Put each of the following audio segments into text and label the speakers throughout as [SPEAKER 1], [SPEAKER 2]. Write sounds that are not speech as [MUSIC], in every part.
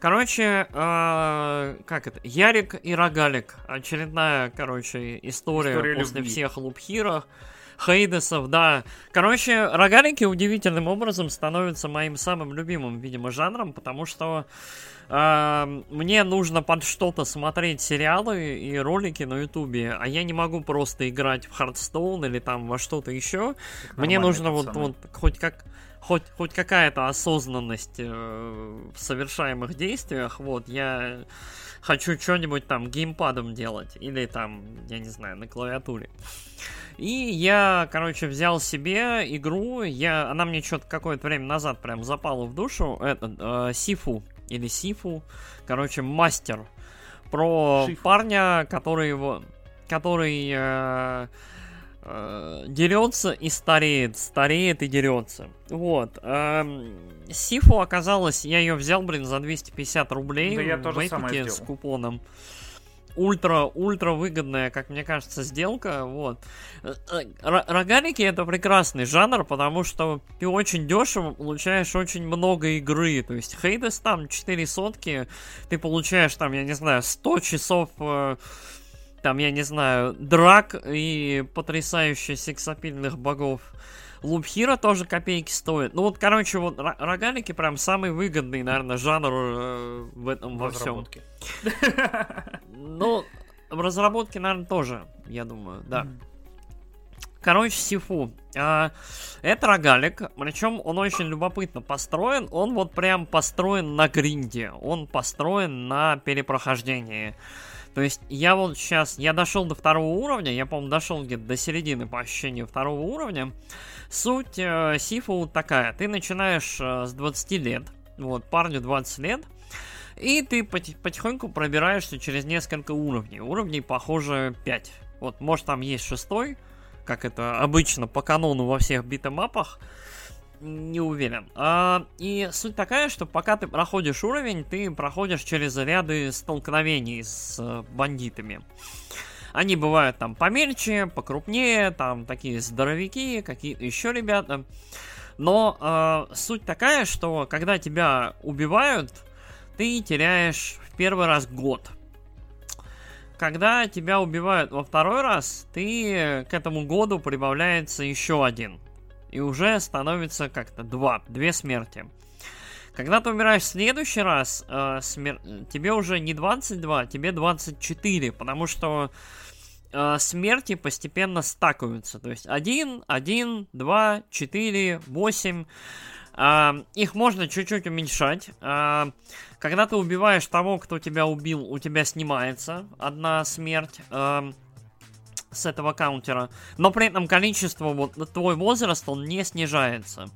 [SPEAKER 1] Короче, э, как это? Ярик и Рогалик. Очередная, короче, история, история после любви. всех лупхиров. Хейдесов, да. Короче, рогалики удивительным образом становятся моим самым любимым, видимо, жанром, потому что э, мне нужно под что-то смотреть сериалы и ролики на ютубе, а я не могу просто играть в Hearthstone или там во что-то еще. Мне нужно вот, вот хоть как хоть, хоть какая-то осознанность э, в совершаемых действиях, вот, я хочу что-нибудь там геймпадом делать, или там, я не знаю, на клавиатуре. И я, короче, взял себе игру, я, она мне что-то какое-то время назад прям запала в душу, это, э, Сифу, или Сифу, короче, мастер, про Шифу. парня, который его, который э, э, дерется и стареет, стареет и дерется. Вот. Э, Сифу оказалось, я ее взял, блин, за 250 рублей
[SPEAKER 2] да я тоже
[SPEAKER 1] в с купоном ультра, ультра выгодная, как мне кажется, сделка. Вот. Э, э, рогалики это прекрасный жанр, потому что ты очень дешево получаешь очень много игры. То есть Хейдес там 4 сотки, ты получаешь там, я не знаю, 100 часов э, там, я не знаю, драк и потрясающе сексапильных богов. Лупхира тоже копейки стоит. Ну вот, короче, вот рогалики прям самый выгодный, наверное, жанр э, в этом во всем. [LAUGHS] Ну, в разработке, наверное, тоже, я думаю, да. Короче, Сифу. А, это рогалик, причем он очень любопытно построен. Он вот прям построен на гринде. Он построен на перепрохождении. То есть я вот сейчас, я дошел до второго уровня, я, по-моему, дошел где-то до середины по ощущению второго уровня. Суть э, Сифу такая, ты начинаешь э, с 20 лет, вот, парню 20 лет, и ты потихоньку пробираешься через несколько уровней. Уровней, похоже, 5. Вот, может, там есть шестой, как это обычно по канону во всех битэмапах не уверен. А, и суть такая, что пока ты проходишь уровень, ты проходишь через ряды столкновений с э, бандитами. Они бывают там помельче, покрупнее, там такие здоровяки, какие-то еще ребята. Но э, суть такая, что когда тебя убивают, ты теряешь в первый раз год. Когда тебя убивают во второй раз, ты к этому году прибавляется еще один и уже становится как-то два, две смерти. Когда ты умираешь в следующий раз, э, смер... тебе уже не 22, тебе 24, потому что э, смерти постепенно стакаются. То есть 1, 1, 2, 4, 8. Э, их можно чуть-чуть уменьшать. Э, когда ты убиваешь того, кто тебя убил, у тебя снимается одна смерть. Э, с этого каунтера, но при этом количество, вот твой возраст, он не снижается.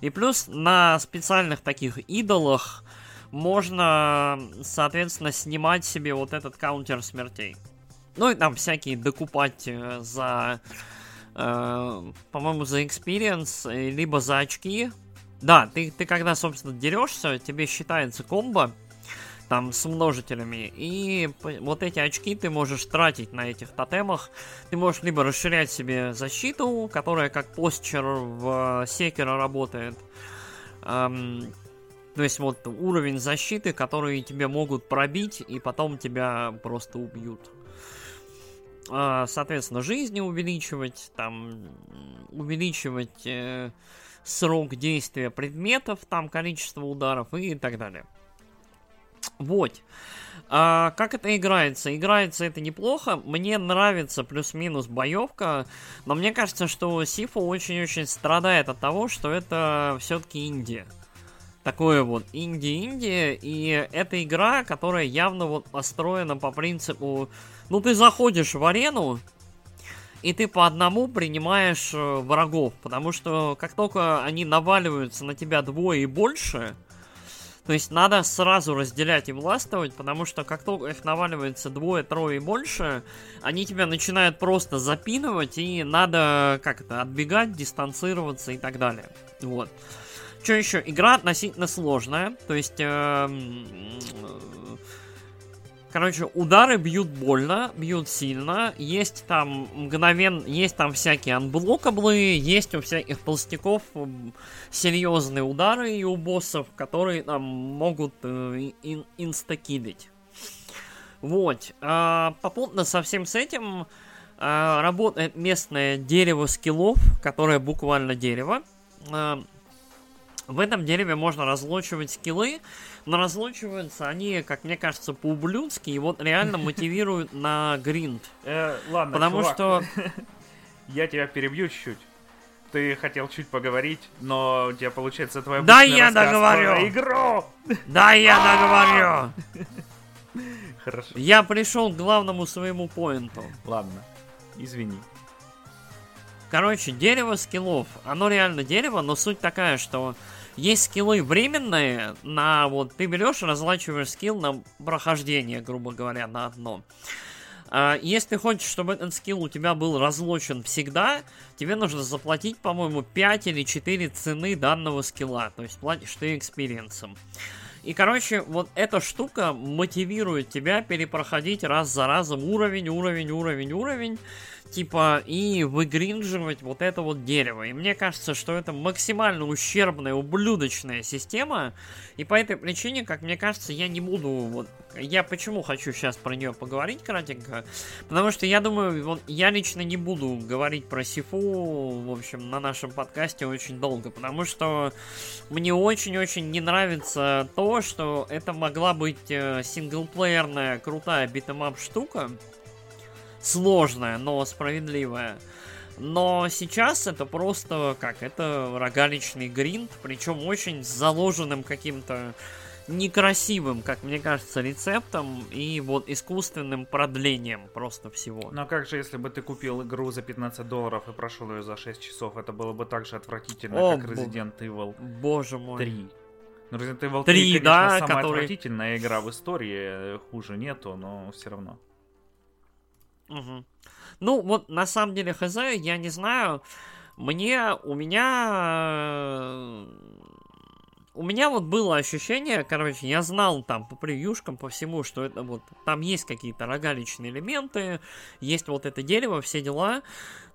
[SPEAKER 1] И плюс на специальных таких идолах можно, соответственно, снимать себе вот этот каунтер смертей. Ну и там всякие докупать э, за, э, по-моему, за experience, э, либо за очки. Да, ты, ты когда, собственно, дерешься, тебе считается комбо, там с множителями. И вот эти очки ты можешь тратить на этих тотемах. Ты можешь либо расширять себе защиту, которая как постчер в Секера работает. Эм, то есть вот уровень защиты, который тебе могут пробить, и потом тебя просто убьют. Э, соответственно, жизни увеличивать, там увеличивать э, срок действия предметов, там количество ударов и так далее. Вот. А, как это играется? Играется это неплохо. Мне нравится плюс-минус боевка, но мне кажется, что Сифу очень-очень страдает от того, что это все-таки Индия. Такое вот инди-инди, и это игра, которая явно вот построена по принципу, ну ты заходишь в арену, и ты по одному принимаешь э, врагов, потому что как только они наваливаются на тебя двое и больше, то есть надо сразу разделять и властвовать, потому что как только их наваливается двое, трое и больше, они тебя начинают просто запинывать, и надо как то отбегать, дистанцироваться и так далее. Вот. Что еще? Игра относительно сложная, то есть... Э, Короче, удары бьют больно, бьют сильно. Есть там мгновен, есть там всякие анблокаблы, есть у всяких толстяков серьезные удары и у боссов, которые там могут э, ин инстакидить. Вот. А, попутно со всем с этим а, работает местное дерево скиллов, которое буквально дерево. А, в этом дереве можно разлочивать скиллы, но разлочиваются они, как мне кажется, по-ублюдски, и вот реально [LAUGHS] мотивируют на гринд.
[SPEAKER 2] Э, ладно,
[SPEAKER 1] Потому что... [LAUGHS]
[SPEAKER 2] Я тебя перебью чуть-чуть. Ты хотел чуть поговорить, но у тебя получается твоя
[SPEAKER 1] Да я договорю.
[SPEAKER 2] игру.
[SPEAKER 1] Да, я [LAUGHS] договорю!
[SPEAKER 2] Хорошо.
[SPEAKER 1] Я пришел к главному своему point-у.
[SPEAKER 2] Ладно. Извини.
[SPEAKER 1] Короче, дерево skill-ов. Оно реально дерево, но суть такая, что есть skill-ы временные на вот ты берешь, разлачиваешь skill на прохождение, грубо говоря, на одно. А, Если хочешь, чтобы этот skill у тебя был разлочен всегда, тебе нужно заплатить, по-моему, 5 или 4 цены данного skill-а. То есть платишь ты experience-ом. И, короче, вот эта штука мотивирует тебя перепроходить раз за разом уровень, уровень, уровень, уровень типа, и выгринживать вот это вот дерево. И мне кажется, что это максимально ущербная, ублюдочная система, и по этой причине, как мне кажется, я не буду, вот, я почему хочу сейчас про нее поговорить кратенько, потому что я думаю, вот, я лично не буду говорить про Сифу, в общем, на нашем подкасте очень долго, потому что мне очень-очень не нравится то, что это могла быть э, single-player-ная крутая beat 'em up штука, сложная, но справедливая. Но сейчас это просто как это рогаличный гринд, причем очень с заложенным каким-то некрасивым, как мне кажется, рецептом и вот искусственным продлением просто всего.
[SPEAKER 2] Но как же, если бы ты купил игру за 15 долларов и прошел ее за 6 часов, это было бы так же отвратительно,
[SPEAKER 1] О,
[SPEAKER 2] как Resident Evil
[SPEAKER 1] Боже мой.
[SPEAKER 2] 3. Ну, Resident Evil 3,
[SPEAKER 1] Три,
[SPEAKER 2] конечно,
[SPEAKER 1] да,
[SPEAKER 2] самая
[SPEAKER 1] который-
[SPEAKER 2] отвратительная игра в истории, э, хуже нету, но все равно.
[SPEAKER 1] Мгм. Ну, вот на самом деле, хз, я не знаю. Мне, у меня... э, У меня вот было ощущение, короче, я знал там по превьюшкам, по всему, что это вот, там есть какие-то рогаличные элементы, есть вот это дерево, все дела,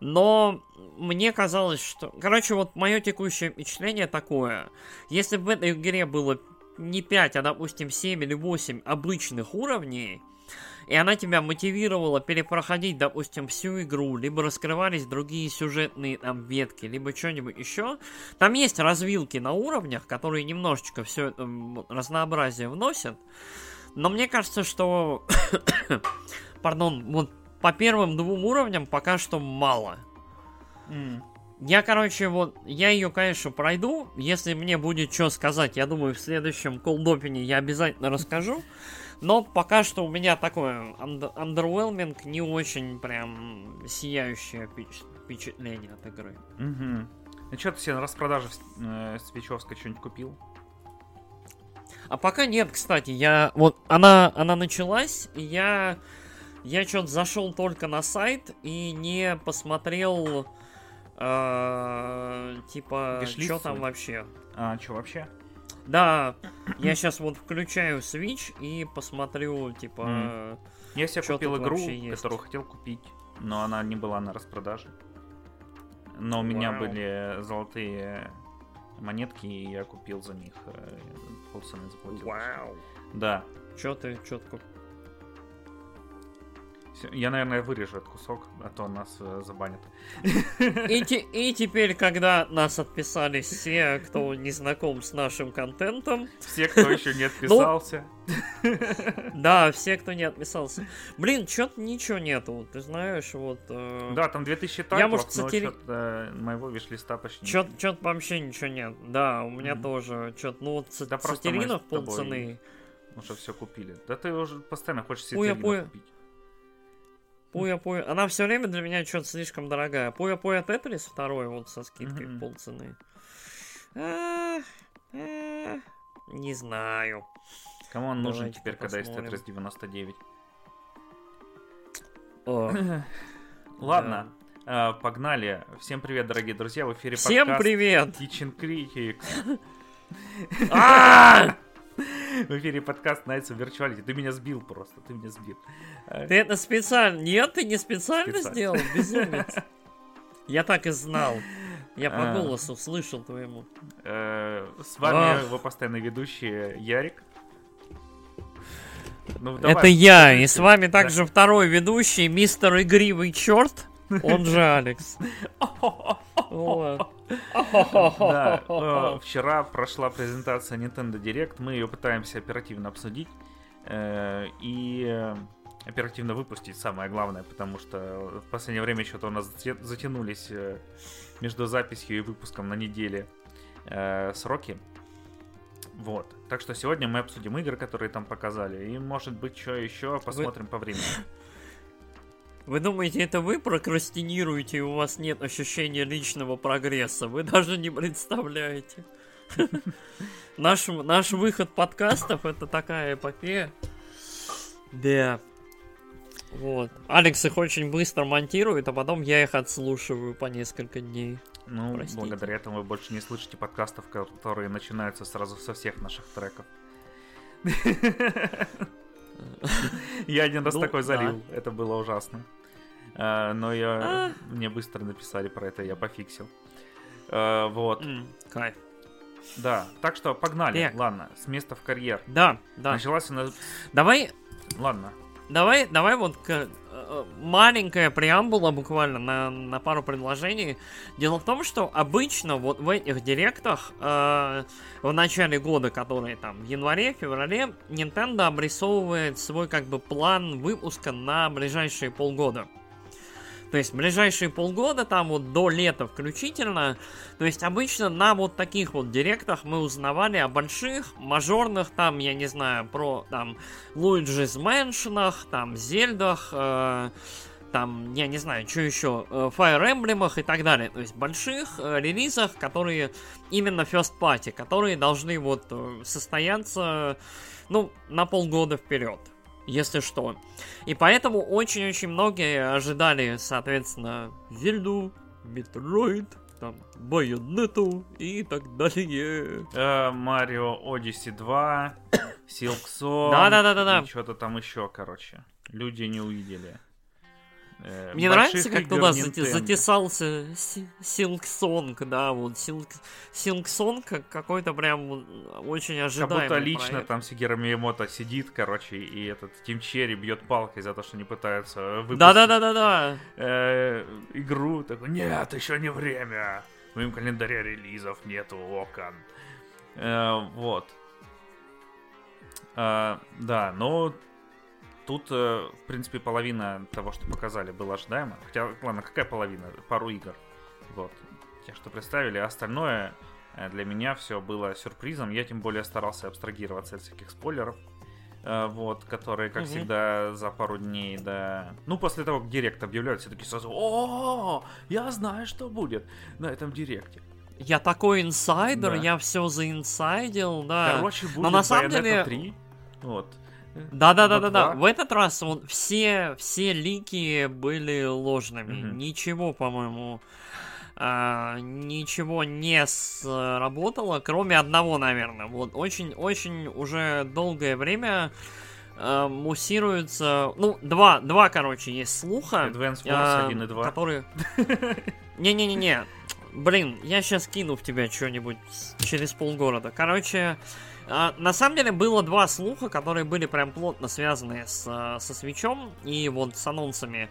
[SPEAKER 1] но мне казалось, что... Короче, вот мое текущее впечатление такое. Если бы в этой игре было не 5, а, допустим, 7 или 8 обычных уровней, и она тебя мотивировала перепроходить, допустим, всю игру, либо раскрывались другие сюжетные там ветки, либо что-нибудь еще. Там есть развилки на уровнях, которые немножечко все это разнообразие вносят. Но мне кажется, что, [COUGHS] пардон, вот по первым двум уровням пока что мало. Я, короче, вот, я ее, конечно, пройду. Если мне будет что сказать, я думаю, в следующем колдопине я обязательно расскажу. Но пока что у меня такое underwhelming, не очень прям сияющее впеч- впечатление от игры.
[SPEAKER 2] Угу. Ну что, ты себе на распродаже э, Свечевской что-нибудь купил?
[SPEAKER 1] А пока нет, кстати, я вот она она началась, и я я что-то зашел только на сайт и не посмотрел э, типа что там вообще.
[SPEAKER 2] А, что вообще?
[SPEAKER 1] Да, я сейчас вот включаю Switch и посмотрю, типа,
[SPEAKER 2] Мгм. Я себе купил игру, которую хотел купить, но она не была на распродаже. Но у меня
[SPEAKER 1] Вау.
[SPEAKER 2] были золотые монетки, и я купил за них э, полцены заплатил.
[SPEAKER 1] вау.
[SPEAKER 2] Да.
[SPEAKER 1] Чё ты четко.
[SPEAKER 2] Я, наверное, вырежу этот кусок, а то нас э, забанят.
[SPEAKER 1] И, те- [LAUGHS] и теперь, когда нас отписались все, кто не знаком с нашим контентом,
[SPEAKER 2] Все, кто еще не [LAUGHS] отписался. [LAUGHS]
[SPEAKER 1] да, все, кто не отписался. Блин, чё-то ничего нету, ты знаешь, вот... э,
[SPEAKER 2] Да, там 2000 тайтлов,
[SPEAKER 1] может,
[SPEAKER 2] но
[SPEAKER 1] сатири-
[SPEAKER 2] чё-то моего виш-листа почти
[SPEAKER 1] чё-то вообще ничего нет. Да, у меня
[SPEAKER 2] Мгм.
[SPEAKER 1] тоже. Чё-то, ну вот с-
[SPEAKER 2] Да тобой
[SPEAKER 1] полцены.
[SPEAKER 2] Уже все купили. Да ты уже постоянно хочешь
[SPEAKER 1] Пуя,
[SPEAKER 2] себе
[SPEAKER 1] пуя. Пуя-пуя. Она все время для меня что-то слишком дорогая. Пуя-пуя Тетрис второй вот со скидкой в полцены. А, а, Не знаю.
[SPEAKER 2] Кому он нужен
[SPEAKER 1] Давайте
[SPEAKER 2] теперь, когда есть
[SPEAKER 1] посмотрим.
[SPEAKER 2] Tetris 99?
[SPEAKER 1] О, [COUGHS]
[SPEAKER 2] Ладно, э, погнали. Всем привет, дорогие друзья. В эфире
[SPEAKER 1] Всем
[SPEAKER 2] подкаст
[SPEAKER 1] привет!
[SPEAKER 2] Teaching Critics.
[SPEAKER 1] А!
[SPEAKER 2] В эфире подкаст Nights of Virtuality. Ты меня сбил просто, ты меня сбил.
[SPEAKER 1] Ты это специально... Нет, ты не специально,
[SPEAKER 2] Специально.
[SPEAKER 1] сделал, безумец. [LAUGHS] Я так и знал. Я по
[SPEAKER 2] А.
[SPEAKER 1] голосу слышал твоему.
[SPEAKER 2] Э, С вами его постоянный ведущий Ярик. Ну,
[SPEAKER 1] это
[SPEAKER 2] давай,
[SPEAKER 1] я, и с вами также второй ведущий, мистер Игривый Черт, он же Алекс.
[SPEAKER 2] Да, э, вчера прошла презентация Nintendo Direct, мы ее пытаемся оперативно обсудить э, и э, оперативно выпустить, самое главное, потому что в последнее время что-то у нас затянулись между записью и выпуском на неделе сроки. Вот. Так что сегодня мы обсудим игры, которые там показали, и может быть что еще, посмотрим по времени.
[SPEAKER 1] Вы думаете, это вы прокрастинируете, и у вас нет ощущения личного прогресса? Вы даже не представляете. [LAUGHS] Наш, наш выход подкастов это такая эпопея. Да. Вот. Алекс их очень быстро монтирует, а потом я их отслушиваю по несколько дней.
[SPEAKER 2] Ну,
[SPEAKER 1] Простите.
[SPEAKER 2] благодаря этому вы больше не слышите подкастов, которые начинаются сразу со всех наших треков. [LAUGHS] Я один раз
[SPEAKER 1] Ну,
[SPEAKER 2] такой залил, это было ужасно. А, Но я мне быстро написали про это, я пофиксил. А, Вот,
[SPEAKER 1] Кайф.
[SPEAKER 2] да. Так что погнали.
[SPEAKER 1] Так.
[SPEAKER 2] Ладно, с места в карьер.
[SPEAKER 1] Да, да.
[SPEAKER 2] Началась у нас...
[SPEAKER 1] Давай,
[SPEAKER 2] Ладно.
[SPEAKER 1] давай, давай вот к- э, маленькая преамбула буквально на, на пару предложений. Дело в том, что обычно вот в этих директах э, в начале года, которые там в январе, феврале, Nintendo обрисовывает свой как бы план выпуска на ближайшие полгода. То есть ближайшие полгода, там вот до лета включительно. То есть обычно на вот таких вот директах мы узнавали о больших, мажорных, там, я не знаю, про там Луиджи's Мэншенах, там, Зельдах, э, там, я не знаю, что еще, э, Fire Emblem и так далее. То есть больших э, релизах, которые именно First Party, которые должны вот э, состояться, ну, на полгода вперед. Если что. И поэтому очень-очень многие ожидали, соответственно, Зельду, Metroid, там, Байонету и так далее.
[SPEAKER 2] Э, Mario Odyssey [COUGHS] 2, Silksong.
[SPEAKER 1] Да-да-да-да-да.
[SPEAKER 2] и Что-то там еще, короче. Люди не увидели. Э,
[SPEAKER 1] Мне нравится, как туда
[SPEAKER 2] Nintendo.
[SPEAKER 1] зате- затесался Силксонг, да, вот Силксонг как какой-то прям очень
[SPEAKER 2] Как
[SPEAKER 1] ожидаемый
[SPEAKER 2] будто лично
[SPEAKER 1] проект.
[SPEAKER 2] там Сигера Миямото сидит, короче, и этот Тим Черри бьет палкой за то, что не пытаются выпустить
[SPEAKER 1] Да-да-да-да-да.
[SPEAKER 2] э, игру. Такой, нет, еще не время. В моем календаре релизов нету окон. Э, вот. Э, да, но тут, э, в принципе, половина того, что показали, было ожидаемо. Хотя, ладно, какая половина? Пару игр. Вот. Те, что представили. А остальное э, для меня все было сюрпризом. Я тем более старался абстрагироваться от всяких спойлеров. э, Вот, которые, как
[SPEAKER 1] Мгм.
[SPEAKER 2] всегда, за пару дней до... Ну, после того, как директ объявляют, все таки сразу «О, я знаю, что будет на этом директе».
[SPEAKER 1] Я такой инсайдер,
[SPEAKER 2] Да.
[SPEAKER 1] я все заинсайдил, да.
[SPEAKER 2] Короче, будет
[SPEAKER 1] Но на самом деле-
[SPEAKER 2] 3. Вот.
[SPEAKER 1] Да, да, да, да, да. В этот раз вот все, все лики были ложными.
[SPEAKER 2] Мгм.
[SPEAKER 1] Ничего, по-моему, а, ничего не сработало, кроме одного, наверное. Вот очень, очень уже долгое время а, муссируется. Ну, два, два, короче, есть слуха.
[SPEAKER 2] Advance Wars
[SPEAKER 1] а,
[SPEAKER 2] 1 и 2.
[SPEAKER 1] Которые. [LAUGHS] Не-не-не-не. Блин, я сейчас кину в тебя что-нибудь через полгорода. Короче, а, на самом деле было два слуха, которые были прям плотно связаны с, а, со свечом и вот с анонсами.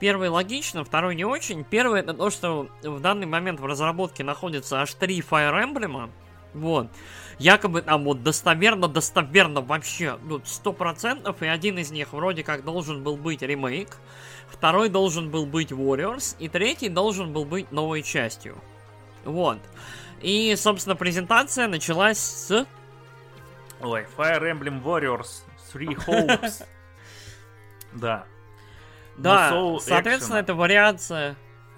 [SPEAKER 1] Первый логично, второй не очень. Первый это то, что в данный момент в разработке находится аж три Fire Emblem. Вот. Якобы там вот достоверно-достоверно вообще, ну, сто процентов, и один из них вроде как должен был быть ремейк, второй должен был быть Warriors, и третий должен был быть новой частью. Вот. И, собственно, презентация началась с...
[SPEAKER 2] Ой, Fire Emblem Warriors Three Hopes. [LAUGHS] Да.
[SPEAKER 1] Да,
[SPEAKER 2] Soul
[SPEAKER 1] соответственно, это вариация,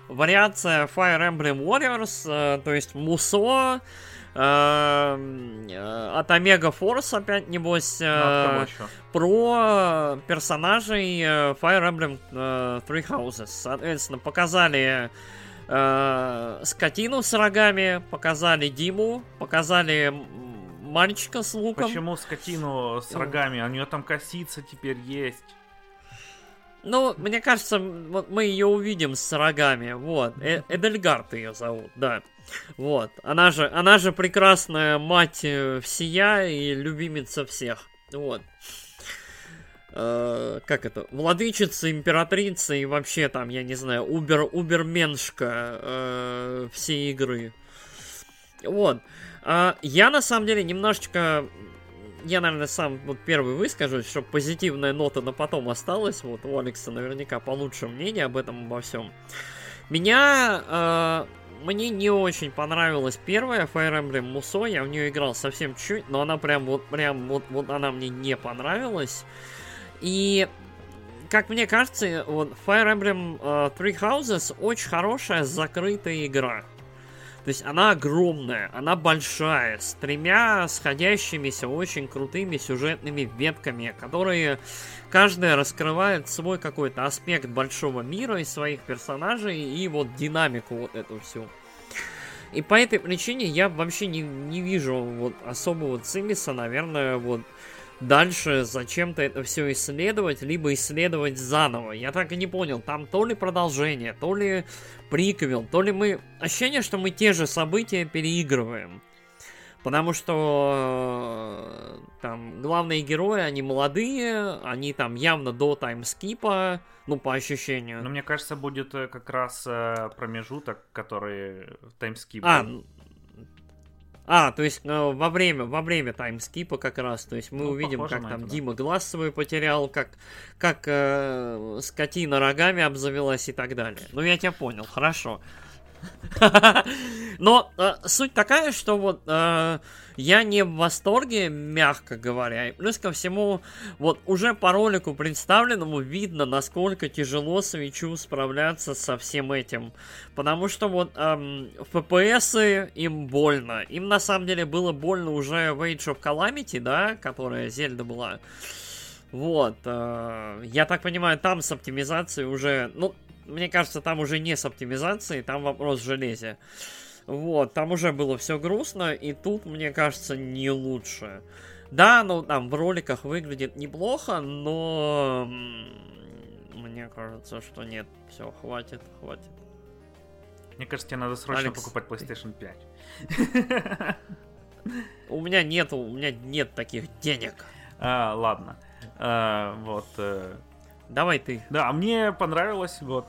[SPEAKER 1] вариация Fire Emblem Warriors, э, то есть Мусо, от Omega Force опять, небось,
[SPEAKER 2] Ну, еще?
[SPEAKER 1] про персонажей э, Fire Emblem э, Three Houses. Соответственно, показали скотину с рогами, показали Диму, показали мальчика с луком.
[SPEAKER 2] Почему скотину с рогами? У нее там косица теперь есть.
[SPEAKER 1] Ну, мне кажется, мы ее увидим с рогами. Вот. Эдельгард ее зовут, да. Вот. Она же, она же прекрасная мать э, всея и любимица всех. Вот. Э, как это? Владычица, императрица и вообще там, я не знаю, убер, уберменшка э, всей игры. Вот. А, я на самом деле немножечко я, наверное, сам вот первый выскажусь, чтобы позитивная нота на потом осталась. Вот у Алекса наверняка получше мнение об этом обо всем. Меня э, мне не очень понравилась первая Fire Emblem Muso, я в нее играл совсем чуть, но она прям вот прям вот, вот она мне не понравилась. И как мне кажется, вот Fire Emblem uh, Three Houses очень хорошая закрытая игра. То есть она огромная, она большая, с тремя сходящимися очень крутыми сюжетными ветками, которые каждая раскрывает свой какой-то аспект большого мира и своих персонажей и вот динамику вот эту всю. И по этой причине я вообще не, не вижу вот особого цимиса, наверное, вот дальше зачем-то это все исследовать, либо исследовать заново. Я так и не понял, там то ли продолжение, то ли приквел, то ли мы... Ощущение, что мы те же события переигрываем. Потому что э, там главные герои, они молодые, они там явно до таймскипа, ну, по ощущению.
[SPEAKER 2] Но мне кажется, будет э, как раз э, промежуток, который таймскип.
[SPEAKER 1] А, а, то есть э, во время, во время таймскипа как раз, то есть мы ну, увидим, как там это, Дима да. глаз свой потерял, как, как э, скотина рогами обзавелась и так далее. Ну, я тебя понял, хорошо. [LAUGHS] Но э, суть такая, что вот э, я не в восторге, мягко говоря. И плюс ко всему, вот уже по ролику представленному видно, насколько тяжело свечу справляться со всем этим. Потому что вот эм, FPS им больно. Им на самом деле было больно уже в Age of Calamity, да, которая Зельда была. Вот, э, я так понимаю, там с оптимизацией уже, ну, мне кажется, там уже не с оптимизацией, там вопрос в железе. Вот, там уже было все грустно, и тут, мне кажется, не лучше. Да, ну там в роликах выглядит неплохо, но мне кажется, что нет, все, хватит, хватит.
[SPEAKER 2] Мне кажется, тебе надо срочно Алекс... покупать PlayStation 5.
[SPEAKER 1] У меня нет, у меня нет таких денег.
[SPEAKER 2] А, ладно. А, вот. Э,
[SPEAKER 1] Давай ты.
[SPEAKER 2] Да, мне понравилось, вот.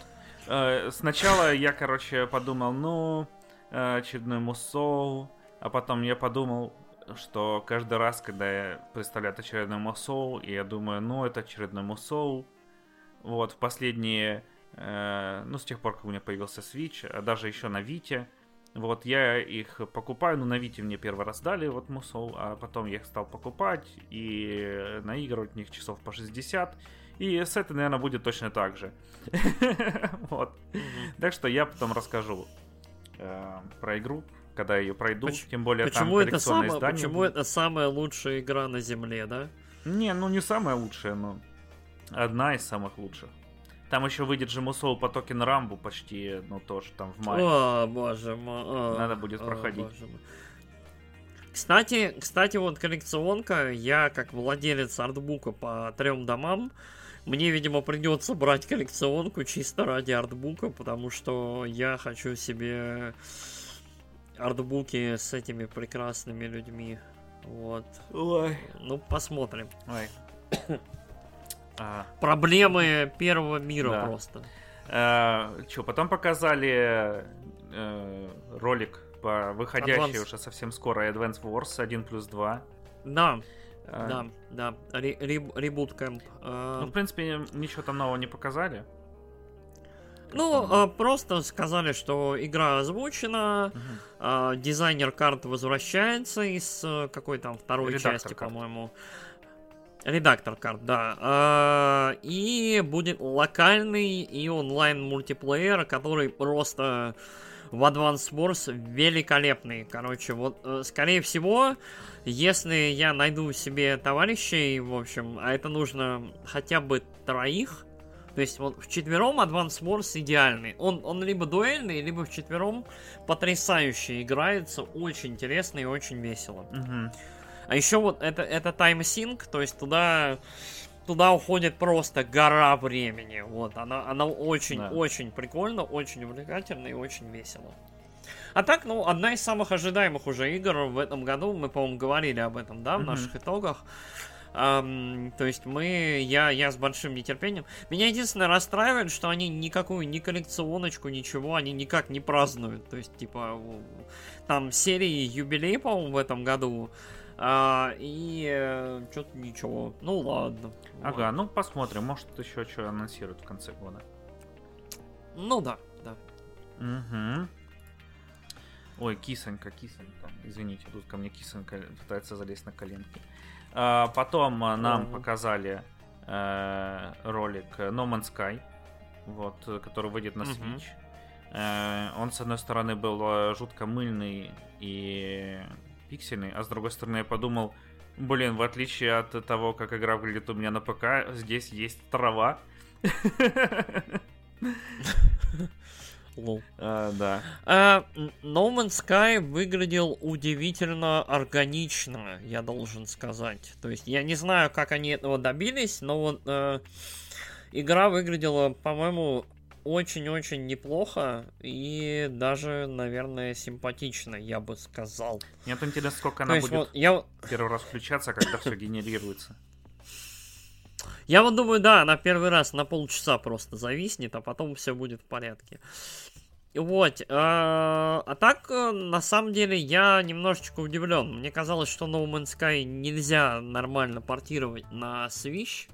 [SPEAKER 2] Э, сначала я, короче, подумал, ну, э, очередной мусоу, а потом я подумал, что каждый раз, когда я представляю очередной мусоу, и я думаю, ну, это очередной мусоу, вот, в последние, э, ну, с тех пор, как у меня появился Switch, а даже еще на Вите, вот, я их покупаю, ну, на Вите мне первый раз дали, вот, мусоу, а потом я их стал покупать и наигрывать в них часов по 60, и с этой, наверное, будет точно так же. [LAUGHS] Вот. Так что я потом расскажу э, про игру, когда ее пройду. Тем более там коллекционное
[SPEAKER 1] издание. Почему это самая лучшая игра на Земле, да?
[SPEAKER 2] Не, ну не самая лучшая, но одна из самых лучших. Там еще выйдет же Мусоу по токен Рамбу почти, ну тоже там в мае.
[SPEAKER 1] О, боже мой.
[SPEAKER 2] Надо будет проходить.
[SPEAKER 1] Кстати, кстати, вот коллекционка, я как владелец артбука по трем домам, мне, видимо, придется брать коллекционку чисто ради артбука, потому что я хочу себе артбуки с этими прекрасными людьми. Вот.
[SPEAKER 2] Ой.
[SPEAKER 1] Ну, посмотрим.
[SPEAKER 2] Ой. [COUGHS]
[SPEAKER 1] а. Проблемы первого мира да. просто.
[SPEAKER 2] А, что, потом показали э, ролик по выходящей Advance. уже совсем скоро Advance Wars 1 плюс 2.
[SPEAKER 1] Да. А... Да, да, ребут кэмп.
[SPEAKER 2] А... Ну, в принципе, ничего там нового не показали.
[SPEAKER 1] Ну, а, просто сказали, что игра озвучена, угу. дизайнер карт возвращается из э, какой там второй Редактор части, карт. по-моему. Редактор карт, да. И будет локальный и онлайн мультиплеер, который просто в Advance Wars великолепный. Короче, вот, э, скорее всего, если я найду себе товарищей, в общем, а это нужно хотя бы троих, то есть вот в четвером Advance Wars идеальный. Он, он либо дуэльный, либо в четвером потрясающе играется, очень интересно и очень весело.
[SPEAKER 2] Угу.
[SPEAKER 1] А еще вот это, это таймсинк, то есть туда туда уходит просто гора времени. Вот, она, она очень, да. очень прикольно, очень увлекательно и очень весело. А так, ну, одна из самых ожидаемых уже игр в этом году, мы, по-моему, говорили об этом, да, в mm-hmm. наших итогах. Um, то есть мы, я, я с большим нетерпением. Меня единственное расстраивает, что они никакую ни коллекционочку, ничего, они никак не празднуют. То есть, типа, там серии юбилей, по-моему, в этом году. А, и э, что-то ничего. Ну ладно.
[SPEAKER 2] Ага, ну посмотрим, может еще что анонсируют в конце года.
[SPEAKER 1] Ну да, да.
[SPEAKER 2] Угу. Ой, кисонька, кисонька. Извините, тут ко мне кисонька пытается залезть на коленки. А, потом а, нам mm показали э, ролик No Man's Sky, вот, который выйдет на Switch. Mm-hmm. Э, он, с одной стороны, был э, жутко мыльный и пиксельный, а с другой стороны я подумал, блин, в отличие от того, как игра выглядит у меня на ПК, здесь есть трава. [LAUGHS]
[SPEAKER 1] Лол.
[SPEAKER 2] А, да.
[SPEAKER 1] А, no Man's Sky выглядел удивительно органично, я должен сказать. То есть я не знаю, как они этого добились, но вот э, игра выглядела, по-моему, очень-очень неплохо и даже, наверное, симпатично, я бы сказал.
[SPEAKER 2] Мне вот интересно, сколько она будет вот я... первый раз включаться, когда все генерируется.
[SPEAKER 1] Я вот думаю, да, она первый раз на полчаса просто зависнет, а потом все будет в порядке. Вот, а, а так, э, на самом деле, я немножечко удивлен. Мне казалось, что No Man's Sky нельзя нормально портировать на Switch.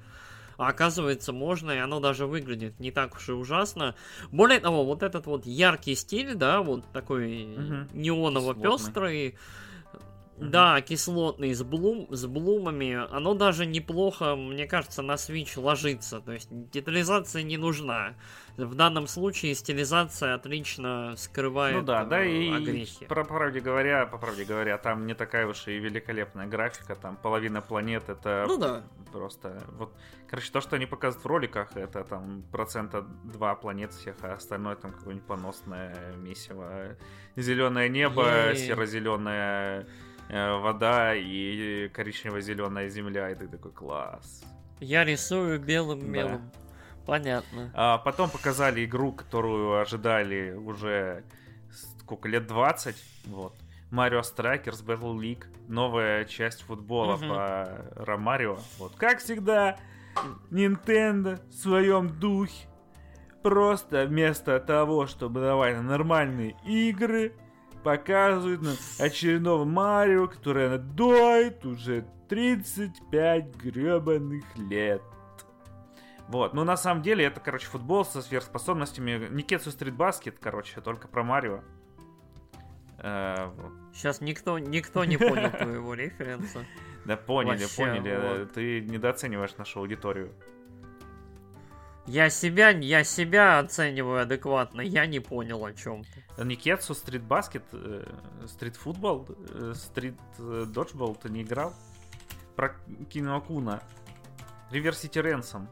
[SPEAKER 1] А оказывается, можно, и оно даже выглядит не так уж и ужасно. Более того, вот этот вот яркий стиль, да, вот такой угу. неоново-пестрый, да, кислотный, с, блум, с блумами. Оно даже неплохо, мне кажется, на Switch ложится. То есть детализация не нужна. В данном случае стилизация отлично скрывает
[SPEAKER 2] Ну да, да, и огрехи. По, по правде говоря, по правде говоря, там не такая уж и великолепная графика. Там половина планет это
[SPEAKER 1] ну, да.
[SPEAKER 2] просто... Вот, короче, то, что они показывают в роликах, это там процента два планет всех, а остальное там какое-нибудь поносное месиво. Зеленое небо, серо-зеленое Э, вода и коричнево-зеленая земля, и ты такой класс.
[SPEAKER 1] Я рисую белым мелом. Да. Понятно.
[SPEAKER 2] А потом показали игру, которую ожидали уже сколько лет 20. Вот. Mario Strikers Battle League. Новая часть футбола угу. по Ромарио. Вот. Как всегда, Nintendo в своем духе. Просто вместо того, чтобы давать нормальные игры, показывают нам очередного Марио, который надоит уже 35 гребаных лет. Вот, ну на самом деле это, короче, футбол со сверхспособностями. Никетсу Стрит Баскет, короче, только про Марио.
[SPEAKER 1] Э, Сейчас никто, никто не понял твоего референса.
[SPEAKER 2] Да поняли, поняли. Ты недооцениваешь нашу аудиторию.
[SPEAKER 1] Я себя, я себя оцениваю адекватно, я не понял о чем.
[SPEAKER 2] Никетсу, стритбаскет, стритфутбол, стрит доджбол ты не играл? Про Киноакуна. Риверсити Ренсом.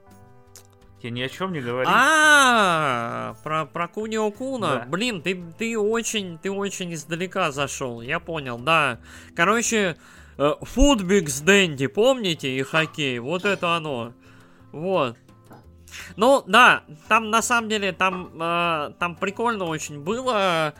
[SPEAKER 2] Я ни о чем не говорю.
[SPEAKER 1] А, про про Кунио Куна. Блин, ты ты очень ты очень издалека зашел. Я понял, да. Короче, Футбикс Дэнди, помните и хоккей? Вот это оно. Вот. Ну, да, там на самом деле, там, э, там прикольно очень было.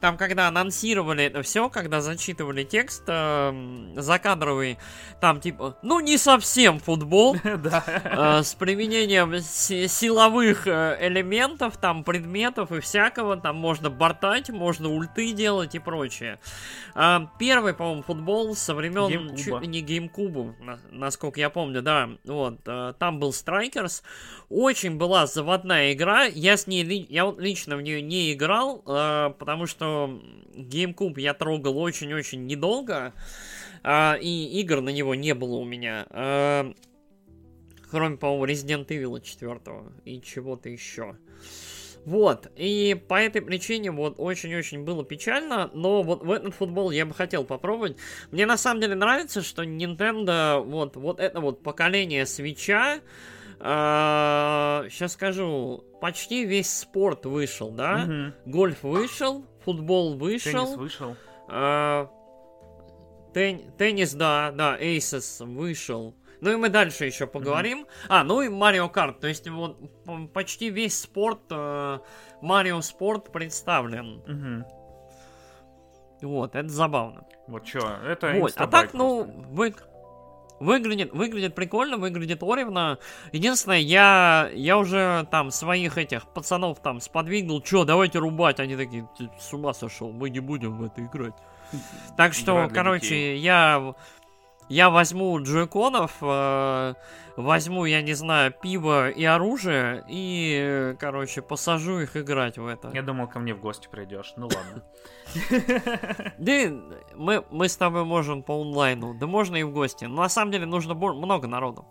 [SPEAKER 1] Там, когда анонсировали это все, когда зачитывали текст э, закадровый, там типа, ну не совсем футбол, [LAUGHS] э, с применением силовых э, элементов, там предметов и всякого, там можно бортать, можно ульты делать и прочее. Э, первый, по-моему, футбол со времен чуть не геймкубу, насколько я помню, да, вот, там был Strikers, очень была заводная игра, я с ней, я лично в нее не играл, потому что что GameCube я трогал очень-очень недолго, а, и игр на него не было у меня. А, кроме, по-моему, Resident Evil 4 и чего-то еще. Вот, и по этой причине вот очень-очень было печально, но вот в этот футбол я бы хотел попробовать. Мне на самом деле нравится, что Nintendo, вот, вот это вот поколение свеча, э, сейчас скажу, почти весь спорт вышел, да? Угу. Гольф вышел, футбол вышел.
[SPEAKER 2] Теннис вышел.
[SPEAKER 1] Э, Тен- теннис, да, да, Aces вышел. Ну и мы дальше еще поговорим. А, ну и Марио Карт. То есть вот почти весь спорт, э, Марио Спорт представлен.
[SPEAKER 2] Мгм.
[SPEAKER 1] Вот, это забавно.
[SPEAKER 2] Вот что, это
[SPEAKER 1] Вот, а так, ну,
[SPEAKER 2] просто.
[SPEAKER 1] вы... Выглядит, выглядит прикольно, выглядит оревно. Единственное, я, я уже там своих этих пацанов там сподвигнул, чё, давайте рубать. Они такие, с ума сошел, мы не будем в это играть. Так что, короче, я, я возьму джойконов, э, возьму, я не знаю, пиво и оружие, и, короче, посажу их играть в это.
[SPEAKER 2] Я думал, ко мне в гости придешь. Ну ладно. [LAUGHS]
[SPEAKER 1] Да мы, с тобой можем по онлайну, да можно и в гости. Но на самом деле нужно много народу.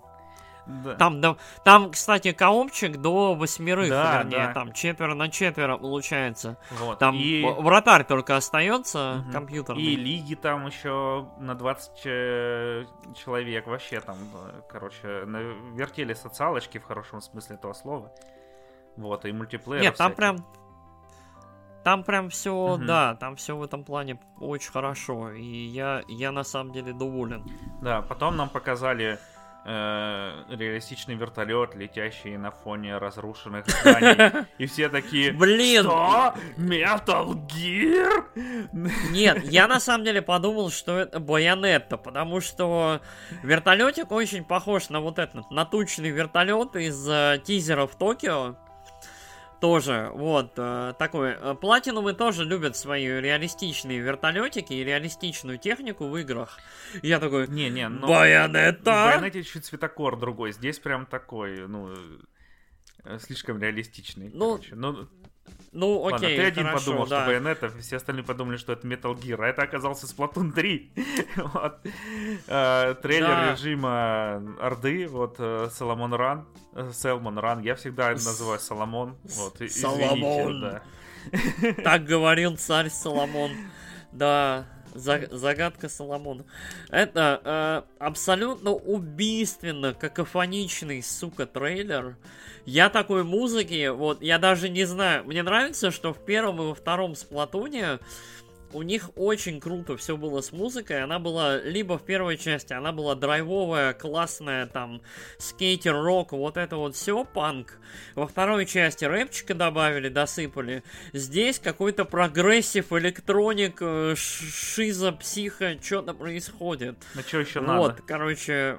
[SPEAKER 2] Да.
[SPEAKER 1] Там, да, там, кстати, коопчик до восьмерых,
[SPEAKER 2] Да,
[SPEAKER 1] вернее,
[SPEAKER 2] да.
[SPEAKER 1] там четверо на четверо получается.
[SPEAKER 2] Вот.
[SPEAKER 1] Там
[SPEAKER 2] и,
[SPEAKER 1] вратарь только остается
[SPEAKER 2] Мгм.
[SPEAKER 1] компьютерный.
[SPEAKER 2] и лиги там еще на 20 э, человек. Вообще там, э, короче, вертели социалочки в хорошем смысле этого слова. Вот, и мультиплеер.
[SPEAKER 1] Нет, там
[SPEAKER 2] всякий.
[SPEAKER 1] прям. Там прям все,
[SPEAKER 2] Мгм.
[SPEAKER 1] да, там все в этом плане очень хорошо. И я, я на самом деле доволен.
[SPEAKER 2] Да, потом нам показали э, реалистичный вертолет, летящий на фоне разрушенных зданий. [LAUGHS] И все такие...
[SPEAKER 1] Блин!
[SPEAKER 2] Что? Metal Gear?
[SPEAKER 1] Нет, я на самом деле подумал, что это Байонетта, потому что вертолетик очень похож на вот этот, на тучный вертолет из э, тизера в Токио. Тоже, вот, э, такой. Э, Платинумы тоже любят свои реалистичные вертолетики и реалистичную технику в играх. И я такой,
[SPEAKER 2] Не-не, ну...
[SPEAKER 1] Байонетта!
[SPEAKER 2] В Байонете чуть цветокор другой. Здесь прям такой, ну... э, Слишком реалистичный.
[SPEAKER 1] Ну,
[SPEAKER 2] короче. ну
[SPEAKER 1] ну
[SPEAKER 2] ладно,
[SPEAKER 1] окей,
[SPEAKER 2] ты один
[SPEAKER 1] хорошо,
[SPEAKER 2] подумал,
[SPEAKER 1] да.
[SPEAKER 2] что Байонета, все остальные подумали, что это Metal Gear, а это оказался Splatoon 3. [LAUGHS] Вот. Э, Трейлер
[SPEAKER 1] Да.
[SPEAKER 2] режима Орды, вот э, Соломон Ран, э, Селмон Ран, я всегда называю Соломон. Вот,
[SPEAKER 1] Соломон.
[SPEAKER 2] да. [LAUGHS]
[SPEAKER 1] Так говорил царь Соломон. Да, за- загадка Соломона. Это э, абсолютно убийственно какофоничный, сука, трейлер. Я такой музыки, вот, я даже не знаю. Мне нравится, что в первом и во втором сплатуне у них очень круто все было с музыкой. Она была либо в первой части, она была драйвовая, классная, там, скейтер, рок, вот это вот все, панк. Во второй части рэпчика добавили, досыпали. Здесь какой-то прогрессив, electronic, э, шиза, психо, что-то происходит.
[SPEAKER 2] Ну что еще
[SPEAKER 1] вот,
[SPEAKER 2] надо?
[SPEAKER 1] короче, э,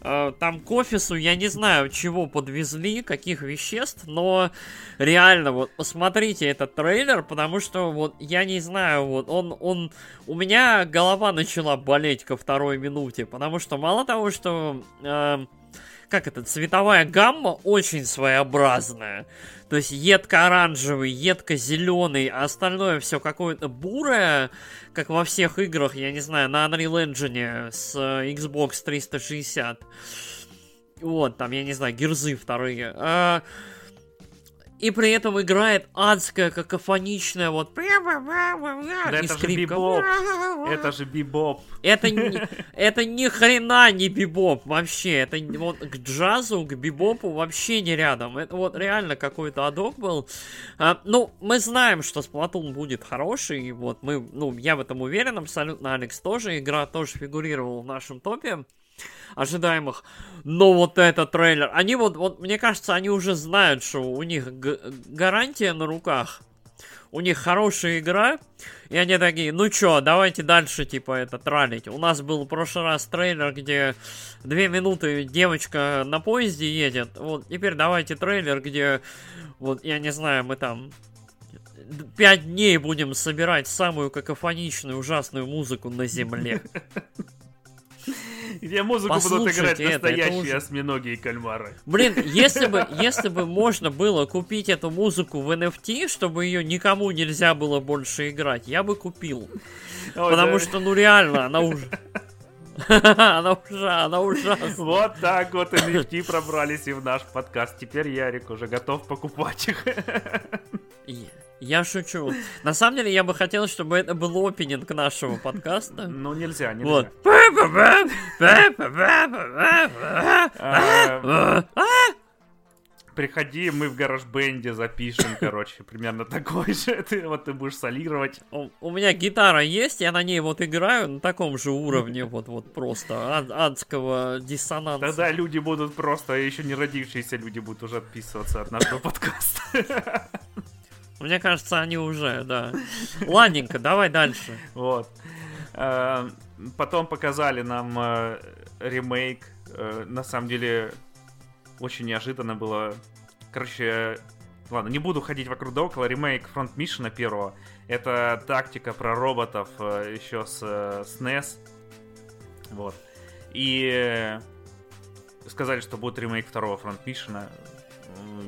[SPEAKER 1] там к офису я не знаю, чего подвезли, каких веществ, но реально, вот, посмотрите этот трейлер, потому что, вот, я не знаю, вот, он, он, у меня голова начала болеть ко второй минуте, потому что мало того, что, э, как это, цветовая гамма очень своеобразная, то есть едко-оранжевый, едко-зеленый, а остальное все какое-то бурое, как во всех играх, я не знаю, на Unreal Engine с э, Xbox 360. Вот, там, я не знаю, герзы вторые. А, и при этом играет адская, какофоничная, вот...
[SPEAKER 2] Да
[SPEAKER 1] и
[SPEAKER 2] это же бибоп. Это же бибоп.
[SPEAKER 1] Это, не- [LAUGHS] это ни хрена не бибоп вообще. Это вот к джазу, к бибопу вообще не рядом. Это вот реально какой-то адок был. А, ну, мы знаем, что Splatoon будет хороший. и Вот мы, ну, я в этом уверен абсолютно. Алекс тоже. Игра тоже фигурировала в нашем топе ожидаемых. Но вот этот трейлер, они вот, вот, мне кажется, они уже знают, что у них гарантия на руках. У них хорошая игра, и они такие, ну чё, давайте дальше, типа, это тралить. У нас был в прошлый раз трейлер, где две минуты девочка на поезде едет. Вот теперь давайте трейлер, где, вот, я не знаю, мы там пять дней будем собирать самую какофоничную, ужасную музыку на земле. [LAUGHS]
[SPEAKER 2] Где музыку будут играть
[SPEAKER 1] это
[SPEAKER 2] настоящие
[SPEAKER 1] уже-
[SPEAKER 2] осьминоги и кальмары.
[SPEAKER 1] Блин, если бы, [LAUGHS] если бы можно было купить эту музыку в NFT, чтобы ее никому нельзя было больше играть, я бы купил.
[SPEAKER 2] Ой,
[SPEAKER 1] Потому
[SPEAKER 2] да.
[SPEAKER 1] что, ну реально, она уже... [LAUGHS] Она уже, она ужасна.
[SPEAKER 2] Вот так вот NFT пробрались и в наш подкаст. Теперь Ярик уже готов покупать их.
[SPEAKER 1] Я- шучу. На самом деле, я бы хотел, чтобы это был опенинг нашего подкаста.
[SPEAKER 2] Ну, нельзя, нельзя.
[SPEAKER 1] Вот.
[SPEAKER 2] Приходи, мы в гараж-бенде запишем, короче, примерно такой же. Ты, вот ты будешь солировать.
[SPEAKER 1] У, у меня гитара есть, я на ней вот играю на таком же уровне, вот, вот просто ад, адского диссонанса.
[SPEAKER 2] Тогда люди будут просто, еще не родившиеся люди будут уже отписываться от нашего подкаста.
[SPEAKER 1] Мне кажется, они уже, да. Ладненько, давай дальше.
[SPEAKER 2] Вот. Э, потом показали нам э, ремейк. Э, на самом деле, очень неожиданно было. Короче, ладно, не буду ходить вокруг да около. Ремейк Front Mission первого. Это тактика про роботов еще с SNES. Вот. И сказали, что будет ремейк второго Front Mission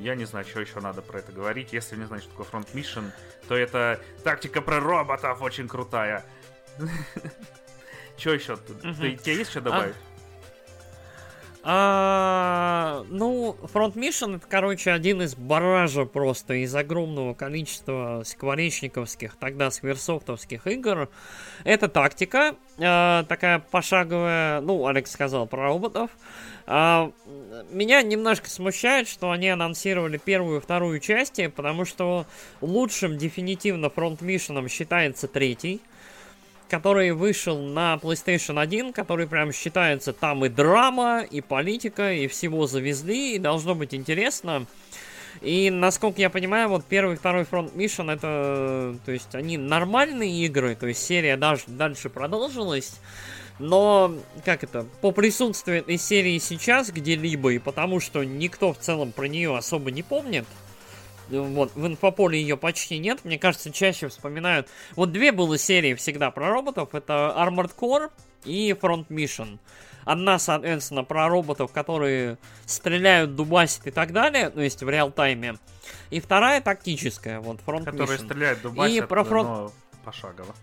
[SPEAKER 2] я не знаю, что еще надо про это говорить. Если не знаешь, что такое фронт Mission, то это тактика про роботов очень крутая. Что еще? Тебе есть что добавить?
[SPEAKER 1] А, ну, Front Mission это, короче, один из баража просто из огромного количества скворечниковских, тогда скверсофтовских игр. Это тактика, а, такая пошаговая, ну, Алекс сказал про роботов. А, меня немножко смущает, что они анонсировали первую и вторую части, потому что лучшим дефинитивно Mission считается третий который вышел на PlayStation 1, который прям считается там и драма, и политика, и всего завезли, и должно быть интересно. И, насколько я понимаю, вот первый и второй Front Mission, это, то есть, они нормальные игры, то есть, серия даже дальше продолжилась, но, как это, по присутствию этой серии сейчас где-либо, и потому что никто в целом про нее особо не помнит, вот, в инфополе ее почти нет. Мне кажется, чаще вспоминают... Вот две было серии всегда про роботов. Это Armored Core и Front Mission. Одна, соответственно, про роботов, которые стреляют, дубасят и так далее, то есть в реал-тайме. И вторая тактическая, вот Front
[SPEAKER 2] Которые
[SPEAKER 1] Mission.
[SPEAKER 2] стреляют, дубасят, и про фронт... но пошагово.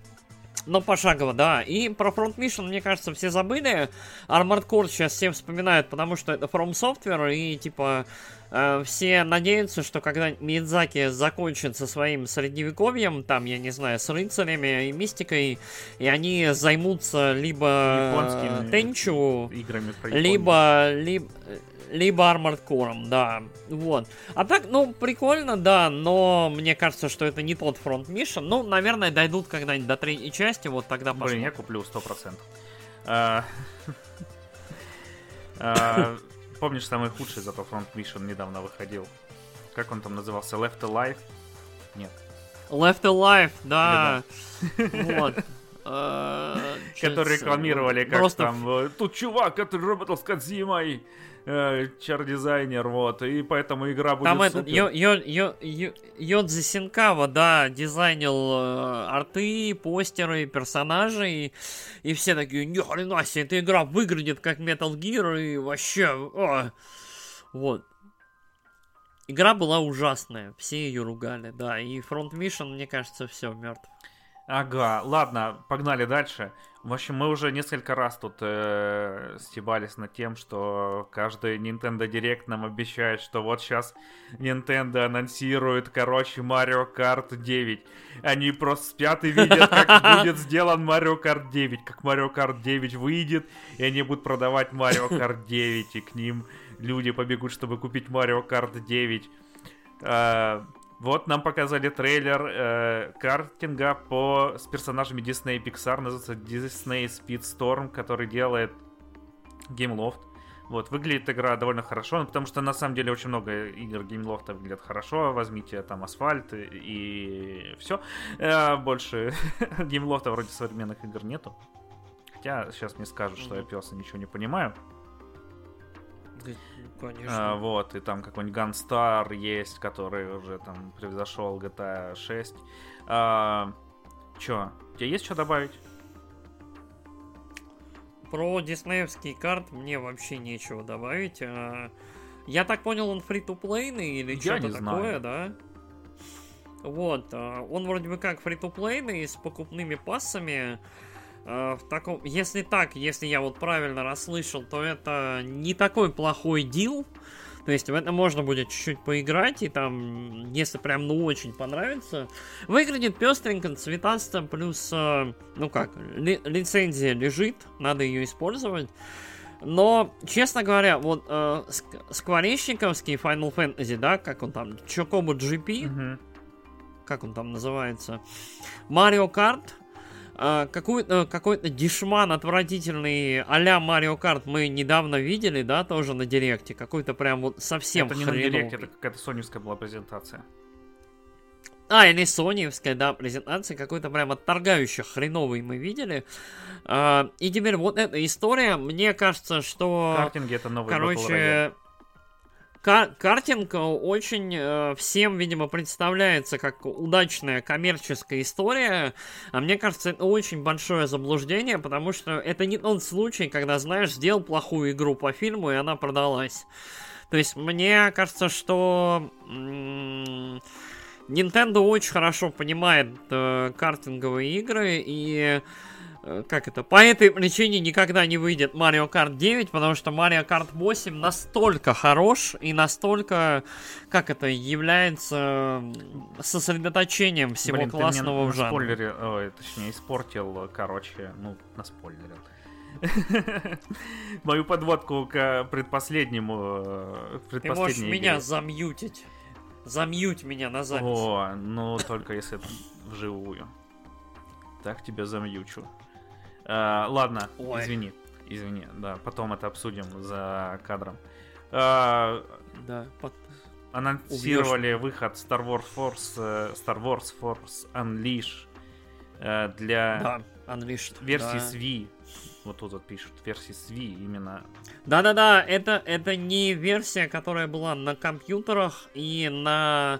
[SPEAKER 1] Но пошагово, да. И про Front Mission, мне кажется, все забыли. Armored Core сейчас все вспоминают, потому что это From Software, и типа Э, все надеются, что когда Мидзаки закончит со своим средневековьем, там, я не знаю, с рыцарями и мистикой, и они займутся либо Тенчу, играми либо, либо, либо Armored Core, да, вот. А так, ну, прикольно, да, но мне кажется, что это не тот фронт Mission. Ну, наверное, дойдут когда-нибудь до третьей части, вот тогда
[SPEAKER 2] посмотрим. Блин, я куплю 100%. [LAUGHS] А, [LAUGHS] а, Помнишь, самый худший зато Front Mission недавно выходил? Как он там назывался? Left Alive? Нет.
[SPEAKER 1] Left Alive, да. Вот.
[SPEAKER 2] Э, [LAUGHS] Которые рекламировали, как там, э, тут чувак, который работал с Кадзимой, э, чар-дизайнер, вот, и поэтому игра будет Там этот
[SPEAKER 1] Йодзи Синкава, да, дизайнил арты, постеры, персонажей, и все такие, ни хрена себе, эта игра выглядит как Metal Gear, и вообще, о! вот. Игра была ужасная, все ее ругали, да, и Front Mission, мне кажется, все, мертв.
[SPEAKER 2] Ага, ладно, погнали дальше. В общем, мы уже несколько раз тут э, стебались над тем, что каждый Nintendo Direct нам обещает, что вот сейчас Nintendo анонсирует, короче, Mario Kart 9. Они просто спят и видят, как [LAUGHS] будет сделан Mario Kart 9, как Mario Kart 9 выйдет, и они будут продавать Mario [LAUGHS] Kart 9, и к ним люди побегут, чтобы купить Mario Kart 9. Вот нам показали трейлер э, картинга по, с персонажами Disney и Pixar, называется Disney Speedstorm, который делает Gameloft. Вот, выглядит игра довольно хорошо, ну, потому что на самом деле очень много игр Геймлофта выглядят хорошо. Возьмите там асфальт и, и все. Э, больше [LAUGHS] Геймлофта вроде современных игр нету. Хотя сейчас мне скажут, что я пес и ничего не понимаю.
[SPEAKER 1] Конечно.
[SPEAKER 2] А, вот, и там какой-нибудь Gunstar есть, который уже там превзошел GTA 6. А, чё, у тебя есть что добавить?
[SPEAKER 1] Про диснеевский карт мне вообще нечего добавить. А, я так понял, он фри-то-плейный или что-то такое, знаю. да? Вот, а, он вроде бы как фри-то-плейный с покупными пассами. Э, в таком, если так, если я вот правильно расслышал, то это не такой плохой дил. То есть в это можно будет чуть-чуть поиграть, и там, если прям ну очень понравится, выглядит пестренько, цветасто, плюс, э, ну как, ли, лицензия лежит, надо ее использовать. Но, честно говоря, вот э, скворечниковский Final Fantasy, да, как он там, Чокобу GP, угу. как он там называется, Марио Карт, э, какой-то, какой-то дешман отвратительный а-ля Марио Карт мы недавно видели, да, тоже на Директе, какой-то прям вот совсем
[SPEAKER 2] Это не на Директе, это какая-то соневская была презентация.
[SPEAKER 1] А, или соневская, да, презентация, какой-то прям отторгающий хреновый мы видели. А, и теперь вот эта история, мне кажется, что...
[SPEAKER 2] Картинги это новый
[SPEAKER 1] Короче, кар- картинг очень э, всем, видимо, представляется как удачная коммерческая история, а мне кажется, это очень большое заблуждение, потому что это не тот случай, когда, знаешь, сделал плохую игру по фильму, и она продалась. То есть, мне кажется, что... Nintendo очень хорошо понимает э, картинговые игры и как это, по этой причине никогда не выйдет Mario Kart 9, потому что Mario Kart 8 настолько хорош и настолько, как это, является сосредоточением всего Блин, классного
[SPEAKER 2] ты
[SPEAKER 1] в жанре.
[SPEAKER 2] Спойлере, ой, точнее, испортил, короче, ну, на спойлерил. [LAUGHS] Мою подводку к предпоследнему,
[SPEAKER 1] предпоследнему. Ты можешь меня замьютить. Замьють меня на запись.
[SPEAKER 2] О, ну только если вживую. Так тебя замьючу. А, ладно, Ой. извини. Извини, да, потом это обсудим за кадром. А,
[SPEAKER 1] да, под...
[SPEAKER 2] Анонсировали Убьешь. выход Star Wars Force, э, Star Wars Force Unleash для
[SPEAKER 1] да, Unleashed,
[SPEAKER 2] версии да. SVI вот тут вот пишут, версии SVI именно.
[SPEAKER 1] Да-да-да, это, это не версия, которая была на компьютерах и на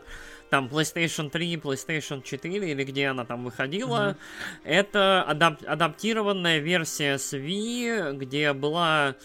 [SPEAKER 1] там PlayStation 3, PlayStation 4 или где она там выходила. Mm-hmm. Это адап- адаптированная версия SVI, где была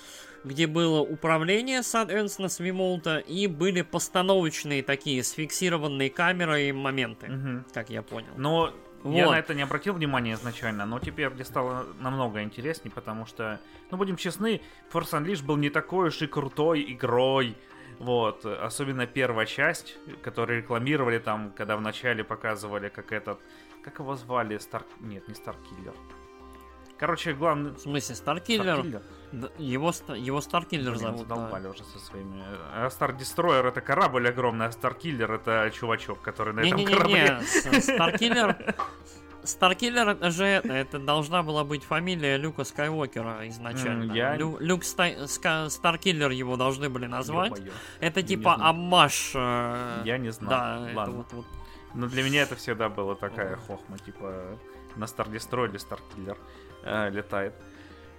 [SPEAKER 1] где было управление, соответственно, с вимолта, и были постановочные такие с фиксированной камерой моменты, угу. как я понял.
[SPEAKER 2] Но вот. Я на это не обратил внимания изначально, но теперь мне стало намного интереснее, потому что, ну, будем честны, Force Unleashed был не такой уж и крутой игрой. Вот, особенно первая часть, которую рекламировали там, когда вначале показывали, как этот... Как его звали? Стар... Нет, не Старкиллер. Короче, главный...
[SPEAKER 1] В смысле, Старкиллер? Старкиллер? Его, его Старкиллер зовут.
[SPEAKER 2] Задолбали да. уже со своими. А Star Destroyer это корабль огромный, а Старкиллер это чувачок, который на не, этом не, не, корабле.
[SPEAKER 1] Не, Старкиллер. [LAUGHS] Старкиллер же это должна была быть фамилия Люка Скайуокера изначально. Я... Лю, Люк Ста... Ска... Старкиллер его должны были назвать. Это типа аммаж.
[SPEAKER 2] Э... Я не знаю.
[SPEAKER 1] Да, Ладно. это вот, вот.
[SPEAKER 2] Но для меня это всегда было такая хохма, типа на или Старкиллер э, летает.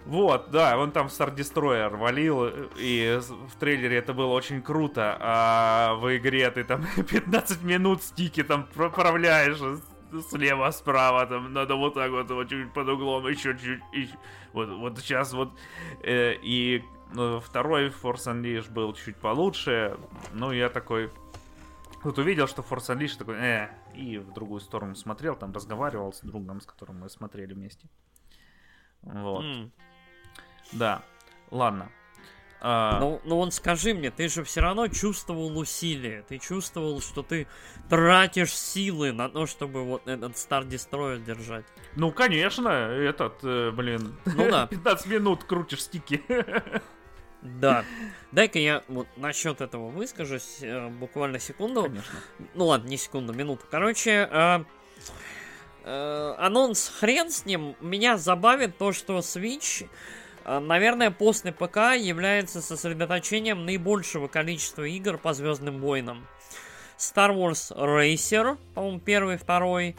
[SPEAKER 2] Вот, да, он там Star Destroyer валил, и в трейлере это было очень круто, а в игре ты там [LAUGHS] 15 минут стики там проправляешь слева, справа, там надо вот так вот, вот чуть под углом, еще чуть-чуть, вот, вот сейчас вот, э, и ну, второй Force Unleashed был чуть получше, ну, я такой, вот увидел, что Force Unleashed такой, э, и в другую сторону смотрел, там разговаривал с другом, с которым мы смотрели вместе. Вот. Mm. Да, ладно.
[SPEAKER 1] А... Ну, ну он скажи мне, ты же все равно чувствовал усилие, ты чувствовал, что ты тратишь силы на то, чтобы вот этот Star Destroyer держать.
[SPEAKER 2] Ну, конечно, этот, э, блин, ну, да. [LAUGHS] 15 минут крутишь стики. [LAUGHS]
[SPEAKER 1] Да. Дай-ка я вот насчет этого выскажусь э, буквально секунду.
[SPEAKER 2] Конечно.
[SPEAKER 1] Ну ладно, не секунду, минуту. Короче, э, э, анонс хрен с ним. Меня забавит то, что Switch а, наверное, после ПК является сосредоточением наибольшего количества игр по Звездным войнам. Star Wars Racer, по-моему, первый, второй.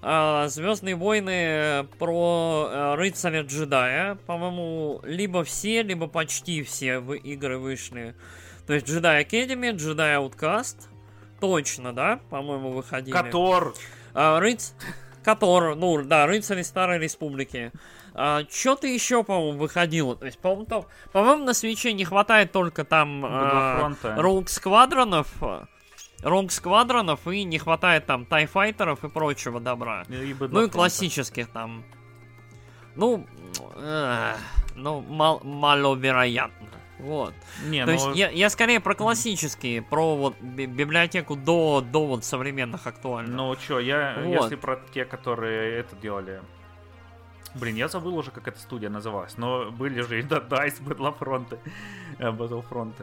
[SPEAKER 1] А, Звездные войны про э, рыцаря джедая. По-моему, либо все, либо почти все игры вышли. То есть Jedi Academy, Jedi Outcast. Точно, да? По-моему, выходили.
[SPEAKER 2] Котор.
[SPEAKER 1] Рыц... Котор, ну да, рыцари Старой Республики. А, Что-то еще, по-моему, выходило. То есть, по-моему, то, по-моему, на свече не хватает только там э, Роук Сквадронов. Роук Сквадронов и не хватает там Тайфайтеров и прочего добра. И ну и классических там. Ну, э, ну, мал- маловероятно. Вот. Не, То ну... есть я, я скорее про классические, про вот библиотеку до, до вот современных актуальных.
[SPEAKER 2] Ну чё, я, вот. если про те, которые это делали, Блин, я забыл уже, как эта студия называлась, но были же и DICE, Battlefront, Battlefront.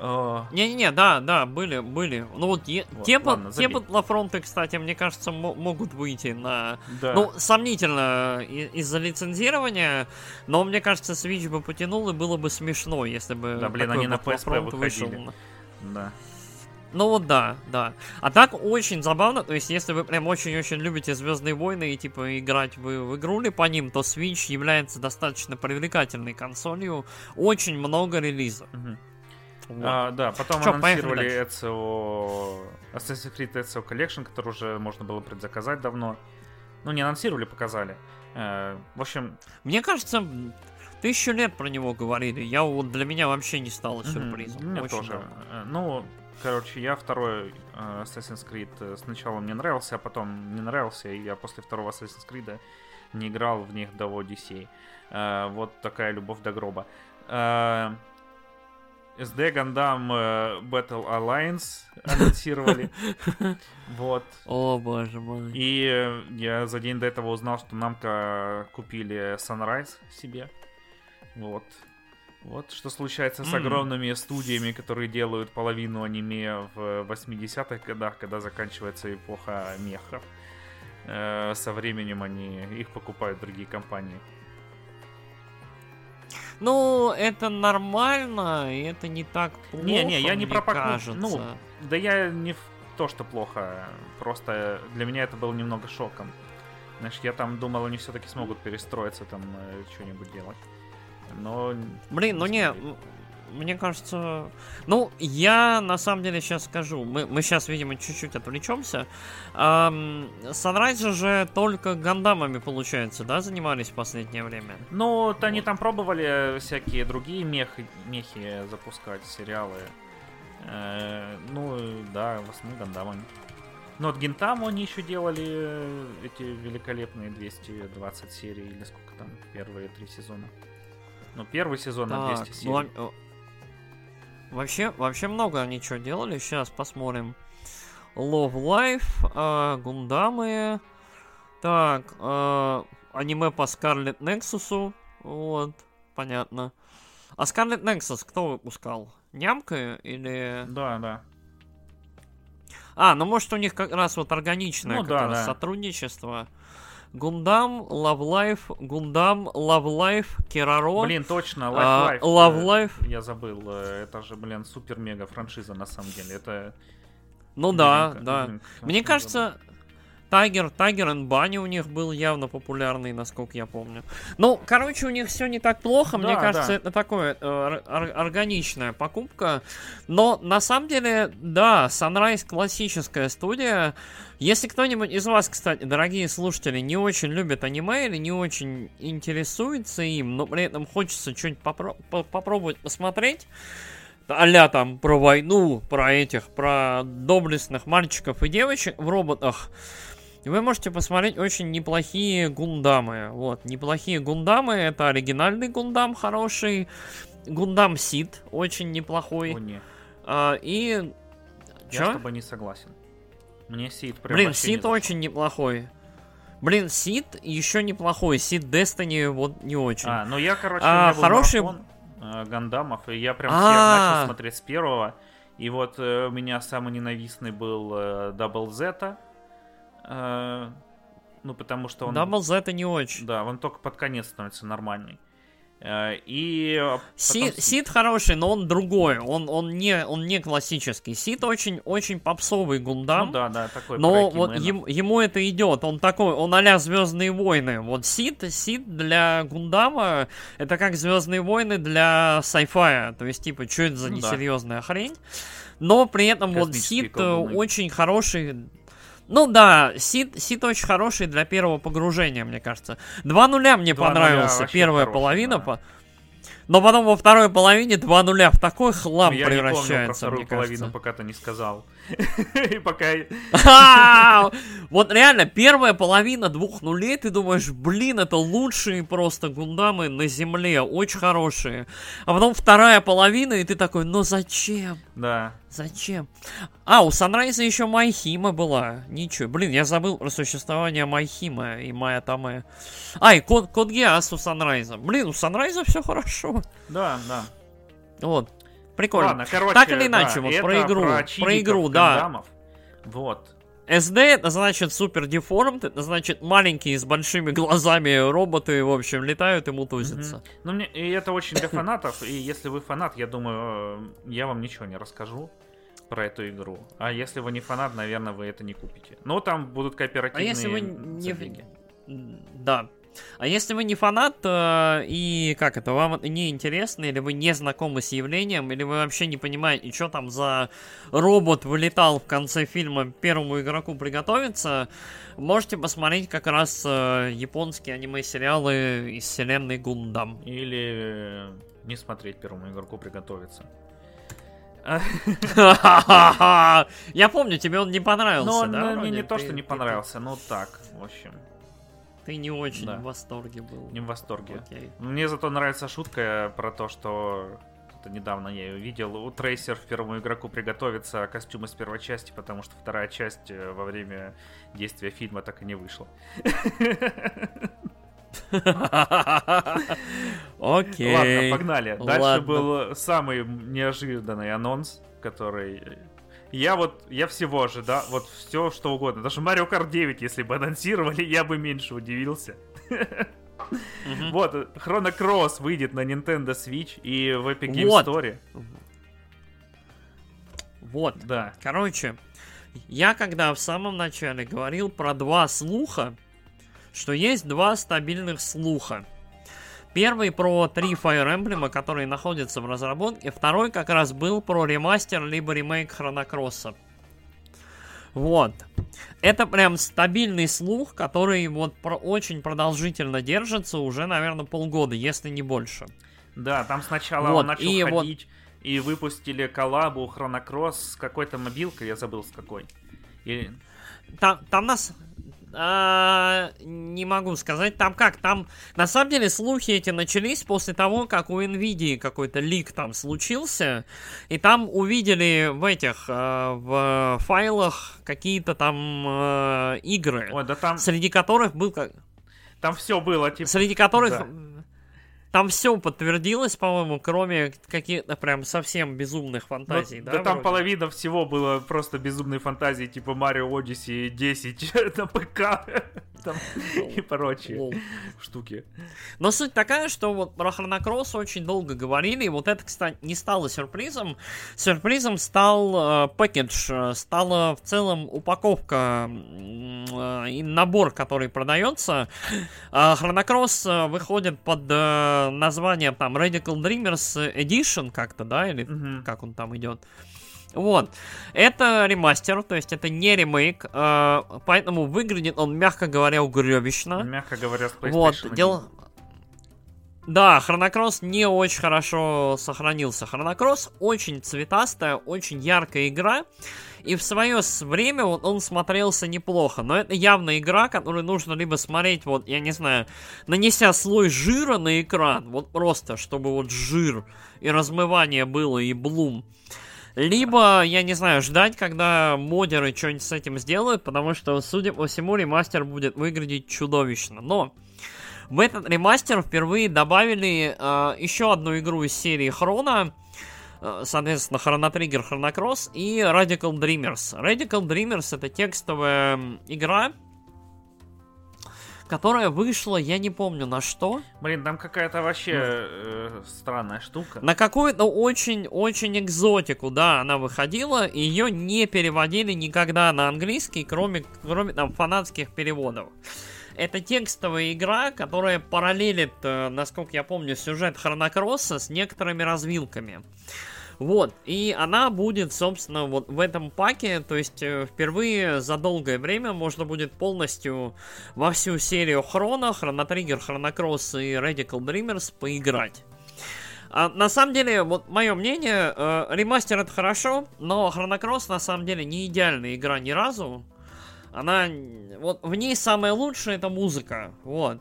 [SPEAKER 1] Э, Не-не-не, да, да, были, были. Ну вот, е- вот те, ладно, те Battlefront, кстати, мне кажется, могут выйти на... Да. Ну, сомнительно из-за лицензирования, но мне кажется, Switch бы потянул, и было бы смешно, если бы
[SPEAKER 2] Да, блин, они на PSP выходили. Вышел. Да.
[SPEAKER 1] Ну вот да, да. А так очень забавно, то есть если вы прям очень-очень любите Звездные войны и типа играть вы в игрули по ним, то Switch является достаточно привлекательной консолью. Очень много релизов. Угу.
[SPEAKER 2] Вот. А, да, потом Чё, анонсировали ECO, Assassin's Creed ECO Collection, который уже можно было предзаказать давно. Ну, не анонсировали, показали. Э, в общем...
[SPEAKER 1] Мне кажется, тысячу лет про него говорили. Я вот для меня вообще не стало сюрпризом.
[SPEAKER 2] Мне Очень тоже. Давно. Э, ну, короче, я второй э, Assassin's Creed э, сначала мне нравился, а потом не нравился, и я после второго Assassin's Creed не играл в них до Odyssey. Э, вот такая любовь до гроба. SD Gundam Battle Alliance анонсировали. [LAUGHS] Вот.
[SPEAKER 1] О, боже мой.
[SPEAKER 2] И я за день до этого узнал, что намка купили Sunrise себе. Вот. Вот что случается с огромными студиями, которые делают половину аниме в 80-х годах, когда заканчивается эпоха мехов. Э, со временем они их покупают другие компании.
[SPEAKER 1] Ну, это нормально, и это не так плохо.
[SPEAKER 2] Не, не, я не про. Ну, да я не в то, что плохо. Просто для меня это было немного шоком. Знаешь, я там думал, они все-таки смогут перестроиться, там э, что-нибудь делать. Но.
[SPEAKER 1] Блин, ну не, мне кажется... Ну, я на самом деле сейчас скажу. Мы, мы сейчас, видимо, чуть-чуть отвлечемся. Эм, Sunrise же только гандамами, получается, да, занимались в последнее время?
[SPEAKER 2] Ну, вот. они там пробовали всякие другие мех, мехи запускать, сериалы. Э, ну, да, в основном гандамами. Ну, вот Гентаму они еще делали э, эти великолепные 220 серий, или сколько там, первые три сезона. Ну, первый сезон так, на 200 серий. Ну,
[SPEAKER 1] Вообще, вообще много они что делали. Сейчас посмотрим. Love Life, э, Гундамы. Так, э, аниме по Scarlet Nexus. Вот, понятно. А Scarlet Nexus кто выпускал? Нямка или...
[SPEAKER 2] Да, да.
[SPEAKER 1] А, ну может у них как раз вот органичное ну, как да, раз да. сотрудничество. Гундам, Life, Гундам, Life, Кераро.
[SPEAKER 2] Блин, точно, Life.
[SPEAKER 1] Love Life.
[SPEAKER 2] Я забыл, э, это же, блин, супер-мега франшиза на самом деле. Это...
[SPEAKER 1] Ну да, да. Мне кажется, Тайгер, Тайгер и Банни у них был явно популярный, насколько я помню. Ну, короче, у них все не так плохо. Да, Мне кажется, да. это такое э, органичная покупка. Но на самом деле, да, Sunrise классическая студия. Если кто-нибудь из вас, кстати, дорогие слушатели, не очень любит аниме или не очень интересуется им, но при этом хочется что-нибудь попро- попробовать посмотреть, а там про войну, про этих, про доблестных мальчиков и девочек в роботах, вы можете посмотреть очень неплохие гундамы. Вот, неплохие гундамы, это оригинальный гундам хороший, гундам Сид очень неплохой. О, не. А, и...
[SPEAKER 2] Я Чё? с тобой не согласен. Мне Сид
[SPEAKER 1] прям Блин, Сид не очень неплохой. Блин, Сид еще неплохой. Сид Destiny вот не очень.
[SPEAKER 2] А, ну я, короче, а, хороший... марафон, э, Гандамов, и я прям все начал смотреть с первого. И вот э, у меня самый ненавистный был э, Double Zeta. Э, ну, потому что он...
[SPEAKER 1] Double Z не очень.
[SPEAKER 2] Да, он только под конец становится нормальный. Э, и
[SPEAKER 1] Сид, потом... Сид хороший, но он другой. Он, он, не, он не классический. Сид очень, очень попсовый гундам.
[SPEAKER 2] Ну да, да, такой.
[SPEAKER 1] Но вот ем, ему это идет. Он такой, он а Звездные войны. Вот Сид, Сид для гундама это как Звездные войны для сайфая. То есть, типа, что это за ну, несерьезная да. хрень? Но при этом вот Сид э, очень хороший ну да, Сид, Сид очень хороший для первого погружения, мне кажется. Два нуля мне 2 понравился, первая хороший, половина. Да. По... Но потом во второй половине 2 нуля в такой хлам я превращается, не помню про вторую половину, кажется.
[SPEAKER 2] пока ты не сказал. [LAUGHS] И пока...
[SPEAKER 1] Вот реально, первая половина двух нулей, ты думаешь, блин, это лучшие просто гундамы на земле, очень хорошие. А потом вторая половина, и ты такой, ну зачем?
[SPEAKER 2] Да.
[SPEAKER 1] Зачем? А, у Санрайза еще Майхима была. Ничего. Блин, я забыл про существование Майхима и Майя Таме. А, и Код, Код Гиас у Санрайза. Блин, у Санрайза все хорошо.
[SPEAKER 2] Да, да.
[SPEAKER 1] Вот. Прикольно.
[SPEAKER 2] Ладно, короче,
[SPEAKER 1] так или иначе,
[SPEAKER 2] да,
[SPEAKER 1] вот про игру.
[SPEAKER 2] Про,
[SPEAKER 1] Про игру, да.
[SPEAKER 2] гандамов. Вот.
[SPEAKER 1] SD это значит супер деформд, это значит маленькие с большими [LAUGHS] глазами роботы, в общем, летают и мутузятся.
[SPEAKER 2] Мгм. Ну, мне, и это очень для фанатов, и если вы фанат, я думаю, э, я вам ничего не расскажу про эту игру. А если вы не фанат, наверное, вы это не купите. Но там будут
[SPEAKER 1] А
[SPEAKER 2] кооперативные
[SPEAKER 1] если вы не...
[SPEAKER 2] забеги.
[SPEAKER 1] Да. А если вы не фанат, э, и как это, вам это не интересно, или вы не знакомы с явлением, или вы вообще не понимаете, что там за робот вылетал в конце фильма первому игроку приготовиться, можете посмотреть как раз э, японские аниме-сериалы из вселенной Гундам.
[SPEAKER 2] Или э, не смотреть первому игроку приготовиться. [LAUGHS]
[SPEAKER 1] Я помню, тебе он не понравился,
[SPEAKER 2] Но
[SPEAKER 1] да?
[SPEAKER 2] ну, мне не то, что не понравился, но так, в общем,
[SPEAKER 1] Ты не очень
[SPEAKER 2] Да.
[SPEAKER 1] в восторге был.
[SPEAKER 2] не в восторге.
[SPEAKER 1] Окей.
[SPEAKER 2] Мне зато нравится шутка про то, что это недавно я ее видел. У Трейсер в первому игроку приготовиться костюм из первой части, потому что вторая часть э, во время действия фильма так и не вышла.
[SPEAKER 1] Окей.
[SPEAKER 2] Ладно, погнали. Дальше был самый неожиданный анонс, который... Я вот, я всего ожидал, вот все что угодно. Даже Mario Kart 9, если бы анонсировали, я бы меньше удивился.
[SPEAKER 1] Мгм.
[SPEAKER 2] Вот, Chrono Cross выйдет на Nintendo Switch и в Epic Game
[SPEAKER 1] Вот.
[SPEAKER 2] Store.
[SPEAKER 1] Вот.
[SPEAKER 2] Да.
[SPEAKER 1] Короче, я когда в самом начале говорил про два слуха, что есть два стабильных слуха. Первый про три Fire Emblem, которые находятся в разработке. Второй как раз был про ремастер либо ремейк Хронокросса. Вот. Это прям стабильный слух, который вот про очень продолжительно держится уже, наверное, полгода, если не больше.
[SPEAKER 2] Да, там сначала
[SPEAKER 1] Вот,
[SPEAKER 2] он начал
[SPEAKER 1] и вот-
[SPEAKER 2] ходить и выпустили коллабу Cross с какой-то мобилкой, я забыл с какой. И...
[SPEAKER 1] Там, там нас... а, не могу сказать, там как, там на самом деле слухи эти начались после того, как у Nvidia какой-то лик там случился, и там увидели в этих, а, в файлах какие-то там а, игры,
[SPEAKER 2] Ой, да там,
[SPEAKER 1] среди которых был как,
[SPEAKER 2] там все было, типа...
[SPEAKER 1] среди которых
[SPEAKER 2] да.
[SPEAKER 1] Там все подтвердилось, по-моему, кроме каких-то прям совсем безумных
[SPEAKER 2] Ну,
[SPEAKER 1] фантазий,
[SPEAKER 2] да,
[SPEAKER 1] да?
[SPEAKER 2] там
[SPEAKER 1] вроде?
[SPEAKER 2] половина всего было просто безумной фантазии, типа Mario Odyssey 10 на ПК там, и прочие
[SPEAKER 1] Лол.
[SPEAKER 2] штуки.
[SPEAKER 1] Но суть такая, что вот про Хронокросс очень долго говорили, и вот это, кстати, не стало сюрпризом. Сюрпризом стал э, э, стала в целом упаковка э, и набор, который продается. А Хронокросс э, выходит под э, названием там Radical Dreamers Edition как-то, да, или
[SPEAKER 2] Мгм.
[SPEAKER 1] как он там идет. Вот. Это ремастер, то есть это не ремейк, э, поэтому выглядит он, мягко говоря, угребищно.
[SPEAKER 2] Мягко говоря, с PlayStation
[SPEAKER 1] Вот,
[SPEAKER 2] 1.
[SPEAKER 1] дело... Да, Хронокросс не очень хорошо сохранился. Хронокросс очень цветастая, очень яркая игра. И в свое время вот он смотрелся неплохо. Но это явно игра, которую нужно либо смотреть, вот, я не знаю, нанеся слой жира на экран, вот просто, чтобы вот жир и размывание было, и блум. Либо, я не знаю, ждать, когда модеры что-нибудь с этим сделают, потому что, судя по всему, ремастер будет выглядеть чудовищно. Но в этот ремастер впервые добавили э, еще одну игру из серии Хрона, э, соответственно, Chrono Cross и Radical Dreamers. Radical Dreamers это текстовая игра, которая вышла, я не помню на что,
[SPEAKER 2] Блин, там какая-то вообще э, странная штука.
[SPEAKER 1] на какую-то очень-очень экзотику, да, она выходила, и ее не переводили никогда на английский, кроме, кроме там фанатских переводов. Это текстовая игра, которая параллелит, э, насколько я помню, сюжет Хронокросса с некоторыми развилками. Вот, и она будет, собственно, вот в этом паке, то есть э, впервые за долгое время можно будет полностью во всю серию Хрона, Хроно Триггер, Хронокросс и Radical Dreamers поиграть. А, на самом деле, вот мое мнение, э, ремастер это хорошо, но Хронокросс на самом деле не идеальная игра ни разу. Она, вот в ней самое лучшее это музыка, вот.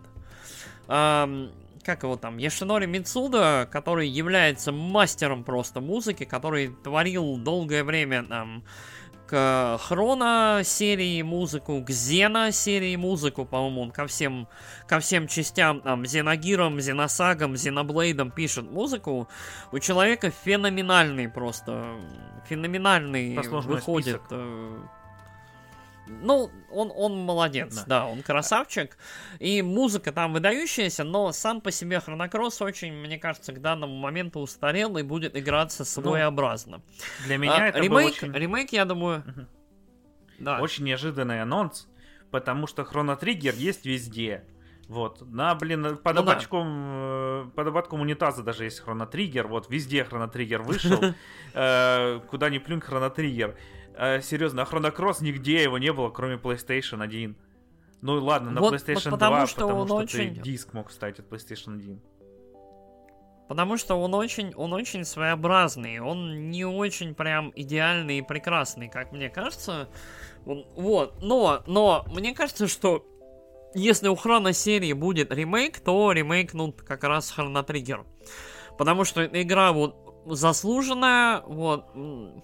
[SPEAKER 1] Ам, как его там, Яшинори Мицуда, который является мастером просто музыки, который творил долгое время там к Хрона серии музыку, к Зена серии музыку, по-моему, он ко всем, ко всем частям, там, Зеногирам, Зеносагам, Зеноблейдам пишет музыку. У человека феноменальный просто, феноменальный выходит. Список. Ну, он, он молодец, да. да, он красавчик. И музыка там выдающаяся, но сам по себе Хронокросс очень, мне кажется, к данному моменту устарел и будет играться ну, своеобразно.
[SPEAKER 2] Ну, для меня а, это ремейк, был очень...
[SPEAKER 1] ремейк, я думаю... Угу.
[SPEAKER 2] Да. Очень неожиданный анонс, потому что Хроно Триггер есть везде. Вот, на, блин, под, ну, ободком, да. Э, под ободком унитаза даже есть хронотриггер, вот, везде хронотриггер вышел, [LAUGHS] э, куда ни плюнь хронотриггер. Серьезно, а Хронокросс нигде его не было, кроме PlayStation 1. Ну ладно, на вот, PlayStation потому 2, что потому что очень... ты диск мог вставить от PlayStation 1.
[SPEAKER 1] Потому что он очень, он очень своеобразный, он не очень прям идеальный и прекрасный, как мне кажется. Он, вот, но, но, мне кажется, что если у Хрона серии будет ремейк, то ремейкнут как раз Хроно Триггер. Потому что игра вот заслуженная, вот,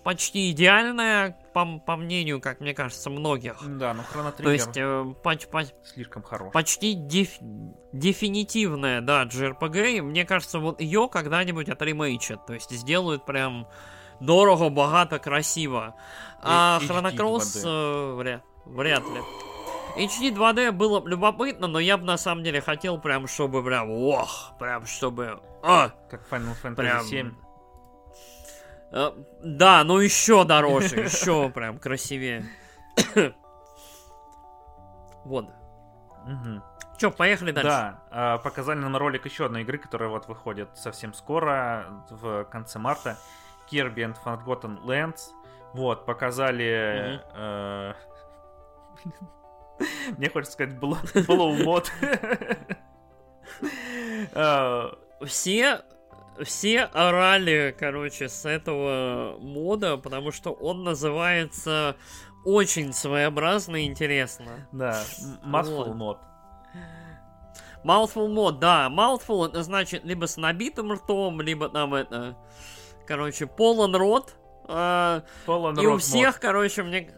[SPEAKER 1] почти идеальная, по, по мнению, как мне кажется, многих.
[SPEAKER 2] Да, но Хроно
[SPEAKER 1] То есть, э, поч, поч,
[SPEAKER 2] слишком хорош.
[SPEAKER 1] Почти деф, дефинитивная, да, JRPG, и мне кажется, вот ее когда-нибудь отремейчат, то есть сделают прям дорого, богато, красиво. А Хронокросс э, вряд, вряд ли. HD 2D было любопытно, но я бы на самом деле хотел прям, чтобы прям, ох, прям чтобы... А,
[SPEAKER 2] как Final Fantasy прям, 7.
[SPEAKER 1] Э, да, ну еще дороже, еще прям красивее. [COUGHS] вот. Угу. Че, поехали дальше.
[SPEAKER 2] Да, а, показали нам ролик еще одной игры, которая вот выходит совсем скоро, в конце марта. Kirby and Forgotten Lands. Вот, показали... Э, [LAUGHS] мне хочется сказать Blow Mod. [LAUGHS]
[SPEAKER 1] Все все орали, короче, с этого мода, потому что он называется очень своеобразно и интересно.
[SPEAKER 2] Да, Mouthful мод.
[SPEAKER 1] Mouthful мод, да. Mouthful это значит либо с набитым ртом, либо там это... Короче, полон рот. Э, полон и рот у всех, мод. короче, мне...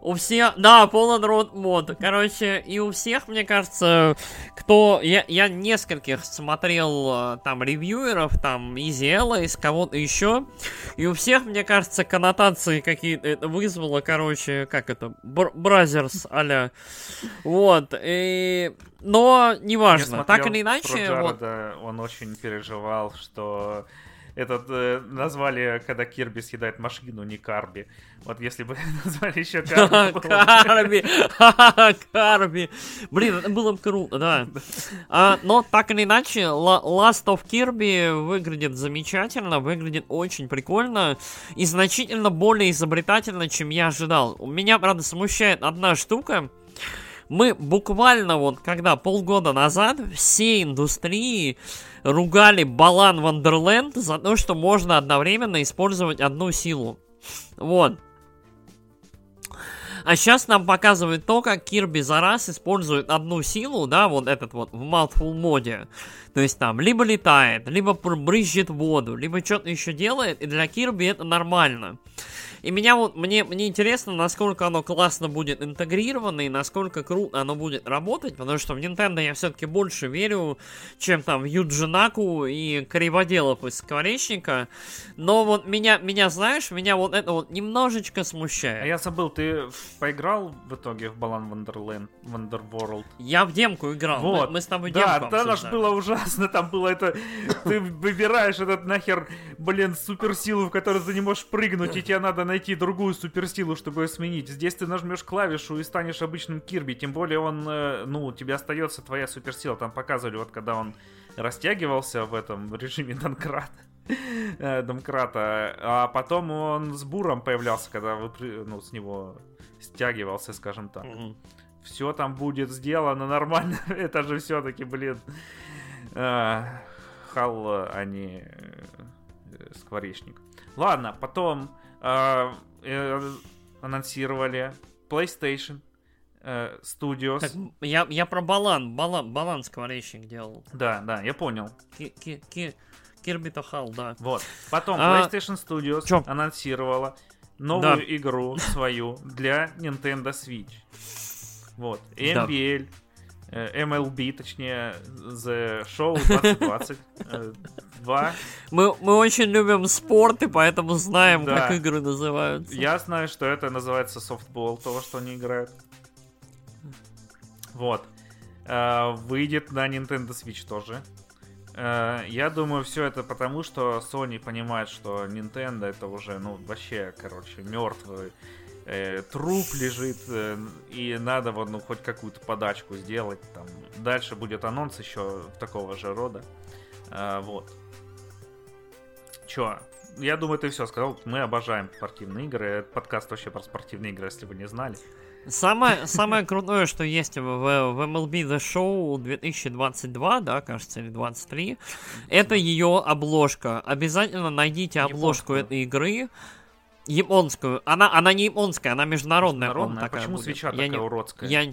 [SPEAKER 1] У всех, да, полон рот мод. Короче, и у всех, мне кажется, кто... Я, я нескольких смотрел э, там ревьюеров, там Изиэла, из кого-то еще. И у всех, мне кажется, коннотации какие-то это вызвало, короче, как это, Бразерс а Вот, и... Но неважно, так или иначе...
[SPEAKER 2] Джареда, вот... Он очень переживал, что этот э, назвали, когда Кирби съедает машину, не Карби. Вот если бы [LAUGHS] назвали еще Карби.
[SPEAKER 1] Карби! [LAUGHS] Карби! Блин, это было бы круто, да. А, но так или иначе, Last of Kirby выглядит замечательно, выглядит очень прикольно и значительно более изобретательно, чем я ожидал. Меня, правда, смущает одна штука. Мы буквально вот, когда полгода назад все индустрии ругали Балан Вандерленд за то, что можно одновременно использовать одну силу. Вот. А сейчас нам показывают то, как Кирби за раз использует одну силу, да, вот этот вот в Mouthful моде. То есть там либо летает, либо брызжет воду, либо что-то еще делает, и для Кирби это нормально. И меня вот, мне, мне интересно, насколько оно классно будет интегрировано и насколько круто оно будет работать, потому что в Nintendo я все-таки больше верю, чем там в Юджинаку и Криводелов из Скворечника. Но вот меня, меня, знаешь, меня вот это вот немножечко смущает.
[SPEAKER 2] А я забыл, ты поиграл в итоге в Балан Вандерленд, Вандерворлд?
[SPEAKER 1] Я в демку играл, вот. мы, мы с тобой
[SPEAKER 2] демку Да, там было ужасно, там было это, ты выбираешь этот нахер, блин, суперсилу, в которую ты не можешь прыгнуть, и тебе надо найти другую суперсилу, чтобы ее сменить. Здесь ты нажмешь клавишу и станешь обычным Кирби. Тем более он, э, ну, у тебя остается твоя суперсила. Там показывали, вот когда он растягивался в этом [LAUGHS] режиме Донкрата. Э, Домкрата. А потом он с буром появлялся, когда вы, ну, с него стягивался, скажем так. Все там будет сделано нормально. [LAUGHS] Это же все-таки, блин, э, Хал, а не скворечник. Ладно, потом э, э, анонсировали PlayStation э, Studios.
[SPEAKER 1] Так, я, я про балан, балан, баланс говорящий делал.
[SPEAKER 2] Да, да, я понял.
[SPEAKER 1] Ки- ки- ки- Кирби Тохал, да.
[SPEAKER 2] Вот. Потом
[SPEAKER 1] А,
[SPEAKER 2] PlayStation Studios
[SPEAKER 1] чё?
[SPEAKER 2] анонсировала новую
[SPEAKER 1] Да.
[SPEAKER 2] игру [LAUGHS] свою для Nintendo Switch. Вот.
[SPEAKER 1] Да.
[SPEAKER 2] MBL, э, MLB, точнее, The Show 2020. [LAUGHS] Два.
[SPEAKER 1] Мы, мы очень любим спорт, и поэтому знаем,
[SPEAKER 2] Да.
[SPEAKER 1] как игры называются.
[SPEAKER 2] Я знаю, что это называется софтбол, то, что они играют. Вот. Э, Выйдет на Nintendo Switch тоже. Э, Я думаю, все это потому, что Sony понимает, что Nintendo это уже, ну, вообще, короче, мертвый э, труп лежит, э, и надо вот, ну, хоть какую-то подачку сделать. Там. Дальше будет анонс еще такого же рода. Э, Вот. Чё? Я думаю, ты все сказал. Мы обожаем спортивные игры. Этот подкаст вообще про спортивные игры, если вы не знали.
[SPEAKER 1] Самое, [LAUGHS] самое крутое, что есть в, в- MLB The Show 2022, да, кажется, или 23, это ее обложка. Обязательно найдите обложку
[SPEAKER 2] Японскую.
[SPEAKER 1] этой игры. Японскую. Она, она не японская, она международная. по-моему,
[SPEAKER 2] Народная. А
[SPEAKER 1] такая
[SPEAKER 2] Почему
[SPEAKER 1] будет.
[SPEAKER 2] свеча
[SPEAKER 1] Я
[SPEAKER 2] такая
[SPEAKER 1] не-
[SPEAKER 2] уродская?
[SPEAKER 1] Я...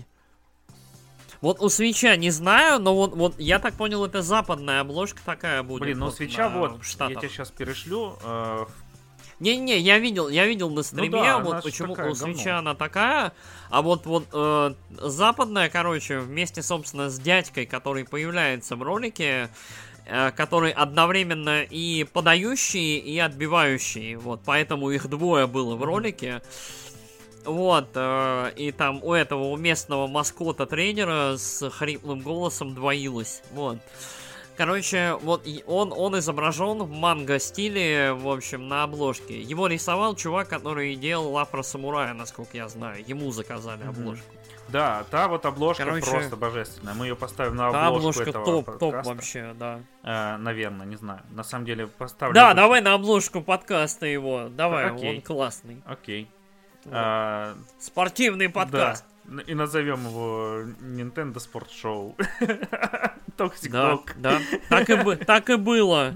[SPEAKER 1] Вот у свеча не знаю, но вот, вот я так понял, это западная обложка такая будет.
[SPEAKER 2] Блин, ну
[SPEAKER 1] вот
[SPEAKER 2] свеча
[SPEAKER 1] на-
[SPEAKER 2] вот,
[SPEAKER 1] в
[SPEAKER 2] я
[SPEAKER 1] Штатах.
[SPEAKER 2] тебе сейчас перешлю. э,
[SPEAKER 1] Не-не, я видел, я видел на стриме,
[SPEAKER 2] Ну да,
[SPEAKER 1] вот почему у свеча
[SPEAKER 2] говно.
[SPEAKER 1] она такая, а вот вот э, западная, короче, вместе, собственно, с дядькой, который появляется в ролике, э, который одновременно и подающий, и отбивающий, вот, поэтому их двое было в ролике. Вот, э, и там у этого у местного маскота тренера с хриплым голосом двоилось. Вот. Короче, вот и он, он изображен в манго-стиле, в общем, на обложке. Его рисовал чувак, который делал Афро Самурая, насколько я знаю. Ему заказали обложку.
[SPEAKER 2] Да, та вот обложка
[SPEAKER 1] Короче,
[SPEAKER 2] просто божественная. Мы ее поставим на
[SPEAKER 1] Та
[SPEAKER 2] обложку
[SPEAKER 1] обложка
[SPEAKER 2] этого
[SPEAKER 1] топ, топ
[SPEAKER 2] подкаста.
[SPEAKER 1] вообще, да.
[SPEAKER 2] Э, наверное, не знаю. На самом деле поставлю.
[SPEAKER 1] Да,
[SPEAKER 2] обычно.
[SPEAKER 1] давай на обложку подкаста его. Давай,
[SPEAKER 2] Окей.
[SPEAKER 1] он классный.
[SPEAKER 2] Окей. А,
[SPEAKER 1] Спортивный подкаст.
[SPEAKER 2] да. И назовем его Nintendo Sport Show. [LAUGHS] Toxic
[SPEAKER 1] Да, да. Так и, так и было.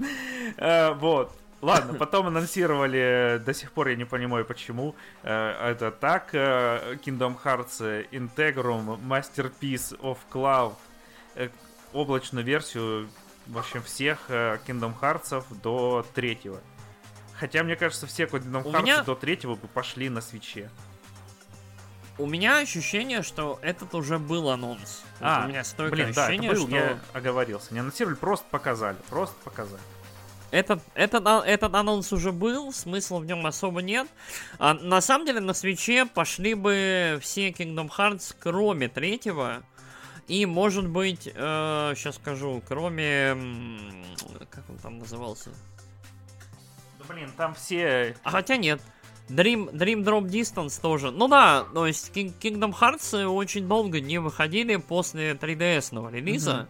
[SPEAKER 2] Э, Вот. Ладно, потом анонсировали, до сих пор я не понимаю почему, э, это так, э, Kingdom Hearts Integrum Masterpiece of Cloud, облачную версию, в общем, всех Kingdom Hearts до третьего. Хотя, мне кажется, все Kingdom Hearts
[SPEAKER 1] меня-
[SPEAKER 2] до третьего бы пошли на свече.
[SPEAKER 1] У меня ощущение, что этот уже был анонс. Вот
[SPEAKER 2] А,
[SPEAKER 1] у меня стойкое
[SPEAKER 2] Блин, да,
[SPEAKER 1] ощущение,
[SPEAKER 2] был,
[SPEAKER 1] что
[SPEAKER 2] я оговорился. Не анонсировали, просто показали, просто показали.
[SPEAKER 1] этот, этот, а- этот анонс уже был, смысла в нем особо нет. А, на самом деле на свече пошли бы все Kingdom Hearts, кроме третьего. И, может быть, сейчас скажу, кроме... Как он там назывался?
[SPEAKER 2] Да, блин, там все...
[SPEAKER 1] А хотя нет. Dream, Dream Drop Distance тоже. Ну да, то есть King- Kingdom Hearts очень долго не выходили после 3DS-ного релиза.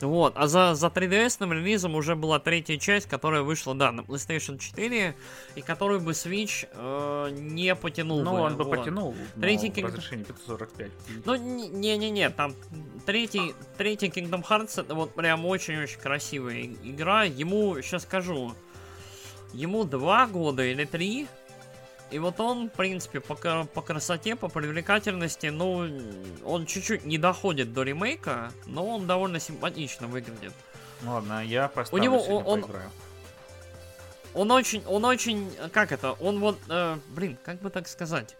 [SPEAKER 1] Вот, а за, за 3DS-ным релизом уже была третья часть, которая вышла, да, на PlayStation 4, и которую бы Switch э, не потянул
[SPEAKER 2] Ну,
[SPEAKER 1] бы.
[SPEAKER 2] он бы
[SPEAKER 1] вот.
[SPEAKER 2] потянул,
[SPEAKER 1] Третий
[SPEAKER 2] в
[SPEAKER 1] Kingdom-
[SPEAKER 2] разрешении 545.
[SPEAKER 1] Ну, не-не-не, там третий, третий Kingdom Hearts это вот прям очень-очень красивая игра. Ему, сейчас скажу, ему два года или три. И вот он, в принципе, по, по красоте, по привлекательности, ну, он чуть-чуть не доходит до ремейка, но он довольно симпатично выглядит.
[SPEAKER 2] Ну ладно, я поставлю
[SPEAKER 1] него
[SPEAKER 2] сегодня
[SPEAKER 1] он-
[SPEAKER 2] поиграю.
[SPEAKER 1] Он очень, он очень, как это, он вот, э, блин, как бы так сказать.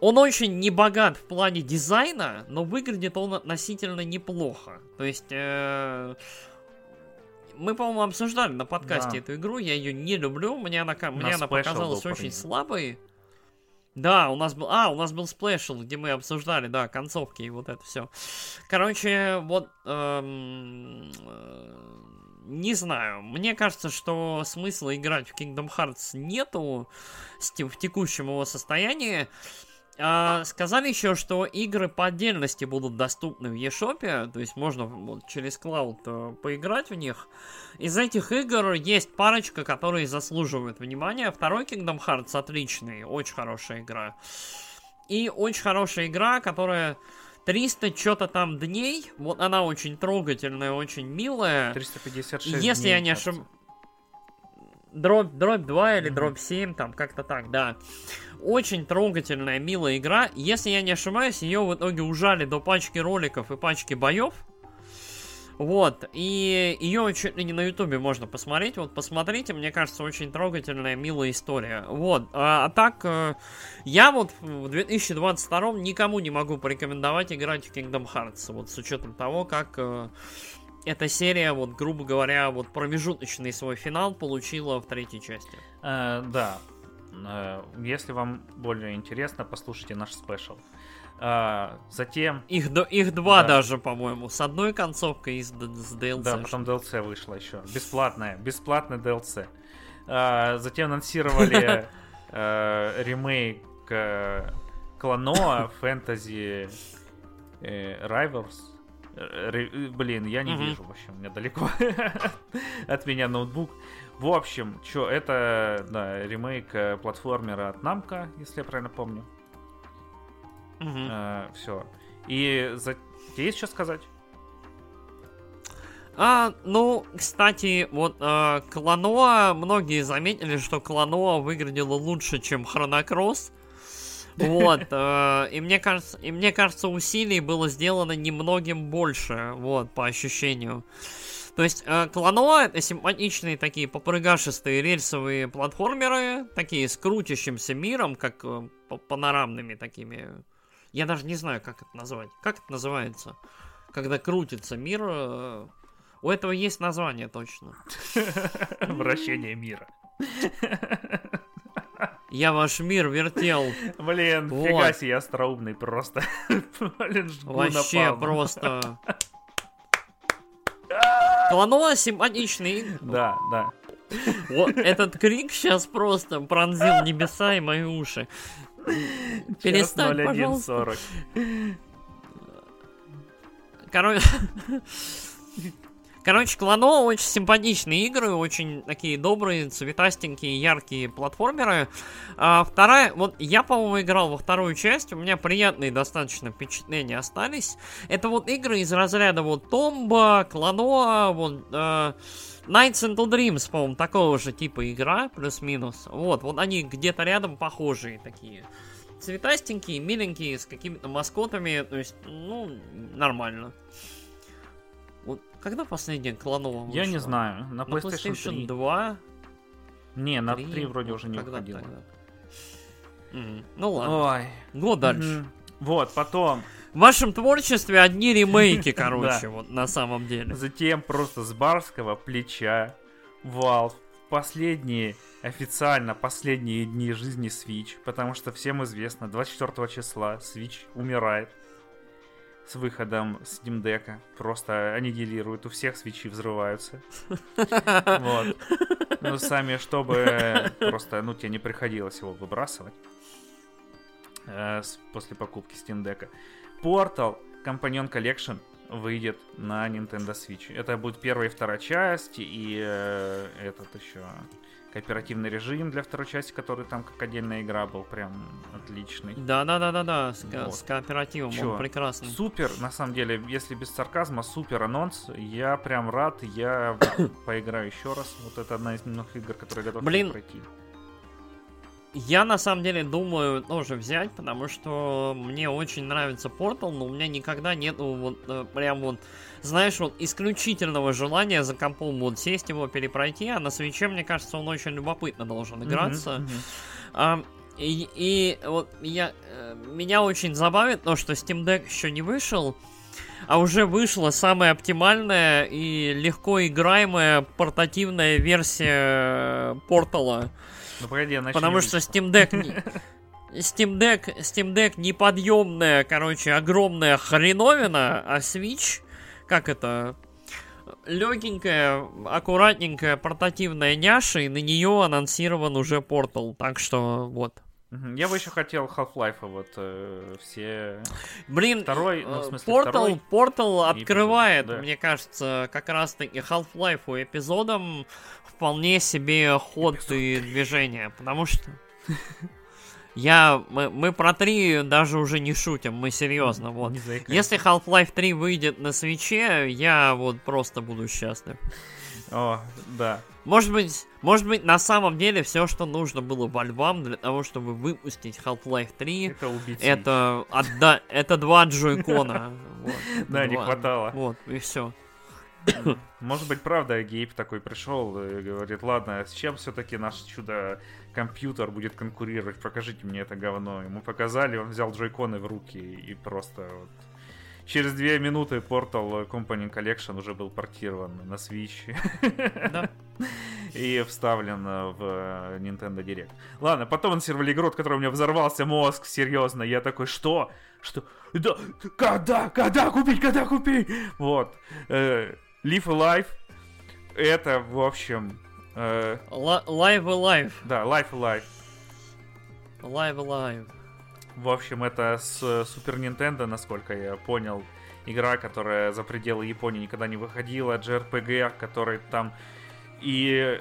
[SPEAKER 1] Он очень не богат в плане дизайна, но выглядит он относительно неплохо. То есть, э, мы, по-моему, обсуждали на подкасте
[SPEAKER 2] Да.
[SPEAKER 1] эту игру, я ее не люблю, мне она, ка- мне она показалась очень
[SPEAKER 2] принят.
[SPEAKER 1] слабой. Да, у нас был, а, у нас был спешл, где мы обсуждали, да, концовки и вот это все. Короче, вот, эм, э, не знаю, мне кажется, что смысла играть в Kingdom Hearts нету в текущем его состоянии. А, сказали еще, что игры по отдельности будут доступны в eShop, то есть можно вот через клауд э, поиграть в них. Из этих игр есть парочка, которые заслуживают внимания. Второй Kingdom Hearts отличный, очень хорошая игра. И очень хорошая игра, которая 300 что-то там дней. Вот она очень трогательная, очень милая.
[SPEAKER 2] 356
[SPEAKER 1] Если
[SPEAKER 2] дней,
[SPEAKER 1] я не ошибаюсь... дробь, дробь 2 или дробь 7, там как-то так, да. Очень трогательная, милая игра. Если я не ошибаюсь, ее в итоге ужали до пачки роликов и пачки боев. Вот, и ее чуть ли не на ютубе можно посмотреть. Вот, посмотрите, мне кажется, очень трогательная, милая история. Вот, а, а так, э, я вот в 2022 никому не могу порекомендовать играть в Kingdom Hearts. Вот, с учетом того, как э, эта серия, вот, грубо говоря, вот промежуточный свой финал получила в третьей части.
[SPEAKER 2] Э, да. Э, если вам более интересно, послушайте наш спешл. А, затем...
[SPEAKER 1] Их, их два да. даже, по-моему. С одной концовкой и с, с DLC.
[SPEAKER 2] Да, потом DLC вышло еще. Бесплатное. Бесплатный DLC. А, затем анонсировали [LAUGHS] ремейк Кланоа Фэнтези Rivals. Блин, я не вижу, в общем, у меня далеко [LAUGHS] от меня ноутбук. В общем, что это, да, ремейк платформера от Намка, если я правильно помню. Угу. Э, все. И за... тебе есть что сказать?
[SPEAKER 1] А, ну, кстати, вот э, Кланоа, многие заметили, что Кланоа выглядела лучше, чем Хронокросс. Вот, э, и мне кажется, и мне кажется, усилий было сделано немногим больше, вот, по ощущению. То есть, э, Кланоа это симпатичные такие попрыгашистые рельсовые платформеры, такие с крутящимся миром, как э, панорамными такими я даже не знаю, как это назвать. Как это называется? Когда крутится мир. Э, у этого есть название точно. [LAUGHS]
[SPEAKER 2] Вращение мира.
[SPEAKER 1] Я ваш мир вертел.
[SPEAKER 2] Блин, вот. фига себе остроумный просто. [LAUGHS]
[SPEAKER 1] Блин, Вообще просто. [LAUGHS] Кланова симпатичный.
[SPEAKER 2] Да, да.
[SPEAKER 1] Вот этот крик сейчас просто пронзил небеса и мои уши. Перестань, пожалуйста. Короче... Короче, Клано очень симпатичные игры, очень такие добрые, цветастенькие, яркие платформеры. А вторая, вот я, по-моему, играл во вторую часть, у меня приятные достаточно впечатления остались. Это вот игры из разряда вот Томба, Клано, вот... Э, Nights into Dreams, по-моему, такого же типа игра, плюс-минус. Вот, вот они где-то рядом похожие такие. Цветастенькие, миленькие, с какими-то маскотами, то есть, ну, нормально. Когда последняя кланова
[SPEAKER 2] вышла? Я не знаю, на PlayStation, на PlayStation 3.
[SPEAKER 1] 2?
[SPEAKER 2] Не, на 3, 3 вроде уже не когда выходило.
[SPEAKER 1] Mm. Ну ладно. Ой. Год дальше. Mm-hmm.
[SPEAKER 2] Вот, потом
[SPEAKER 1] в вашем творчестве одни ремейки, [LAUGHS] [LAUGHS] короче, вот на самом деле.
[SPEAKER 2] Затем просто с барского плеча Valve последние, официально последние дни жизни Switch, потому что всем известно, 24 числа Switch умирает с выходом Steam Deck. Просто аннигилируют, у всех свечи взрываются. [LAUGHS] Вот. Ну, сами, чтобы просто, ну, тебе не приходилось его выбрасывать э, после покупки Steam Deck. Portal Companion Collection выйдет на Nintendo Switch. Это будет первая и вторая часть, и э, этот еще кооперативный режим для второй части, который там как отдельная игра был, прям отличный.
[SPEAKER 1] Да, да, да, да, да, с, вот. с кооперативом, Чё? он прекрасный.
[SPEAKER 2] Супер, на самом деле, если без сарказма, супер анонс. Я прям рад, я [COUGHS] поиграю еще раз. Вот это одна из немногих игр, которые готов
[SPEAKER 1] Блин, пройти. Я на самом деле думаю тоже взять, потому что мне очень нравится Portal, но у меня никогда нету вот э, прям вот, знаешь, вот исключительного желания за компом вот сесть его перепройти, а на свече, мне кажется, он очень любопытно должен играться. Mm-hmm, mm-hmm. А, и, и вот я, э, меня очень забавит то, что Steam Deck еще не вышел, а уже вышла самая оптимальная и легко играемая портативная версия Портала.
[SPEAKER 2] Ну погоди,
[SPEAKER 1] Потому что [LAUGHS] Steam Deck... Steam Deck, Steam Deck неподъемная, короче, огромная хреновина, а Switch, как это, легенькая, аккуратненькая портативная няша, и на нее анонсирован уже портал. Так что вот.
[SPEAKER 2] Я бы еще хотел Half-Life, вот э, все.
[SPEAKER 1] Блин,
[SPEAKER 2] второй,
[SPEAKER 1] ну, в смысле, Portal, второй Portal открывает, эпизод, да. мне кажется, как раз-таки Half-Life эпизодом вполне себе ход и движение, потому что [LAUGHS] я, мы, мы про 3 даже уже не шутим, мы серьезно, вот. Если Half-Life 3 выйдет на свече, я вот просто буду счастлив.
[SPEAKER 2] О, да.
[SPEAKER 1] Может быть, может быть, на самом деле все, что нужно было вальвам для того, чтобы выпустить Half-Life 3,
[SPEAKER 2] Это убить.
[SPEAKER 1] это, отда... это два джойкона. [LAUGHS]
[SPEAKER 2] Да, не хватало.
[SPEAKER 1] Вот, и все. [COUGHS]
[SPEAKER 2] Может быть, правда, Гейб такой пришел и говорит, ладно, с чем все-таки наш чудо-компьютер будет конкурировать? Покажите мне это говно. Ему показали, он взял джойконы в руки и просто вот... Через две минуты Portal Company Collection уже был портирован на Switch
[SPEAKER 1] Да. [LAUGHS]
[SPEAKER 2] и вставлен в Nintendo Direct. Ладно, потом анонсировали игру, от которой у меня взорвался мозг, серьезно. Я такой, что? Что? Да, когда? Когда купить? Когда купить? Вот. Э, Live Alive. Это, в общем... э,
[SPEAKER 1] Li- Live Alive.
[SPEAKER 2] да, Life Alive.
[SPEAKER 1] Live Alive.
[SPEAKER 2] В общем, это с Super Nintendo, насколько я понял, игра, которая за пределы Японии никогда не выходила, JRPG, который там и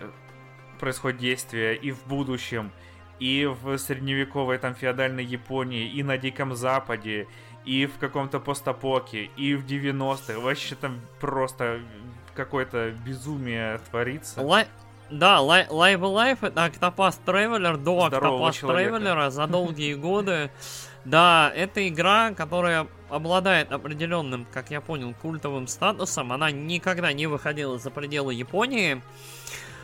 [SPEAKER 2] происходит действие и в будущем, и в средневековой там феодальной Японии, и на Диком Западе, и в каком-то постапоке, и в 90-х. Вообще там просто какое-то безумие творится.
[SPEAKER 1] Ли- Да, Li- Live Alive это Octopath Traveler до
[SPEAKER 2] Здорового человека.
[SPEAKER 1] Traveler за долгие годы. Да, это игра, которая обладает определенным, как я понял, культовым статусом. Она никогда не выходила за пределы Японии.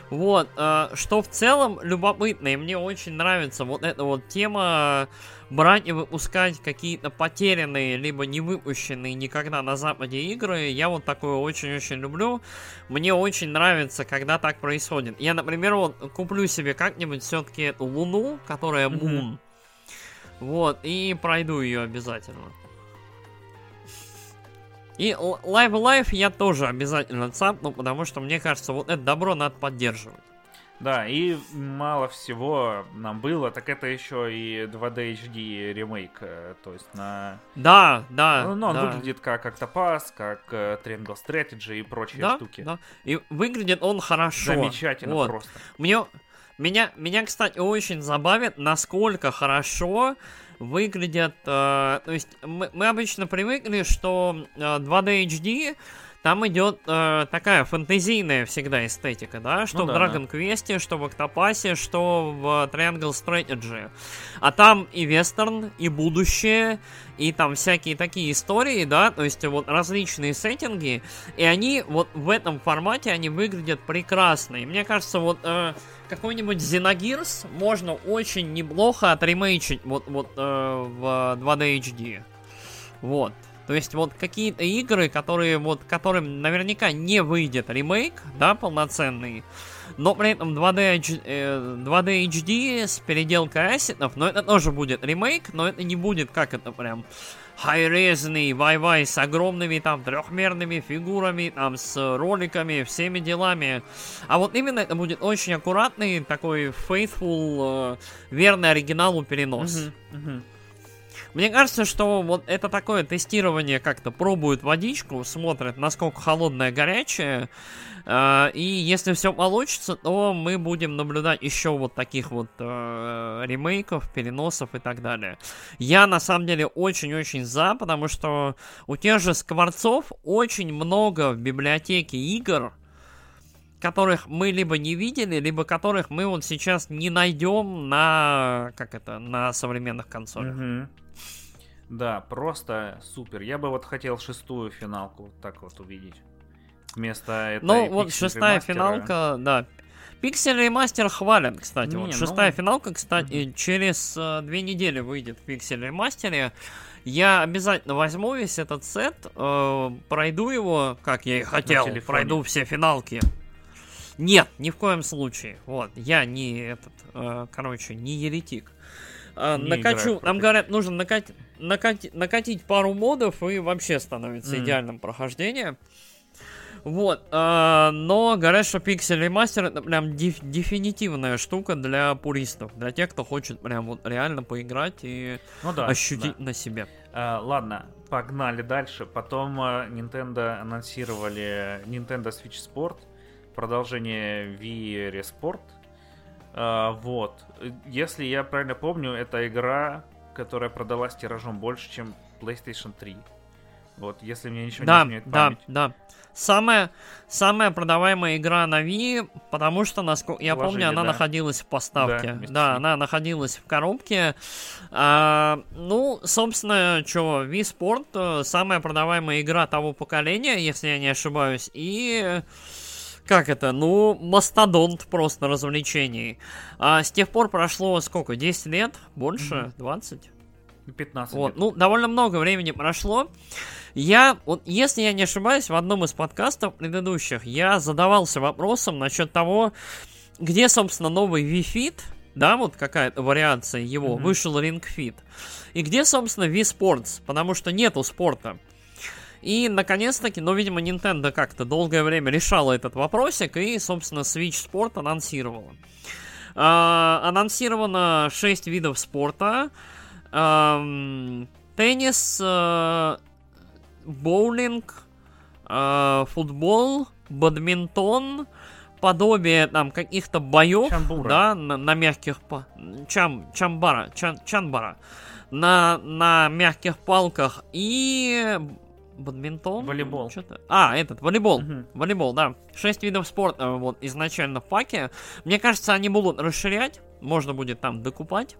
[SPEAKER 1] Вот, э, что в целом любопытно, и мне очень нравится вот эта вот тема брать и выпускать какие-то потерянные, либо не выпущенные никогда на Западе игры. Я вот такое очень-очень люблю. Мне очень нравится, когда так происходит. Я, например, вот куплю себе как-нибудь все-таки эту Луну, которая. Moon. Вот, и пройду ее обязательно. И Live Life я тоже обязательно цапну, потому что мне кажется, вот это добро надо поддерживать.
[SPEAKER 2] Да, и мало всего нам было, так это еще и 2D HD ремейк, э, то есть на...
[SPEAKER 1] Да, да.
[SPEAKER 2] ну, ну, он
[SPEAKER 1] да.
[SPEAKER 2] выглядит как Octopus, как э, Triangle Strategy и прочие
[SPEAKER 1] да,
[SPEAKER 2] штуки.
[SPEAKER 1] да. И выглядит он хорошо.
[SPEAKER 2] Замечательно
[SPEAKER 1] Вот.
[SPEAKER 2] просто.
[SPEAKER 1] Мне, меня, меня, кстати, очень забавит, насколько хорошо выглядят... э, то есть мы, мы обычно привыкли, что э, 2D HD там идет э, такая фэнтезийная всегда эстетика, да, что
[SPEAKER 2] Ну
[SPEAKER 1] в
[SPEAKER 2] да,
[SPEAKER 1] Dragon Quest, что в Octopass, что в Triangle Strategy. А там и вестерн, и будущее, и там всякие такие истории, да, то есть вот различные сеттинги, и они вот в этом формате, они выглядят прекрасно. И мне кажется, вот э, какой-нибудь Xenogears можно очень неплохо отремейчить вот, вот э, в 2D HD. Вот. То есть вот какие-то игры, которые вот, которым наверняка не выйдет ремейк, да, полноценный, но при этом 2D, H- э, 2D HD с переделкой ассетов, но это тоже будет ремейк, но это не будет как это прям хай-резный вай-вай с огромными там трехмерными фигурами, там с роликами, всеми делами. А вот именно это будет очень аккуратный, такой faithful, э, верный оригиналу перенос.
[SPEAKER 2] Мгм, мгм.
[SPEAKER 1] Мне кажется, что вот это такое тестирование как-то пробует водичку, смотрят, насколько холодная, горячая. э, и если все получится, то мы будем наблюдать еще вот таких вот э, ремейков, переносов и так далее. Я на самом деле очень-очень за, потому что у тех же скворцов очень много в библиотеке игр, которых мы либо не видели, либо которых мы вот сейчас не найдем на как это на современных консолях.
[SPEAKER 2] Мгм. Да, просто супер. Я бы вот хотел шестую финалку вот так вот увидеть. Вместо этой
[SPEAKER 1] Ну, вот шестая
[SPEAKER 2] ремастера.
[SPEAKER 1] финалка, да. Пиксель ремастер хвалят, кстати.
[SPEAKER 2] Не,
[SPEAKER 1] вот
[SPEAKER 2] ну-
[SPEAKER 1] шестая финалка, кстати, через э, две недели выйдет в пиксель ремастере. Я обязательно возьму весь этот сет, э, пройду его, как я и хотел, пройду все финалки. Нет, ни в коем случае. Вот, я не этот, э, короче, не еретик. А, накачу,
[SPEAKER 2] играю
[SPEAKER 1] нам говорят, нужно накати- накати- накатить пару модов и вообще становится
[SPEAKER 2] Мгм.
[SPEAKER 1] идеальным прохождением. Вот, а, но говорят, что Pixel Remaster это прям деф- дефинитивная штука для пуристов, для тех, кто хочет прям вот реально поиграть и
[SPEAKER 2] Ну да.
[SPEAKER 1] ощутить
[SPEAKER 2] да.
[SPEAKER 1] на себе.
[SPEAKER 2] А, ладно, погнали дальше. Потом Nintendo анонсировали Nintendo Switch Sport, продолжение Wii Resport. А, вот. Если я правильно помню, это игра, которая продалась тиражом больше, чем PlayStation 3. Вот, если мне ничего
[SPEAKER 1] да,
[SPEAKER 2] не изменяет
[SPEAKER 1] да,
[SPEAKER 2] память.
[SPEAKER 1] да. Самая, самая продаваемая игра на Wii, потому что, насколько я
[SPEAKER 2] Положили,
[SPEAKER 1] помню, она
[SPEAKER 2] да.
[SPEAKER 1] находилась в
[SPEAKER 2] Да,
[SPEAKER 1] поставке. Да,
[SPEAKER 2] Wii.
[SPEAKER 1] она находилась в коробке. А, ну, собственно, что, Wii Sport э, самая продаваемая игра того поколения, если я не ошибаюсь. И как это? Ну, мастодонт просто развлечений. А с тех пор прошло сколько? 10 лет? Больше? 20?
[SPEAKER 2] 15
[SPEAKER 1] Вот,
[SPEAKER 2] лет.
[SPEAKER 1] ну, довольно много времени прошло. Я, вот, если я не ошибаюсь, в одном из подкастов предыдущих я задавался вопросом насчет того, где, собственно, новый Wii Fit, да, вот какая-то вариация его,
[SPEAKER 2] Мгм.
[SPEAKER 1] вышел Ring Fit, и где, собственно, Wii Sports, потому что нету спорта. И, наконец-таки, ну, видимо, Nintendo как-то долгое время решала этот вопросик, и, собственно, Switch Sport анонсировала. А, анонсировано 6 видов спорта. Ам, теннис, э, боулинг, э, футбол, бадминтон, подобие там каких-то боев,
[SPEAKER 2] Чамбура.
[SPEAKER 1] да, на, на мягких чам, чамбара, чан, чанбара, на, на мягких палках и бадминтон.
[SPEAKER 2] Волейбол.
[SPEAKER 1] Что-то. А, этот, волейбол.
[SPEAKER 2] Мгм.
[SPEAKER 1] Волейбол, да. Шесть видов спорта э, вот изначально в паке. Мне кажется, они будут расширять. Можно будет там докупать.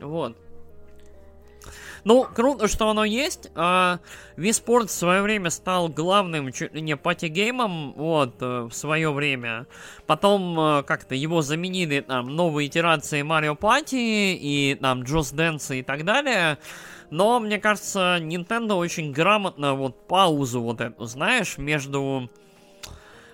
[SPEAKER 1] Вот. Ну, круто, что оно есть. А, Wii Sports в свое время стал главным чуть ли не пати-геймом, вот, э, в свое время. Потом э, как-то его заменили там новые итерации Mario Party и там Just Dance и так далее. Но, мне кажется, Nintendo очень грамотно вот паузу вот эту, знаешь, между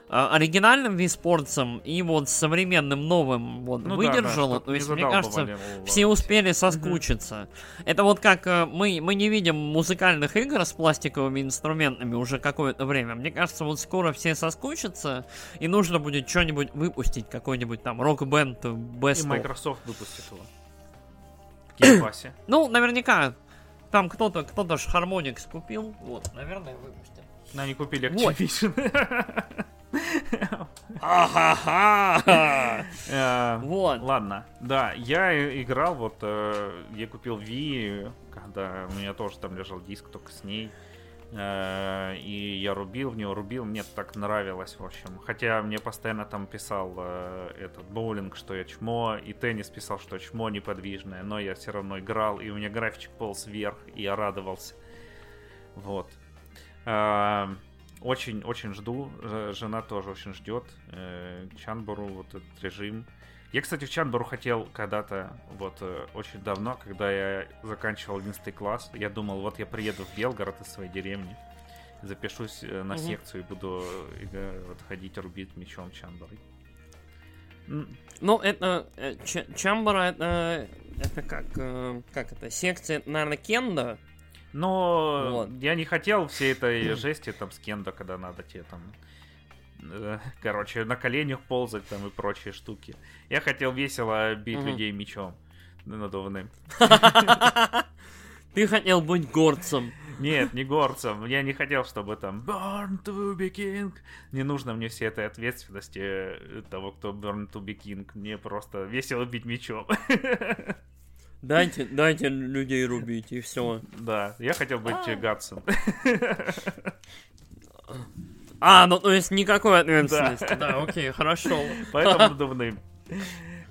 [SPEAKER 1] а, оригинальным Sports и вот современным новым вот
[SPEAKER 2] Ну да, да, чтоб
[SPEAKER 1] То есть, мне кажется,
[SPEAKER 2] задалбывали,
[SPEAKER 1] все успели соскучиться. Это вот как э, мы, мы не видим музыкальных игр с пластиковыми инструментами уже какое-то время. Мне кажется, вот скоро все соскучатся, и нужно будет что-нибудь выпустить, какой-нибудь там рок-бенд
[SPEAKER 2] И
[SPEAKER 1] Best of.
[SPEAKER 2] Microsoft выпустит его.
[SPEAKER 1] Ну, наверняка, там кто-то, кто-то ж Harmonix купил, вот, наверное, выпустят.
[SPEAKER 2] Но они купили. Activision.
[SPEAKER 1] Ага!
[SPEAKER 2] Э,
[SPEAKER 1] Вот.
[SPEAKER 2] Ладно, да, я играл, вот, э, я купил Wii, когда у меня тоже там лежал диск только с ней, и я рубил в него, рубил, мне так нравилось, в общем. Хотя мне постоянно там писал э, этот боулинг, что я чмо, и теннис писал, что чмо неподвижное, но я все равно играл, и у меня графичек полз вверх, и я радовался. Вот. Э, Очень, очень жду. Жена тоже очень ждет. Э, Чанбару, вот этот режим. Я, кстати, в Чанбару хотел когда-то, вот, э, очень давно, когда я заканчивал 11 класс, я думал, вот я приеду в Белгород из своей деревни, запишусь э, на
[SPEAKER 1] Мгм.
[SPEAKER 2] секцию и буду э, вот, ходить рубить мечом Чанбарой. М,
[SPEAKER 1] Ну, это... Чамбара, это... Это как... Как это? Секция, наверное, Кенда?
[SPEAKER 2] Но
[SPEAKER 1] Вот.
[SPEAKER 2] я не хотел всей этой жести там с кендо, когда надо тебе там короче, на коленях ползать там и прочие штуки. Я хотел весело бить
[SPEAKER 1] Мгм.
[SPEAKER 2] людей мечом надувным.
[SPEAKER 1] Ты хотел быть горцем.
[SPEAKER 2] Нет, не горцем. Я не хотел, чтобы там Born to be king. Не нужно мне всей этой ответственности э, того, кто Born to be king. Мне просто весело бить мечом.
[SPEAKER 1] Дайте, дайте людей рубить, и все.
[SPEAKER 2] Да, я хотел быть э, Гатсом. [LAUGHS]
[SPEAKER 1] А, ну то есть никакой ответственности. Да, окей, хорошо.
[SPEAKER 2] Поэтому [LAUGHS] надувным.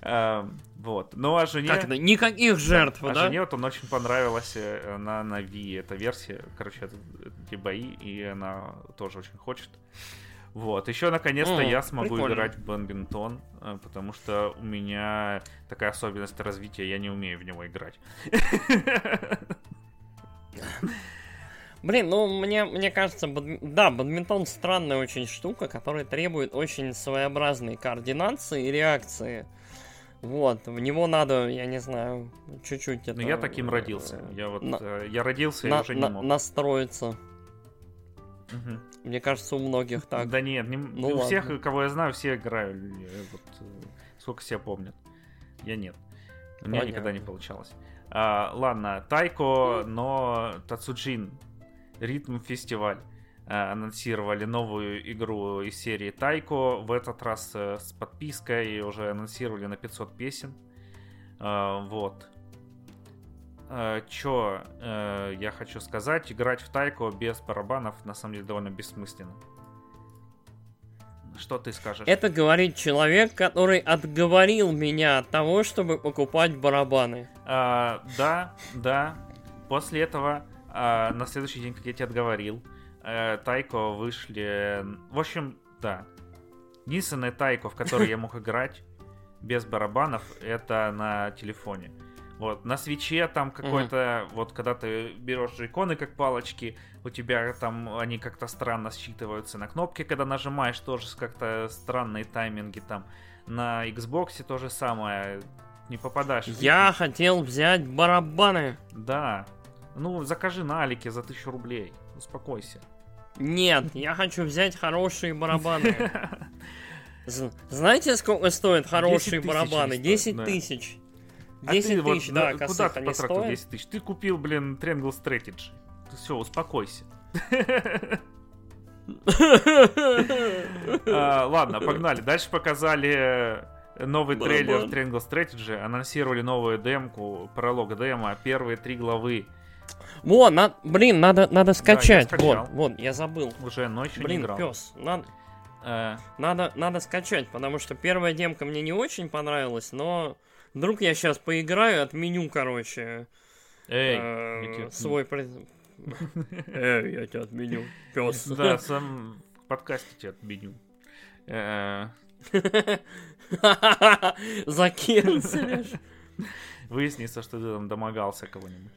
[SPEAKER 2] Эм, Вот. Ну а жене...
[SPEAKER 1] Как это? Никаких жертв,
[SPEAKER 2] А
[SPEAKER 1] да?
[SPEAKER 2] жене вот он очень понравилась э, она на Wii, эта версия, короче, это, эти бои, и она тоже очень хочет. Вот, еще наконец-то
[SPEAKER 1] М,
[SPEAKER 2] я смогу
[SPEAKER 1] прикольно.
[SPEAKER 2] играть в бадминтон, э, потому что у меня такая особенность развития, я не умею в него играть. [LAUGHS]
[SPEAKER 1] Блин, ну мне, мне кажется, бадми- да, бадминтон странная очень штука, которая требует очень своеобразной координации и реакции. Вот, в него надо, я не знаю, чуть-чуть это...
[SPEAKER 2] Но я таким родился.
[SPEAKER 1] э,
[SPEAKER 2] Я вот,
[SPEAKER 1] на-
[SPEAKER 2] э, я родился и
[SPEAKER 1] на-
[SPEAKER 2] уже не
[SPEAKER 1] на-
[SPEAKER 2] мог.
[SPEAKER 1] настроиться.
[SPEAKER 2] Мгм.
[SPEAKER 1] Мне кажется, у многих так.
[SPEAKER 2] Да нет, не-
[SPEAKER 1] Ну
[SPEAKER 2] у всех,
[SPEAKER 1] ладно.
[SPEAKER 2] кого я знаю, все играют. э, Вот, сколько себя помнят. Я нет. У меня никогда не
[SPEAKER 1] Понятно.
[SPEAKER 2] получалось. А, ладно, Тайко, но Тацуджин, Ритм Фестиваль а, анонсировали новую игру из серии Тайко. В этот раз э, с подпиской уже анонсировали на 500 песен. А, вот. э, чё э, я хочу сказать, играть в тайку без барабанов на самом деле довольно бессмысленно. Что ты скажешь?
[SPEAKER 1] Это говорит человек, который отговорил меня от того, чтобы покупать барабаны.
[SPEAKER 2] А, да, да. После этого, а, на следующий день, как я тебе отговорил, э, Тайко вышли... В общем, да. Единственная Тайко, в которой я мог [LAUGHS] играть без барабанов, это на телефоне. Вот, на свече там какой-то, вот когда ты берешь джейконы как палочки, у тебя там они как-то странно считываются. На кнопке, когда нажимаешь, тоже как-то странные тайминги там. На Xbox то же самое. Не попадаешь.
[SPEAKER 1] Я хотел взять барабаны.
[SPEAKER 2] Да. Ну, закажи на Алике за тысячу рублей. Успокойся.
[SPEAKER 1] Нет, я хочу взять хорошие барабаны. [LAUGHS] Знаете, сколько стоят
[SPEAKER 2] 10
[SPEAKER 1] хорошие барабаны?
[SPEAKER 2] они
[SPEAKER 1] 10
[SPEAKER 2] стоят, да.
[SPEAKER 1] тысяч.
[SPEAKER 2] А
[SPEAKER 1] 10
[SPEAKER 2] ты вот
[SPEAKER 1] тысяч, да,
[SPEAKER 2] Куда ты потратил
[SPEAKER 1] стоят.
[SPEAKER 2] 10 тысяч? Ты купил, блин, Triangle Strategy. Все, успокойся. [LAUGHS] А, Ладно, погнали. Дальше показали э, новый трейлер. Triangle Strategy, анонсировали новую демку, пролог демо, первые три главы.
[SPEAKER 1] Вот, на, блин, надо, надо скачать.
[SPEAKER 2] скачал.
[SPEAKER 1] вот, вот, я забыл.
[SPEAKER 2] Уже, но еще не
[SPEAKER 1] Блин,
[SPEAKER 2] играл.
[SPEAKER 1] пес, надо,
[SPEAKER 2] Э,
[SPEAKER 1] надо, надо скачать, потому что первая демка мне не очень понравилась, но вдруг я сейчас поиграю, отменю, короче,
[SPEAKER 2] Эй,
[SPEAKER 1] э, свой... [LAUGHS] Эй, я тебя отменю, пес.
[SPEAKER 2] Да, сам подкасте тебя отменю. Э, [LAUGHS]
[SPEAKER 1] Закенселишь [LAUGHS]
[SPEAKER 2] Выяснится, что ты там домогался кого-нибудь.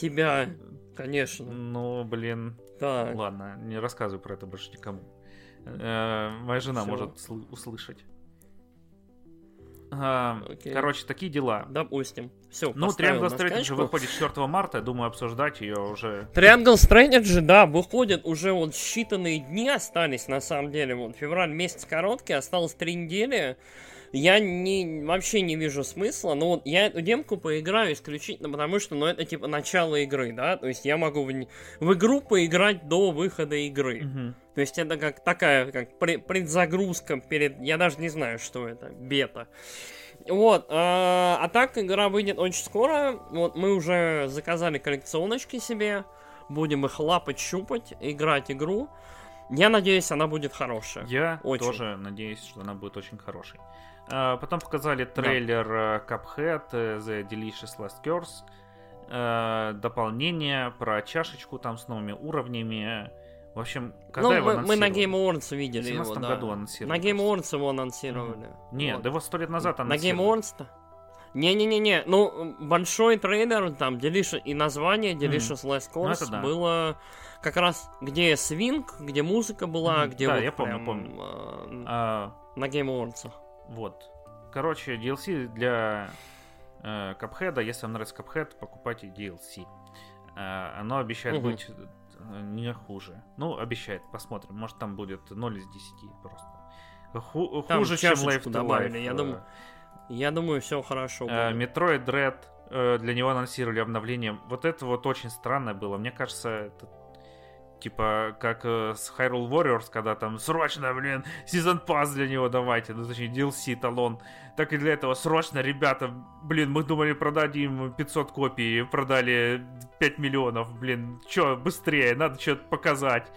[SPEAKER 1] Тебя, конечно.
[SPEAKER 2] Ну, блин,
[SPEAKER 1] Так,
[SPEAKER 2] ладно, не рассказывай про это больше никому. Э, Моя жена
[SPEAKER 1] Всё.
[SPEAKER 2] может сл- услышать. А,
[SPEAKER 1] Окей.
[SPEAKER 2] Короче, такие дела.
[SPEAKER 1] допустим. Все,
[SPEAKER 2] Ну, Triangle Strategy выходит 4 марта, думаю, обсуждать ее уже.
[SPEAKER 1] Triangle Strategy, да, выходит уже вот считанные дни остались, на самом деле. Вот февраль месяц короткий, осталось три недели. Я не, вообще не вижу смысла, но вот я эту демку поиграю исключительно потому, что, ну, это типа начало игры, да, то есть я могу в, в игру поиграть до выхода игры.
[SPEAKER 2] Мгм.
[SPEAKER 1] То есть это как такая, как пре- предзагрузка перед, я даже не знаю, что это, бета. Вот, а, а так игра выйдет очень скоро. Вот мы уже заказали коллекционочки себе, будем их лапать, щупать, играть игру. Я надеюсь, она будет хорошая.
[SPEAKER 2] Я
[SPEAKER 1] Очень.
[SPEAKER 2] тоже надеюсь, что она будет очень хорошей. А, Потом показали трейлер э, Cuphead э, The Delicious Last Curse. Э, Дополнение про чашечку там с новыми уровнями. В общем, когда
[SPEAKER 1] ну,
[SPEAKER 2] его
[SPEAKER 1] мы, мы на
[SPEAKER 2] анонсировали?
[SPEAKER 1] Game Awards видели его,
[SPEAKER 2] 17
[SPEAKER 1] да.
[SPEAKER 2] году анонсировали.
[SPEAKER 1] На Game. Awards его анонсировали.
[SPEAKER 2] Нет,
[SPEAKER 1] Вот.
[SPEAKER 2] да его сто лет назад
[SPEAKER 1] На Game
[SPEAKER 2] анонсировали.
[SPEAKER 1] Awards-то? Не-не-не-не, ну, большой трейлер, там, Delicious, и название Delicious Last
[SPEAKER 2] Ну,
[SPEAKER 1] Course
[SPEAKER 2] это да.
[SPEAKER 1] было как раз, где свинг, где музыка была,
[SPEAKER 2] Мгм,
[SPEAKER 1] где
[SPEAKER 2] да,
[SPEAKER 1] вот
[SPEAKER 2] я помню,
[SPEAKER 1] прям,
[SPEAKER 2] помню.
[SPEAKER 1] э,
[SPEAKER 2] А,
[SPEAKER 1] на Game Awards.
[SPEAKER 2] Вот. Короче, DLC для э, Cuphead. Если вам нравится Cuphead, покупайте DLC. Э, оно обещает
[SPEAKER 1] Мгм.
[SPEAKER 2] быть э, не хуже. Ну, обещает, посмотрим. Может, там будет 0 из 10 просто. Ху-
[SPEAKER 1] Там
[SPEAKER 2] хуже, чем Life to
[SPEAKER 1] добавили,
[SPEAKER 2] Life.
[SPEAKER 1] я думаю, Я думаю, все хорошо
[SPEAKER 2] Э,
[SPEAKER 1] будет.
[SPEAKER 2] Metroid Dread, э, для него анонсировали обновление. Вот это вот очень странно было. Мне кажется, это типа как э, с Hyrule Warriors, когда там срочно, блин, сезон пас для него давайте, ну точнее DLC талон. Так и для этого срочно, ребята, блин, мы думали продадим 500 копий, продали 5 миллионов, блин, чё, быстрее, надо что-то показать.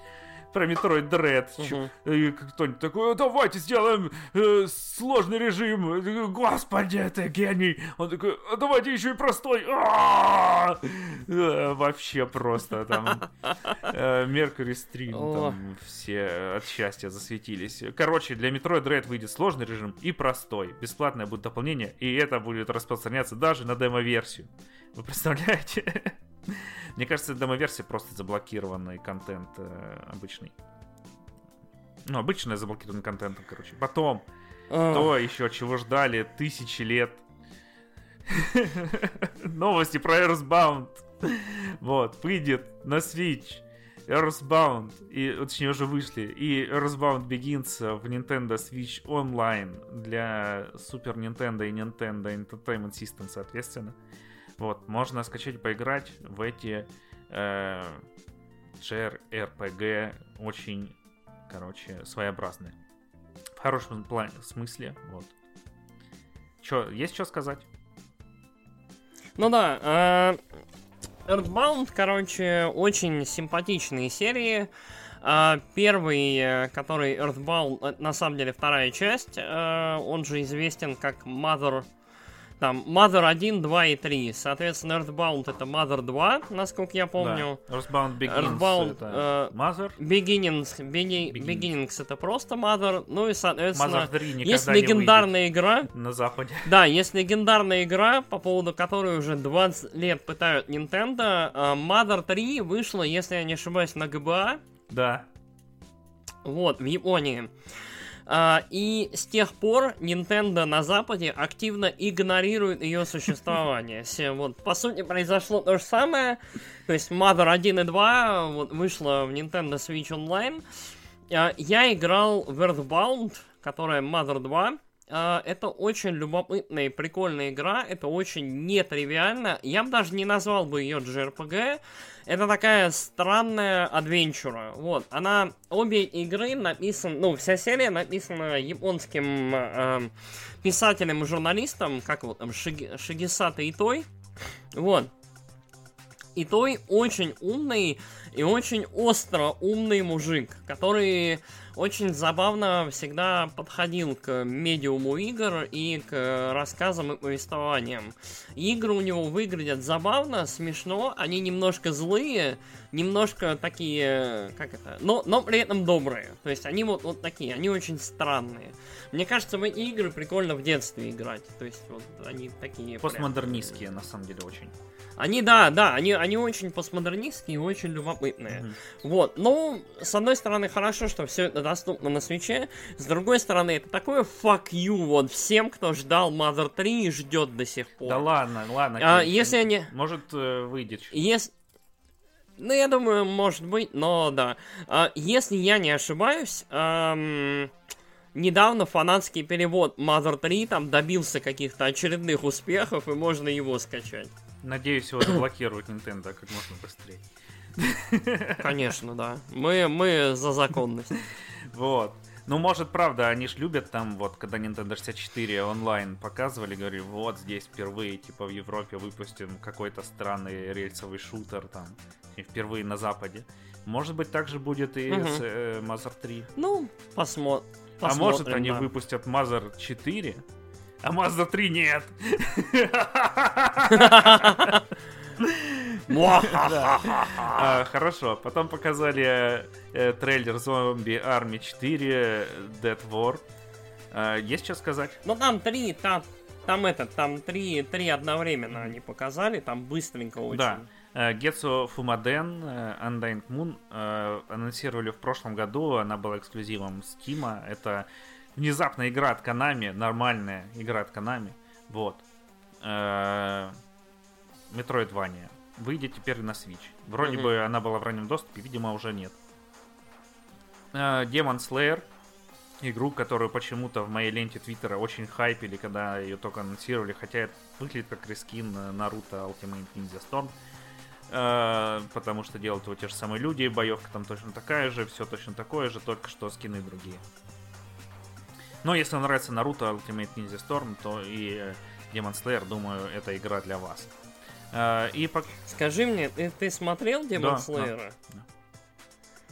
[SPEAKER 2] Про Metroid Dread.
[SPEAKER 1] Мгм.
[SPEAKER 2] и кто-нибудь такой, «Э, давайте сделаем э, сложный режим. Господи, это гений. Он такой, «А давайте еще и простой. А-а-а!» Э, Вообще просто там э, Stream,
[SPEAKER 1] О.
[SPEAKER 2] там все от счастья засветились. Короче, для Metroid Dread выйдет сложный режим и простой. Бесплатное будет дополнение, и это будет распространяться даже на демо-версию. Вы представляете? [LAUGHS] Мне кажется, демо-версия просто заблокированный контент э, обычный. Ну, обычно заблокированный контент, короче. Потом,
[SPEAKER 1] А,
[SPEAKER 2] то еще чего ждали тысячи лет. [LAUGHS] Новости про Earthbound. Вот, выйдет на Switch. Earthbound, и, точнее, уже вышли, и Earthbound Begins в Nintendo Switch Online для Super Nintendo и Nintendo Entertainment System, соответственно. Вот, можно скачать поиграть в эти э, JRPG очень, короче, своеобразные. В хорошем плане, смысле, вот. Чё, есть что сказать?
[SPEAKER 1] Ну да, э, Earthbound, короче, очень симпатичные серии. А, первый, э, который Earthbound, э, на самом деле вторая часть, э, он же известен как Mother там Mother 1, 2 и 3. Соответственно, Earthbound это Mother 2, насколько я помню.
[SPEAKER 2] Да. Earthbound Begins
[SPEAKER 1] Earthbound,
[SPEAKER 2] это
[SPEAKER 1] э,
[SPEAKER 2] Mother.
[SPEAKER 1] Beginnings, Begi-
[SPEAKER 2] Beginnings.
[SPEAKER 1] Beginnings это просто Mother. Ну и, соответственно,
[SPEAKER 2] Mother 3 никогда
[SPEAKER 1] есть легендарная игра.
[SPEAKER 2] на Западе.
[SPEAKER 1] Да, есть легендарная игра, по поводу которой уже 20 лет пытают Nintendo. А, Mother 3 вышла, если я не ошибаюсь, на ГБА.
[SPEAKER 2] Да.
[SPEAKER 1] Вот, в Японии. А, и с тех пор Nintendo на Западе активно игнорирует ее существование. [LAUGHS] Вот, по сути, произошло то же самое. То есть Mother 1 и 2 вот, вышла в Nintendo Switch Online. А, Я играл в Earthbound, которая Mother 2. А, Это очень любопытная и прикольная игра. Это очень нетривиально. Я бы даже не назвал бы ее JRPG. Это такая странная адвенчура. Вот, она... Обе игры написаны... Ну, вся серия написана японским э, писателем и журналистом, как его там, Шиги- Шигисата Итой. Вот. Итой очень умный и очень остро умный мужик, который очень забавно всегда подходил к медиуму игр и к рассказам и повествованиям. Игры у него выглядят забавно, смешно, они немножко злые, немножко такие, как это, но, но при этом добрые. То есть они вот, вот такие, они очень странные. Мне кажется, в эти игры прикольно в детстве играть. То есть вот они такие... прям-
[SPEAKER 2] Постмодернистские, на самом деле, очень.
[SPEAKER 1] Они, да, да, они, они очень постмодернистские и очень любопытные.
[SPEAKER 2] Мгм.
[SPEAKER 1] Вот, ну, с одной стороны, хорошо, что все это доступно на свече. С другой стороны, это такое fuck you вот всем, кто ждал Mother 3 и ждет до сих пор.
[SPEAKER 2] Да ладно, ладно.
[SPEAKER 1] А, если они...
[SPEAKER 2] Может, э, выйдет.
[SPEAKER 1] Если... Ну, я думаю, может быть, но да. А, если я не ошибаюсь, ам, недавно фанатский перевод Mother 3 там добился каких-то очередных успехов, и можно его скачать.
[SPEAKER 2] Надеюсь, его заблокируют Nintendo как можно быстрее.
[SPEAKER 1] Конечно, да. Мы, мы за законность.
[SPEAKER 2] Вот. Ну, может, правда, они ж любят там, вот, когда Nintendo 64 онлайн показывали, говорили, вот здесь впервые, типа, в Европе выпустим какой-то странный рельсовый шутер там, и впервые на Западе. Может быть, так же будет и
[SPEAKER 1] Мгм.
[SPEAKER 2] с э, Mother 3.
[SPEAKER 1] Ну, посмо...
[SPEAKER 2] а
[SPEAKER 1] посмотрим.
[SPEAKER 2] может, они
[SPEAKER 1] да.
[SPEAKER 2] выпустят Mother 4, а Mother 3 нет. [LAUGHS] А, Хорошо, потом показали э, трейлер Zombie Army 4 Dead War. А, Есть что сказать?
[SPEAKER 1] Ну, там три, там, там это, там три, три одновременно они показали, там быстренько очень.
[SPEAKER 2] Да. Гетсу Фумаден, э, Undying Moon э, анонсировали в прошлом году, она была эксклюзивом Steam. Это внезапная игра от Konami, нормальная игра от Konami. Вот. Э, Metroidvania. Выйдет теперь на Switch. Вроде бы она была в раннем доступе, видимо, уже нет. Э, Demon Slayer. Игру, которую почему-то в моей ленте Твиттера очень хайпили, когда ее только анонсировали, хотя это выглядит как рескин э, Наруто Ultimate Ninja Storm. Э, потому что делают его те же самые люди, боевка там точно такая же, все точно такое же, только что скины другие. Но если вам нравится Наруто Ultimate Ninja Storm, то и э, Demon Slayer, думаю, это игра для вас. Э, И по-
[SPEAKER 1] Скажи мне, ты, ты смотрел Demon
[SPEAKER 2] Да,
[SPEAKER 1] Slayer?
[SPEAKER 2] да.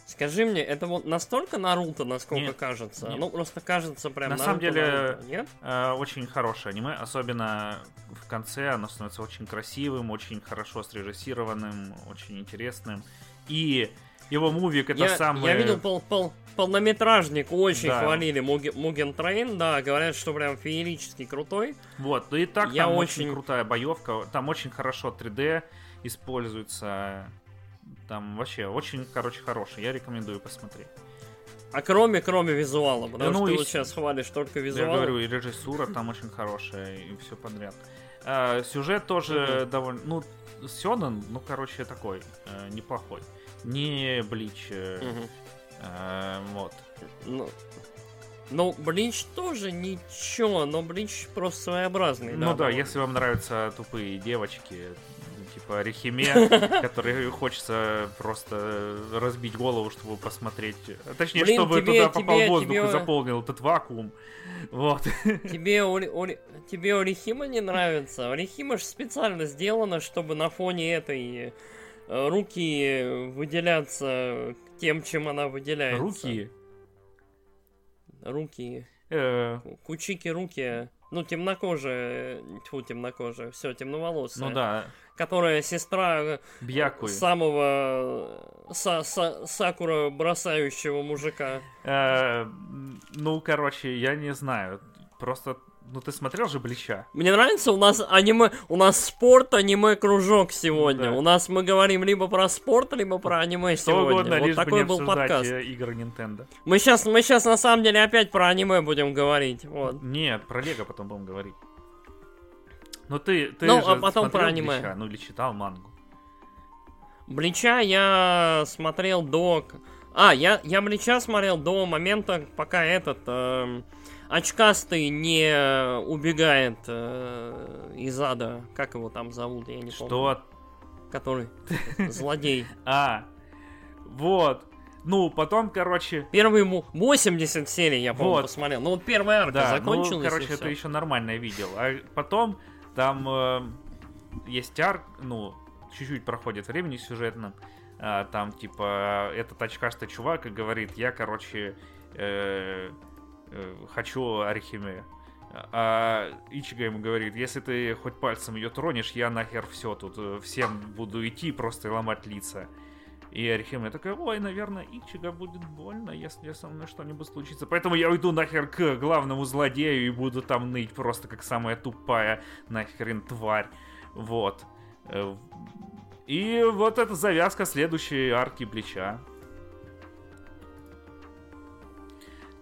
[SPEAKER 1] Скажи мне, это вот настолько Наруто, насколько
[SPEAKER 2] Нет,
[SPEAKER 1] кажется?
[SPEAKER 2] нет.
[SPEAKER 1] Ну, просто кажется прям
[SPEAKER 2] На самом
[SPEAKER 1] Наруто,
[SPEAKER 2] деле,
[SPEAKER 1] Наруто, Нет?
[SPEAKER 2] Э, очень хорошее аниме, особенно в конце оно становится очень красивым, очень хорошо срежиссированным, очень интересным. И его мувик это
[SPEAKER 1] я,
[SPEAKER 2] самое...
[SPEAKER 1] я видел пол, пол- полнометражник, очень
[SPEAKER 2] Да.
[SPEAKER 1] хвалили Mugen Train, да, говорят, что прям феерически крутой.
[SPEAKER 2] Вот, да и так
[SPEAKER 1] Я
[SPEAKER 2] там очень...
[SPEAKER 1] очень-
[SPEAKER 2] крутая боевка, там очень хорошо 3D используется, там вообще очень, короче, хороший, я рекомендую посмотреть.
[SPEAKER 1] А кроме, кроме визуала, потому
[SPEAKER 2] ну
[SPEAKER 1] что ты
[SPEAKER 2] и
[SPEAKER 1] вот сейчас хвалишь только
[SPEAKER 2] Я
[SPEAKER 1] визуал.
[SPEAKER 2] говорю, и режиссура там очень хорошая, и все подряд. А, сюжет тоже довольно... Ну, Сёнэн, ну, короче, такой, э, неплохой. Не Блич, э, э, вот.
[SPEAKER 1] Ну, ну, Блич тоже ничего, но Блич просто своеобразный.
[SPEAKER 2] ну да,
[SPEAKER 1] довольно.
[SPEAKER 2] если вам нравятся тупые девочки, типа Орехиме, [LAUGHS] который хочется просто разбить голову, чтобы посмотреть. Точнее,
[SPEAKER 1] Блин,
[SPEAKER 2] чтобы
[SPEAKER 1] тебе-
[SPEAKER 2] туда попал
[SPEAKER 1] тебе-
[SPEAKER 2] воздух
[SPEAKER 1] тебе-
[SPEAKER 2] и заполнил этот вакуум. Вот. [LAUGHS]
[SPEAKER 1] Тебе, Ори- Ори- тебе Орихима не нравится? Орихима же специально сделана, чтобы на фоне этой руки выделяться тем, чем она выделяется.
[SPEAKER 2] Руки.
[SPEAKER 1] Руки.
[SPEAKER 2] э,
[SPEAKER 1] Кучики руки. Ну, темнокожая. Тьфу, темнокожая. Все, темноволосая.
[SPEAKER 2] ну да,
[SPEAKER 1] Которая сестра э,
[SPEAKER 2] Бьякуй.
[SPEAKER 1] самого э, са- са- Сакура бросающего мужика.
[SPEAKER 2] Э, ну, короче, я не знаю. Просто, ну ты смотрел же Блича?
[SPEAKER 1] Мне нравится, у нас аниме, у нас спорт, аниме кружок сегодня.
[SPEAKER 2] Да.
[SPEAKER 1] У нас мы говорим либо про спорт, либо про аниме
[SPEAKER 2] Что
[SPEAKER 1] сегодня.
[SPEAKER 2] угодно,
[SPEAKER 1] вот
[SPEAKER 2] лишь бы
[SPEAKER 1] такой
[SPEAKER 2] не
[SPEAKER 1] был подкаст.
[SPEAKER 2] э, игры Nintendo.
[SPEAKER 1] Мы сейчас, мы сейчас на самом деле опять про аниме будем говорить. Вот.
[SPEAKER 2] Нет, про Лего потом будем говорить. Ну ты, ты
[SPEAKER 1] Ну,
[SPEAKER 2] же
[SPEAKER 1] а потом про аниме.
[SPEAKER 2] Блича, ну или читал мангу.
[SPEAKER 1] Блича я смотрел до... А, я, я Блича смотрел до момента, пока этот эм, очкастый не убегает э, из ада. Как его там зовут, я не помню.
[SPEAKER 2] Что?
[SPEAKER 1] Который [LAUGHS] злодей.
[SPEAKER 2] А, вот. Ну, потом, короче,
[SPEAKER 1] Первые му- 80 серий я, по-моему,
[SPEAKER 2] Вот.
[SPEAKER 1] посмотрел. Ну вот первая арка
[SPEAKER 2] да,
[SPEAKER 1] закончилась.
[SPEAKER 2] ну,
[SPEAKER 1] и
[SPEAKER 2] короче, это еще нормально видел. А потом там э, есть арк, ну, чуть-чуть проходит времени сюжетно. А, там, типа, этот очкастый чувак и говорит, я, короче, э, э, хочу Арихиме. А Ичига ему говорит, если ты хоть пальцем ее тронешь, я нахер все тут, э, всем буду идти просто ломать лица. И Арихиме такая, ой, наверное, Ичига будет больно, если со мной что-нибудь случится. Поэтому я уйду нахер к главному злодею и буду там ныть просто как самая тупая нахрен тварь. Вот. Э, И вот эта завязка следующей арки плеча.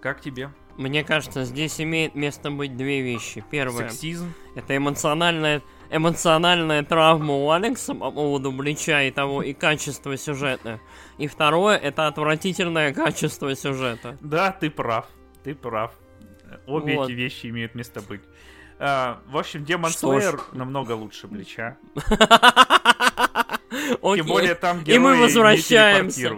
[SPEAKER 2] Как тебе?
[SPEAKER 1] Мне кажется, здесь имеет место быть две вещи. Первое,
[SPEAKER 2] Сексизм?
[SPEAKER 1] это эмоциональная, эмоциональная травма у Алекса по поводу Блича и того, и качество сюжета. И второе, это отвратительное качество сюжета.
[SPEAKER 2] Да, ты прав. Ты прав. Обе
[SPEAKER 1] Вот.
[SPEAKER 2] эти вещи имеют место быть. А, в общем, Демон. Slayer намного лучше Блича. [LAUGHS] Тем более там
[SPEAKER 1] И
[SPEAKER 2] герои
[SPEAKER 1] мы
[SPEAKER 2] не
[SPEAKER 1] возвращаемся.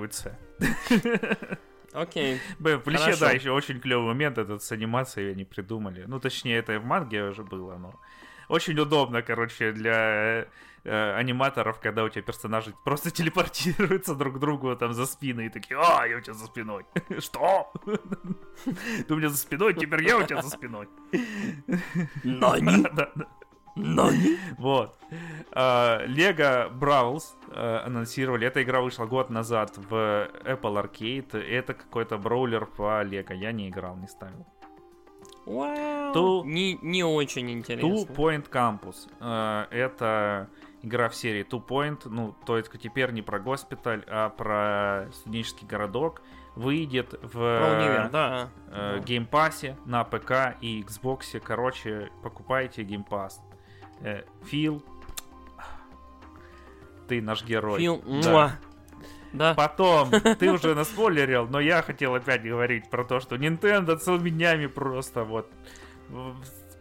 [SPEAKER 1] [LAUGHS] окей.
[SPEAKER 2] Б, В
[SPEAKER 1] Хорошо.
[SPEAKER 2] да, еще очень клевый момент этот с анимацией они придумали. Ну, точнее, это и в манге уже было, но... Очень удобно, короче, для э, аниматоров, когда у тебя персонажи просто [LAUGHS] телепортируются друг к другу там за спиной и такие, а, я у тебя за спиной. [LAUGHS] Что? [LAUGHS] Ты у меня за спиной, теперь я у тебя за спиной.
[SPEAKER 1] Нани?
[SPEAKER 2] Да, да.
[SPEAKER 1] Нани?
[SPEAKER 2] Вот. А, Lego Brawls э, анонсировали. Эта игра вышла год назад в Apple Arcade. Это какой-то броулер по Лего. Я не играл, не ставил.
[SPEAKER 1] Вау.
[SPEAKER 2] Two-
[SPEAKER 1] Не, не очень
[SPEAKER 2] Two
[SPEAKER 1] интересно.
[SPEAKER 2] Point Campus. Э, Это игра в серии Two Point. Ну, то есть теперь не про госпиталь, а про студенческий городок. Выйдет в
[SPEAKER 1] универ, да.
[SPEAKER 2] э, геймпассе на ПК и Xbox. Короче, покупайте геймпасс. Э, Фил, ты наш герой.
[SPEAKER 1] Фил,
[SPEAKER 2] Да.
[SPEAKER 1] Да.
[SPEAKER 2] Потом, [LAUGHS] ты уже наспойлерил, но я хотел опять говорить про то, что Nintendo целыми днями просто вот...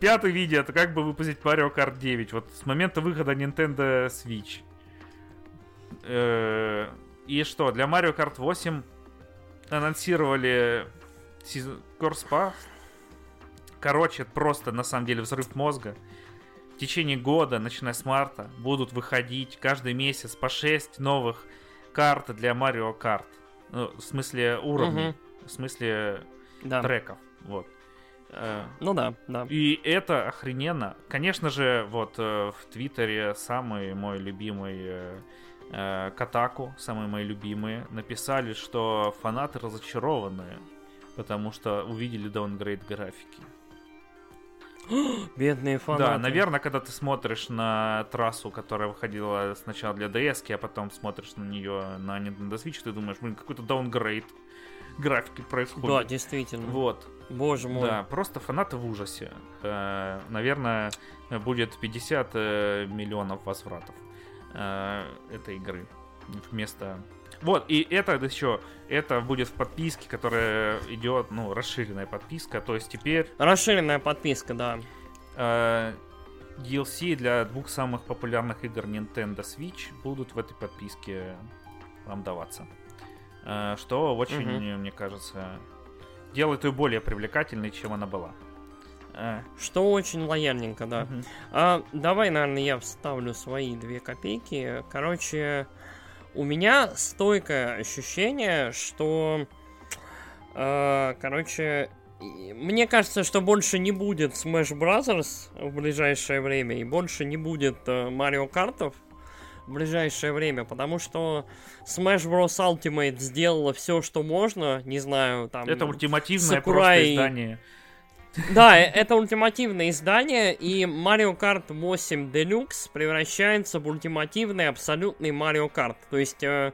[SPEAKER 2] Пятый видео, это как бы выпустить Mario Kart 9. Вот с момента выхода Nintendo Switch. Э, И что, для Mario Kart 8 анонсировали Pass. Короче, просто на самом деле взрыв мозга. В течение года, начиная с марта, будут выходить каждый месяц по 6 новых карт для Mario Kart. Ну, в смысле уровней,
[SPEAKER 1] Мгм.
[SPEAKER 2] в смысле
[SPEAKER 1] Да.
[SPEAKER 2] треков. Вот. Э,
[SPEAKER 1] Ну да, да.
[SPEAKER 2] И это охрененно. Конечно же, вот э, в Твиттере самый мой любимый э, Катаку, самые мои любимые, написали, что фанаты разочарованные, потому что увидели даунгрейд графики. [GASPS]
[SPEAKER 1] Бедные фанаты.
[SPEAKER 2] Да, наверное, когда ты смотришь на трассу, которая выходила сначала для DS, а потом смотришь на нее на Nintendo Switch, ты думаешь, блин, какой-то даунгрейд графики происходит.
[SPEAKER 1] Да, действительно.
[SPEAKER 2] Вот.
[SPEAKER 1] Боже мой.
[SPEAKER 2] Да, просто фанаты в ужасе. Э, Наверное, будет 50 э, миллионов возвратов э, этой игры вместо... Вот, и это еще, это будет в подписке, которая идет, ну, расширенная подписка, то есть теперь
[SPEAKER 1] Расширенная подписка, да.
[SPEAKER 2] э, DLC для двух самых популярных игр Nintendo Switch будут в этой подписке вам даваться. Э, что очень, угу. мне кажется, делает ее более привлекательной, чем она была.
[SPEAKER 1] Э. Что очень лояльненько, да. Угу. А, давай, наверное, я вставлю свои две копейки. Короче, у меня стойкое ощущение, что, э, короче, мне кажется, что больше не будет Smash Brothers в ближайшее время, и больше не будет э, Марио Картов в ближайшее время, потому что Smash Bros. Ultimate сделала все, что можно, не знаю, там...
[SPEAKER 2] Это ультимативное Sakurai... просто издание.
[SPEAKER 1] Да, э, это ультимативное издание, и Mario Kart 8 Deluxe превращается в ультимативный абсолютный Mario Kart. То есть... Э,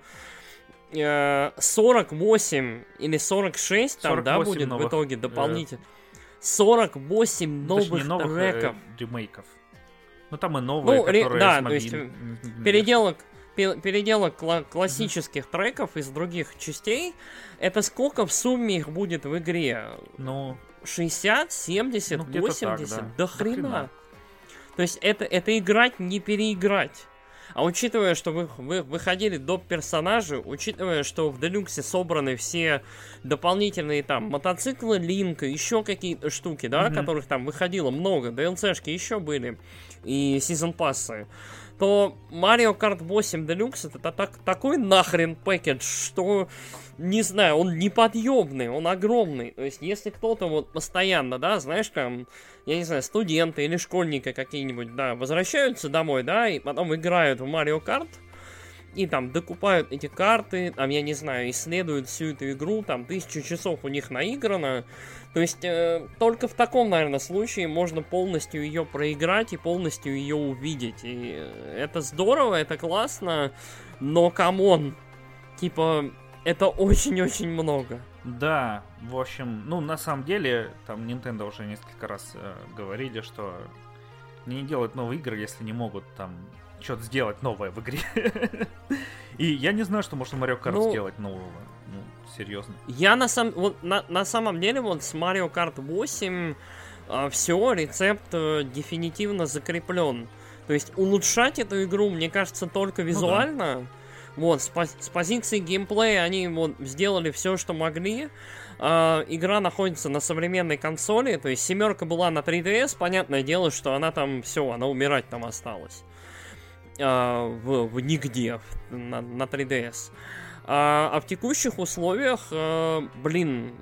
[SPEAKER 1] 48 э, или 46 там, да, будет новых, в итоге дополнительно. 48 новых, новых треков.
[SPEAKER 2] Э, ремейков. Ну там и новые, ну, которые
[SPEAKER 1] да, то есть э, переделок переделок кла- классических mm-hmm. треков из других частей. Это сколько в сумме их будет в игре?
[SPEAKER 2] Ну,
[SPEAKER 1] 60, 70, ну, 80? Так, да. До хрена. До хрена. То есть это, это играть, не переиграть. А учитывая, что вы, вы выходили до персонажей, учитывая, что в Делюксе собраны все дополнительные там мотоциклы Линка, еще какие-то штуки, да, mm-hmm. которых там выходило много, DLC-шки еще были, и сезон пассы, то Mario Kart 8 Deluxe это так, такой нахрен пакет, что не знаю, он неподъемный, он огромный. То есть, если кто-то вот постоянно, да, знаешь, там, я не знаю, студенты или школьники какие-нибудь, да, возвращаются домой, да, и потом играют в Марио Карт, и там докупают эти карты, там, я не знаю, исследуют всю эту игру, там, тысячу часов у них наиграно. То есть, э, только в таком, наверное, случае можно полностью ее проиграть и полностью ее увидеть. И это здорово, это классно, но come on, типа, это очень-очень много.
[SPEAKER 2] Да, в общем, ну, на самом деле, там Nintendo уже несколько раз э, говорили, что не делают новые игры, если не могут там что-то сделать новое в игре. [LAUGHS] И я не знаю, что можно Mario Kart ну, сделать нового. Ну, серьезно.
[SPEAKER 1] Я на, самом вот, на, на самом деле вот с Mario Kart 8 э, все, рецепт э, дефинитивно закреплен. То есть улучшать эту игру, мне кажется, только визуально. Ну, да вот, с, пози- с позиции геймплея они вот сделали все, что могли. Uh, игра находится на современной консоли, то есть семерка была на 3DS, понятное дело, что она там все, она умирать там осталась. Uh, в, в нигде на, на 3DS. Uh, а, а в текущих условиях, uh, блин,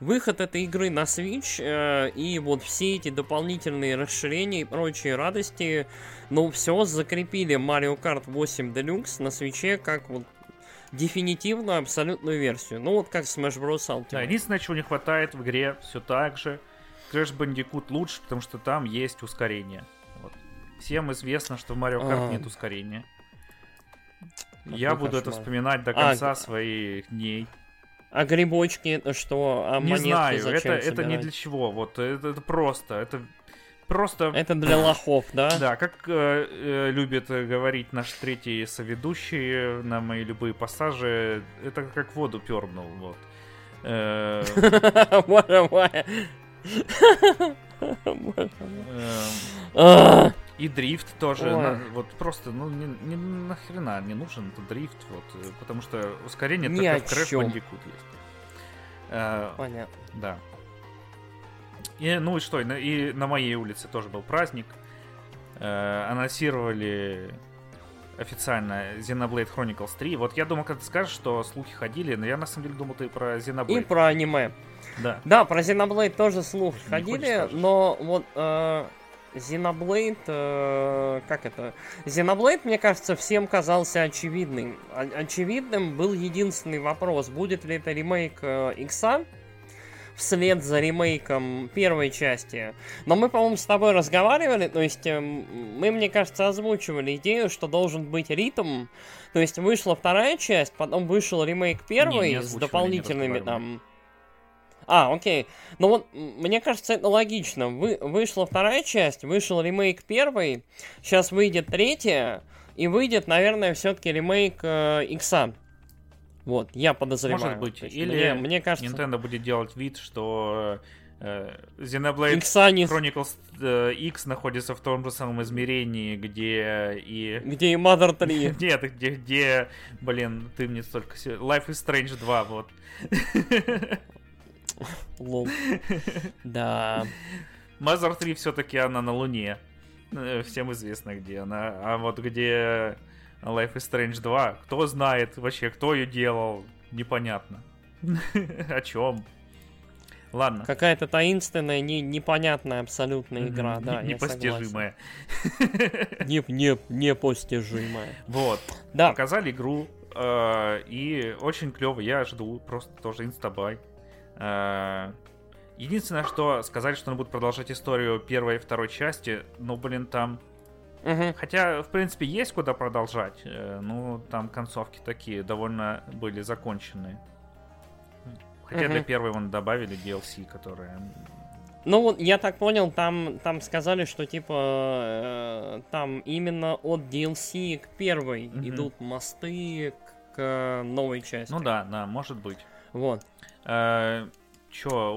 [SPEAKER 1] выход этой игры на Switch э, и вот все эти дополнительные расширения и прочие радости, ну, все закрепили Mario Kart 8 Deluxe на Switch как вот дефинитивную абсолютную версию. Ну, вот как Smash Bros. Ultimate.
[SPEAKER 2] Да, единственное, чего не хватает в игре, все так же. Crash Bandicoot лучше, потому что там есть ускорение. Вот. Всем известно, что в Mario Kart а... нет ускорения. Я буду кошмар. это вспоминать до конца а... своих дней.
[SPEAKER 1] А грибочки это что? А
[SPEAKER 2] не знаю, это, это не для чего. Вот это, это просто, это просто...
[SPEAKER 1] Это для лохов, да?
[SPEAKER 2] Да, как э, э, любит говорить наш третий соведущий на мои любые пассажи, это как воду пернул, вот. Э, [LAUGHS] Боже мой. [LAUGHS] И дрифт тоже. На, вот просто, ну, не, не нахрена не нужен этот дрифт, вот, э, потому что ускорение Ни только в Crash Bandicoot есть.
[SPEAKER 1] А, Понятно.
[SPEAKER 2] Да. И, ну и что, и на моей улице тоже был праздник. Э, анонсировали официально Xenoblade Chronicles 3. Вот я думал, когда ты скажешь, что слухи ходили, но я на самом деле думал, ты про Xenoblade.
[SPEAKER 1] И про аниме.
[SPEAKER 2] Да.
[SPEAKER 1] Да, про Xenoblade тоже слухи Не ходили, но вот э, Xenoblade, э, как это? Xenoblade, мне кажется, всем казался очевидным. О- очевидным был единственный вопрос, будет ли это ремейк э, Икса вслед за ремейком первой части. Но мы, по-моему, с тобой разговаривали, то есть э, мы, мне кажется, озвучивали идею, что должен быть ритм. То есть вышла вторая часть, потом вышел ремейк первой не, не с дополнительными там а, окей. Ну вот, мне кажется, это логично. Вы, вышла вторая часть, вышел ремейк первый, сейчас выйдет третья, и выйдет, наверное, все-таки ремейк э, Икса. Вот, я подозреваю.
[SPEAKER 2] Может быть. Или мне, мне кажется... Nintendo будет делать вид, что Э, Xenoblade
[SPEAKER 1] Иксани,
[SPEAKER 2] Chronicles э, X находится в том же самом измерении, где и...
[SPEAKER 1] где и Mother 3. [LAUGHS]
[SPEAKER 2] Нет, где, где, блин, ты мне столько... Life is Strange 2, вот. [LAUGHS] [LAUGHS]
[SPEAKER 1] Лол. Да.
[SPEAKER 2] Mother 3 все-таки она на Луне. Э, Всем известно, где она. А вот где Life is Strange 2, кто знает вообще, кто ее делал, непонятно. [LAUGHS] О чем? Ладно.
[SPEAKER 1] Какая-то таинственная, не, непонятная абсолютно игра, да,
[SPEAKER 2] Не- Непостижимая.
[SPEAKER 1] Не, не, непостижимая.
[SPEAKER 2] Вот.
[SPEAKER 1] Да,
[SPEAKER 2] Показали игру, э, и очень клево, я жду, просто тоже инстабай. Э, Единственное, что сказали, что они будут продолжать историю первой и второй части, но, блин, там...
[SPEAKER 1] Мгм.
[SPEAKER 2] Хотя, в принципе, есть куда продолжать, э, ну, там концовки такие довольно были законченные. Хотя для
[SPEAKER 1] Мгм.
[SPEAKER 2] первой вон добавили DLC, которые...
[SPEAKER 1] Ну вот, я так понял, там, там сказали, что типа э, там именно от DLC к первой
[SPEAKER 2] Мгм.
[SPEAKER 1] идут мосты к, к новой части.
[SPEAKER 2] Ну да, да, может быть.
[SPEAKER 1] Вот.
[SPEAKER 2] Э,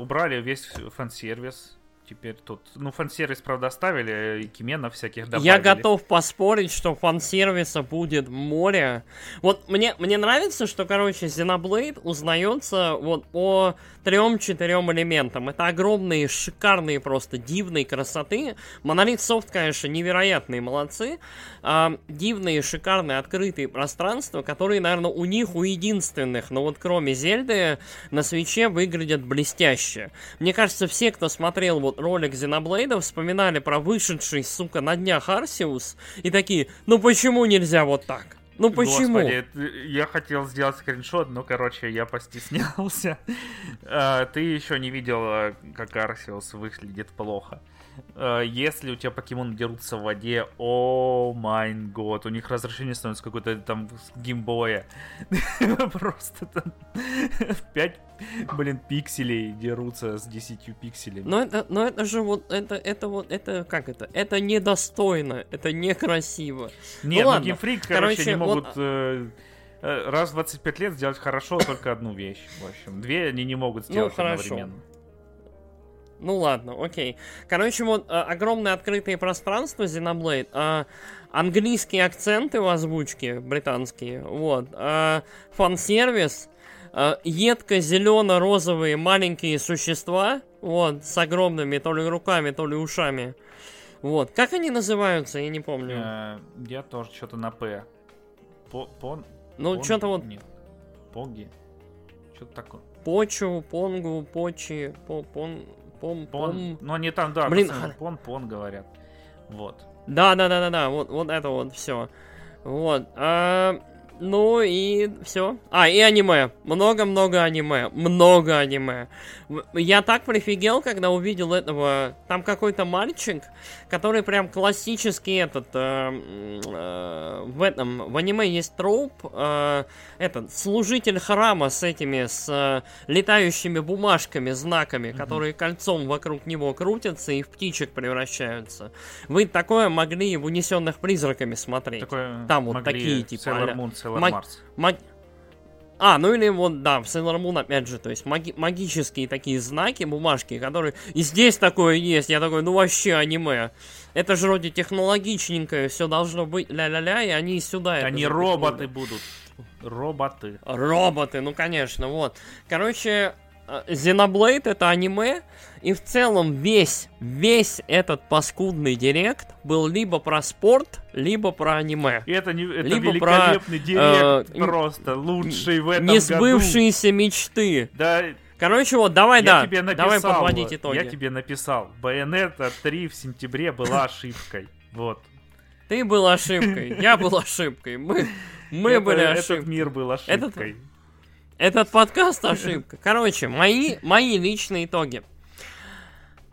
[SPEAKER 2] убрали весь фан-сервис. Теперь тут... Ну, фан-сервис, правда, оставили, и кименов всяких добавили.
[SPEAKER 1] Я готов поспорить, что фан-сервиса будет море. Вот мне, мне нравится, что, короче, Xenoblade узнается вот по трем-четырем элементам. Это огромные, шикарные, просто дивные красоты. Monolith Soft, конечно, невероятные молодцы. А, дивные, шикарные, открытые пространства, которые, наверное, у них, у единственных, но вот кроме Зельды, на свече выглядят блестяще. Мне кажется, все, кто смотрел вот ролик Xenoblade, вспоминали про вышедший, сука, на днях Арсиус, и такие, ну почему нельзя вот так? Ну почему?
[SPEAKER 2] Господи, я хотел сделать скриншот, но, короче, я постеснялся. [LAUGHS] А, Ты еще не видел, как Арсиус выглядит плохо. А, Если у тебя покемоны дерутся в воде, о май год, у них разрешение становится какое-то там геймбоя. [LAUGHS] Просто там 5, блин, пикселей дерутся с 10 пикселями.
[SPEAKER 1] Но это, но это же вот, это, это вот, это, как это? Это недостойно, это некрасиво.
[SPEAKER 2] Нет, ну,
[SPEAKER 1] ладно.
[SPEAKER 2] Геймфрик, короче,
[SPEAKER 1] Короче,
[SPEAKER 2] не
[SPEAKER 1] вот-
[SPEAKER 2] могут э, э, раз в 25 лет сделать хорошо только одну вещь. В общем, две они не могут сделать
[SPEAKER 1] Ну, хорошо.
[SPEAKER 2] одновременно.
[SPEAKER 1] Ну ладно, окей. Короче, вот э, огромное открытое пространство Xenoblade, э, английские акценты в озвучке британские, вот, э, фан-сервис, э, едко-зелено-розовые маленькие существа, вот, с огромными то ли руками, то ли ушами. Вот, как они называются, я не помню.
[SPEAKER 2] Э, Я тоже что-то на П. По- Пон...
[SPEAKER 1] ну, что-то вот
[SPEAKER 2] Нет. Поги. Что-то такое.
[SPEAKER 1] Почу, Понгу, Почи, по, пон, пом,
[SPEAKER 2] Пон...
[SPEAKER 1] пом.
[SPEAKER 2] Ну, они там, да,
[SPEAKER 1] Блин,
[SPEAKER 2] пацаны, пон, пон говорят. Вот.
[SPEAKER 1] Да, да, да, да, да, вот, вот это вот все. Вот. а, ну и все. А, и аниме. Много-много аниме. Много аниме. Я так прифигел, когда увидел этого. Там какой-то мальчик, который прям классический этот. э, э, в этом. В аниме есть троп. э, этот служитель храма с этими с э, летающими бумажками, знаками, которые кольцом вокруг него крутятся и в птичек превращаются. Вы такое могли в унесенных призраками смотреть.
[SPEAKER 2] Такое
[SPEAKER 1] Там вот такие, типа,
[SPEAKER 2] Sailor Moon, Sailor
[SPEAKER 1] маг-
[SPEAKER 2] Mars.
[SPEAKER 1] Маг- А, ну или вот, да, в Sailor Moon, опять же, то есть маги- магические такие знаки, бумажки, которые... И здесь такое есть, я такой, ну вообще аниме. Это же вроде технологичненькое, все должно быть ля-ля-ля, и они сюда
[SPEAKER 2] Они
[SPEAKER 1] запихнули.
[SPEAKER 2] роботы будут. Роботы.
[SPEAKER 1] Роботы, ну конечно, вот. Короче, Xenoblade это аниме, и в целом весь, весь этот паскудный директ был либо про спорт, либо про аниме.
[SPEAKER 2] И это, не, это
[SPEAKER 1] Либо
[SPEAKER 2] великолепный директ,
[SPEAKER 1] э,
[SPEAKER 2] просто лучший в этом году.
[SPEAKER 1] Несбывшиеся мечты.
[SPEAKER 2] Да,
[SPEAKER 1] Короче, вот, давай,
[SPEAKER 2] я
[SPEAKER 1] да,
[SPEAKER 2] тебе написал,
[SPEAKER 1] давай подводить итоги.
[SPEAKER 2] Я тебе написал. Bayonetta 3 в сентябре была [LAUGHS] ошибкой. Вот.
[SPEAKER 1] Ты был ошибкой, я был ошибкой, мы, мы
[SPEAKER 2] Это-
[SPEAKER 1] были
[SPEAKER 2] Этот
[SPEAKER 1] ошибкой.
[SPEAKER 2] мир был ошибкой.
[SPEAKER 1] Этот подкаст ошибка. Короче, мои, мои личные итоги.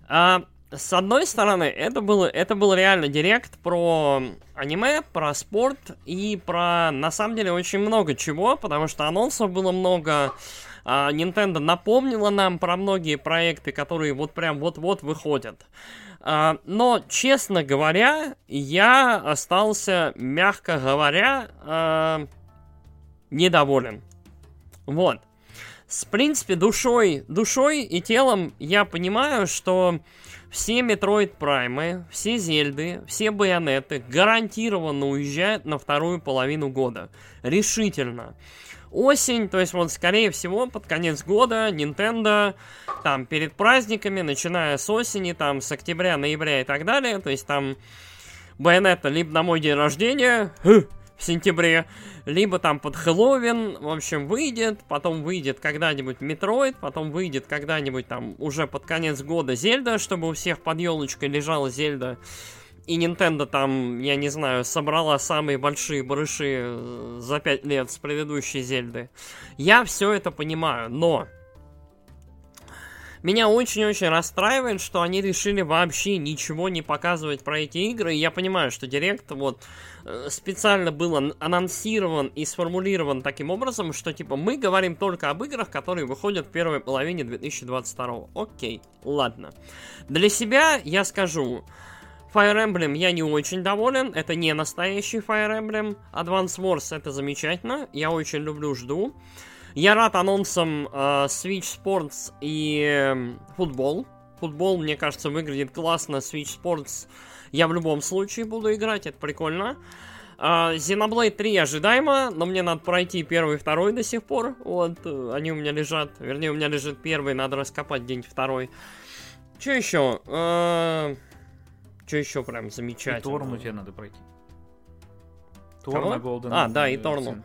[SPEAKER 1] А, с одной стороны, это было, это был реально директ про аниме, про спорт и про, на самом деле, очень много чего, потому что анонсов было много. а, Nintendo напомнила нам про многие проекты, которые вот прям вот-вот выходят. А, но, честно говоря, я остался, мягко говоря, а, недоволен. Вот. с, в принципе, душой, душой и телом я понимаю, что все Metroid Prime, все Зельды, все Байонеты гарантированно уезжают на вторую половину года. Решительно. Осень, то есть вот скорее всего под конец года Nintendo там перед праздниками, начиная с осени, там с октября, ноября и так далее, то есть там Байонета либо на мой день рождения, в сентябре, либо там под Хэллоуин, в общем, выйдет, потом выйдет когда-нибудь Metroid, потом выйдет когда-нибудь там уже под конец года Зельда, чтобы у всех под елочкой лежала Зельда. И Nintendo там, я не знаю, собрала самые большие барыши э, за 5 лет с предыдущей Зельды. Я все это понимаю, но меня очень-очень расстраивает, что они решили вообще ничего не показывать про эти игры. И я понимаю, что Директ вот э, специально был анонсирован и сформулирован таким образом, что типа мы говорим только об играх, которые выходят в первой половине 2022. Окей, ладно. Для себя я скажу, Fire Emblem я не очень доволен, это не настоящий Fire Emblem. Advance Wars это замечательно, я очень люблю, жду. Я рад анонсам э, Switch Sports и э, футбол. Футбол, мне кажется, выглядит классно. Switch Sports я в любом случае буду играть, это прикольно. Uh, Xenoblade 3 ожидаемо, но мне надо пройти первый и второй до сих пор. Вот, э, они у меня лежат. Вернее, у меня лежит первый, надо раскопать день второй. Что еще? Uh, что еще прям замечательно? И
[SPEAKER 2] Торну тебе надо пройти.
[SPEAKER 1] Торна Golden. А, да, и Торну.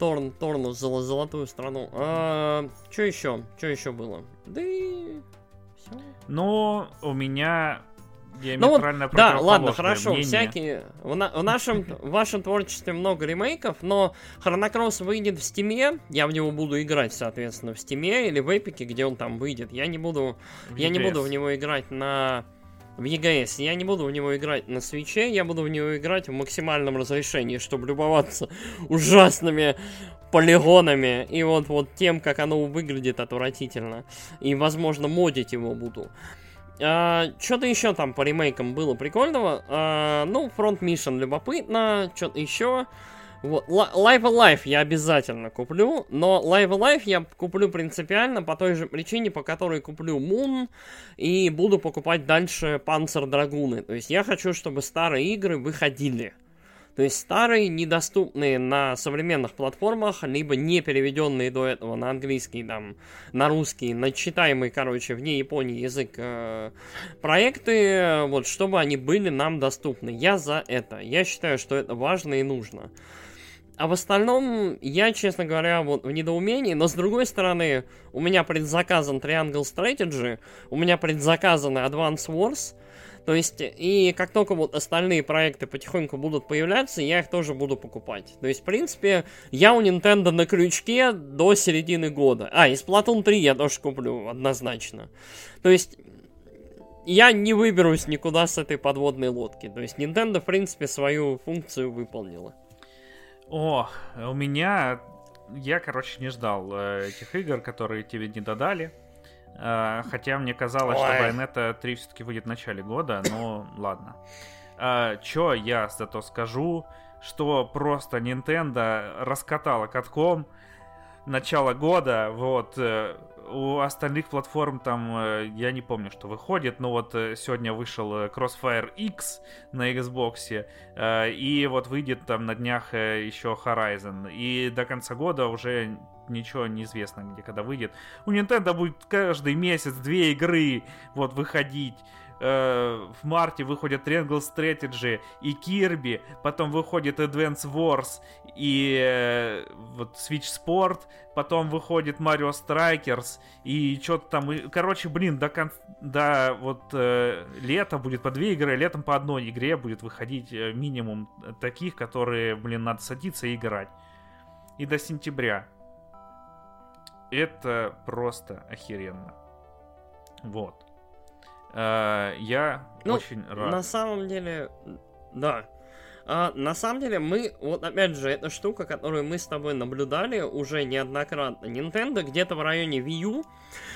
[SPEAKER 1] Торн, Торну, зол, золотую страну. А, что еще? Что еще было? Да и...
[SPEAKER 2] Все. Ну, у меня ну вот, Да,
[SPEAKER 1] ладно, хорошо, мнение. всякие... В, на, в нашем, в вашем творчестве много ремейков, но Хронокросс выйдет в Стиме, я в него буду играть, соответственно, в Стиме или в Эпике, где он там выйдет. Я не буду, я не буду в него играть на в EGS. Я не буду в него играть на свече, я буду в него играть в максимальном разрешении, чтобы любоваться [LAUGHS] ужасными полигонами и вот, вот тем, как оно выглядит отвратительно. И, возможно, модить его буду. А, что-то еще там по ремейкам было прикольного. А, ну, Front Mission любопытно, что-то еще. Вот, Live Alive я обязательно куплю, но Live Alive я куплю принципиально по той же причине, по которой куплю Moon и буду покупать дальше Panzer Драгуны. То есть я хочу, чтобы старые игры выходили. То есть старые, недоступные на современных платформах, либо не переведенные до этого на английский, там, на русский, на читаемый, короче, вне Японии язык э, проекты, вот, чтобы они были нам доступны. Я за это. Я считаю, что это важно и нужно. А в остальном, я, честно говоря, вот в недоумении, но с другой стороны, у меня предзаказан Triangle Strategy, у меня предзаказаны Advance Wars, то есть, и как только вот остальные проекты потихоньку будут появляться, я их тоже буду покупать. То есть, в принципе, я у Nintendo на крючке до середины года. А, и Splatoon 3 я тоже куплю, однозначно. То есть, я не выберусь никуда с этой подводной лодки. То есть, Nintendo, в принципе, свою функцию выполнила.
[SPEAKER 2] О, у меня... Я, короче, не ждал э, этих игр, которые тебе не додали. Э, хотя мне казалось, Ой. что Bayonetta 3 все-таки выйдет в начале года, но [LAUGHS] ладно. Э, чё я зато скажу, что просто Nintendo раскатала катком начало года, вот, у остальных платформ там, э, я не помню, что выходит, но вот э, сегодня вышел э, Crossfire X на Xbox, и вот выйдет там на днях еще Horizon, и до конца года уже ничего не известно, где когда выйдет. У Nintendo будет каждый месяц две игры вот выходить э, в марте выходит Triangle Strategy и Kirby, потом выходит Advance Wars и э, вот Switch Sport, потом выходит Mario Strikers и что-то там, короче, блин, до, кон... до вот э, лета будет по две игры, летом по одной игре будет выходить э, минимум таких, которые, блин, надо садиться и играть. И до сентября. Это просто охеренно. Вот. Э, я ну, очень рад.
[SPEAKER 1] На самом деле, да. А, на самом деле, мы, вот опять же, эта штука, которую мы с тобой наблюдали уже неоднократно. Nintendo где-то в районе Wii U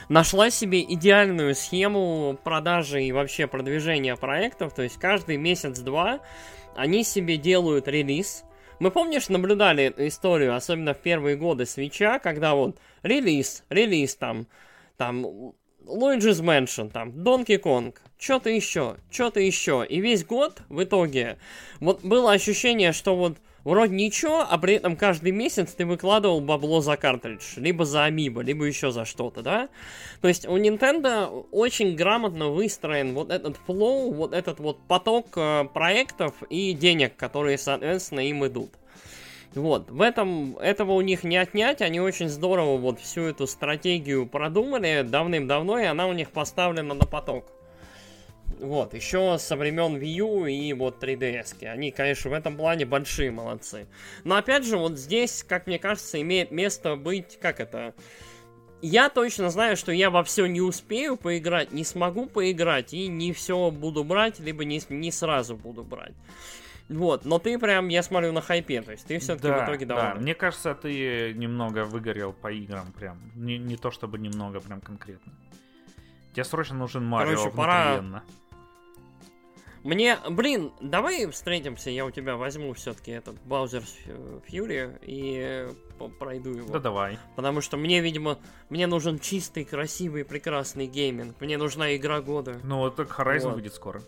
[SPEAKER 1] нашла себе идеальную схему продажи и вообще продвижения проектов. То есть каждый месяц-два они себе делают релиз, Мы, помнишь, наблюдали эту историю, особенно в первые годы свеча, когда вот релиз, релиз там, там Luigi's Mansion, там, Donkey Kong, что-то еще, что-то еще. И весь год в итоге вот было ощущение, что вот вроде ничего, а при этом каждый месяц ты выкладывал бабло за картридж, либо за амибо, либо еще за что-то, да? То есть у Nintendo очень грамотно выстроен вот этот флоу, вот этот вот поток э, проектов и денег, которые, соответственно, им идут. Вот, в этом, этого у них не отнять, они очень здорово вот всю эту стратегию продумали давным-давно, и она у них поставлена на поток. Вот, еще со времен Wii U и вот 3DS. Они, конечно, в этом плане большие молодцы. Но опять же, вот здесь, как мне кажется, имеет место быть, как это... Я точно знаю, что я во все не успею поиграть, не смогу поиграть, и не все буду брать, либо не, не сразу буду брать. Вот, но ты прям, я смотрю, на хайпе, то есть ты все-таки да, в итоге доволен.
[SPEAKER 2] Да, мне кажется, ты немного выгорел по играм прям. Не, не то чтобы немного, прям конкретно. Тебе срочно нужен Марио Короче, пора...
[SPEAKER 1] Мне, блин, давай встретимся, я у тебя возьму все-таки этот Bowser's Fury и пройду его.
[SPEAKER 2] Да давай.
[SPEAKER 1] Потому что мне, видимо, мне нужен чистый, красивый, прекрасный гейминг. Мне нужна игра года.
[SPEAKER 2] Ну, вот так Horizon вот. выйдет скоро.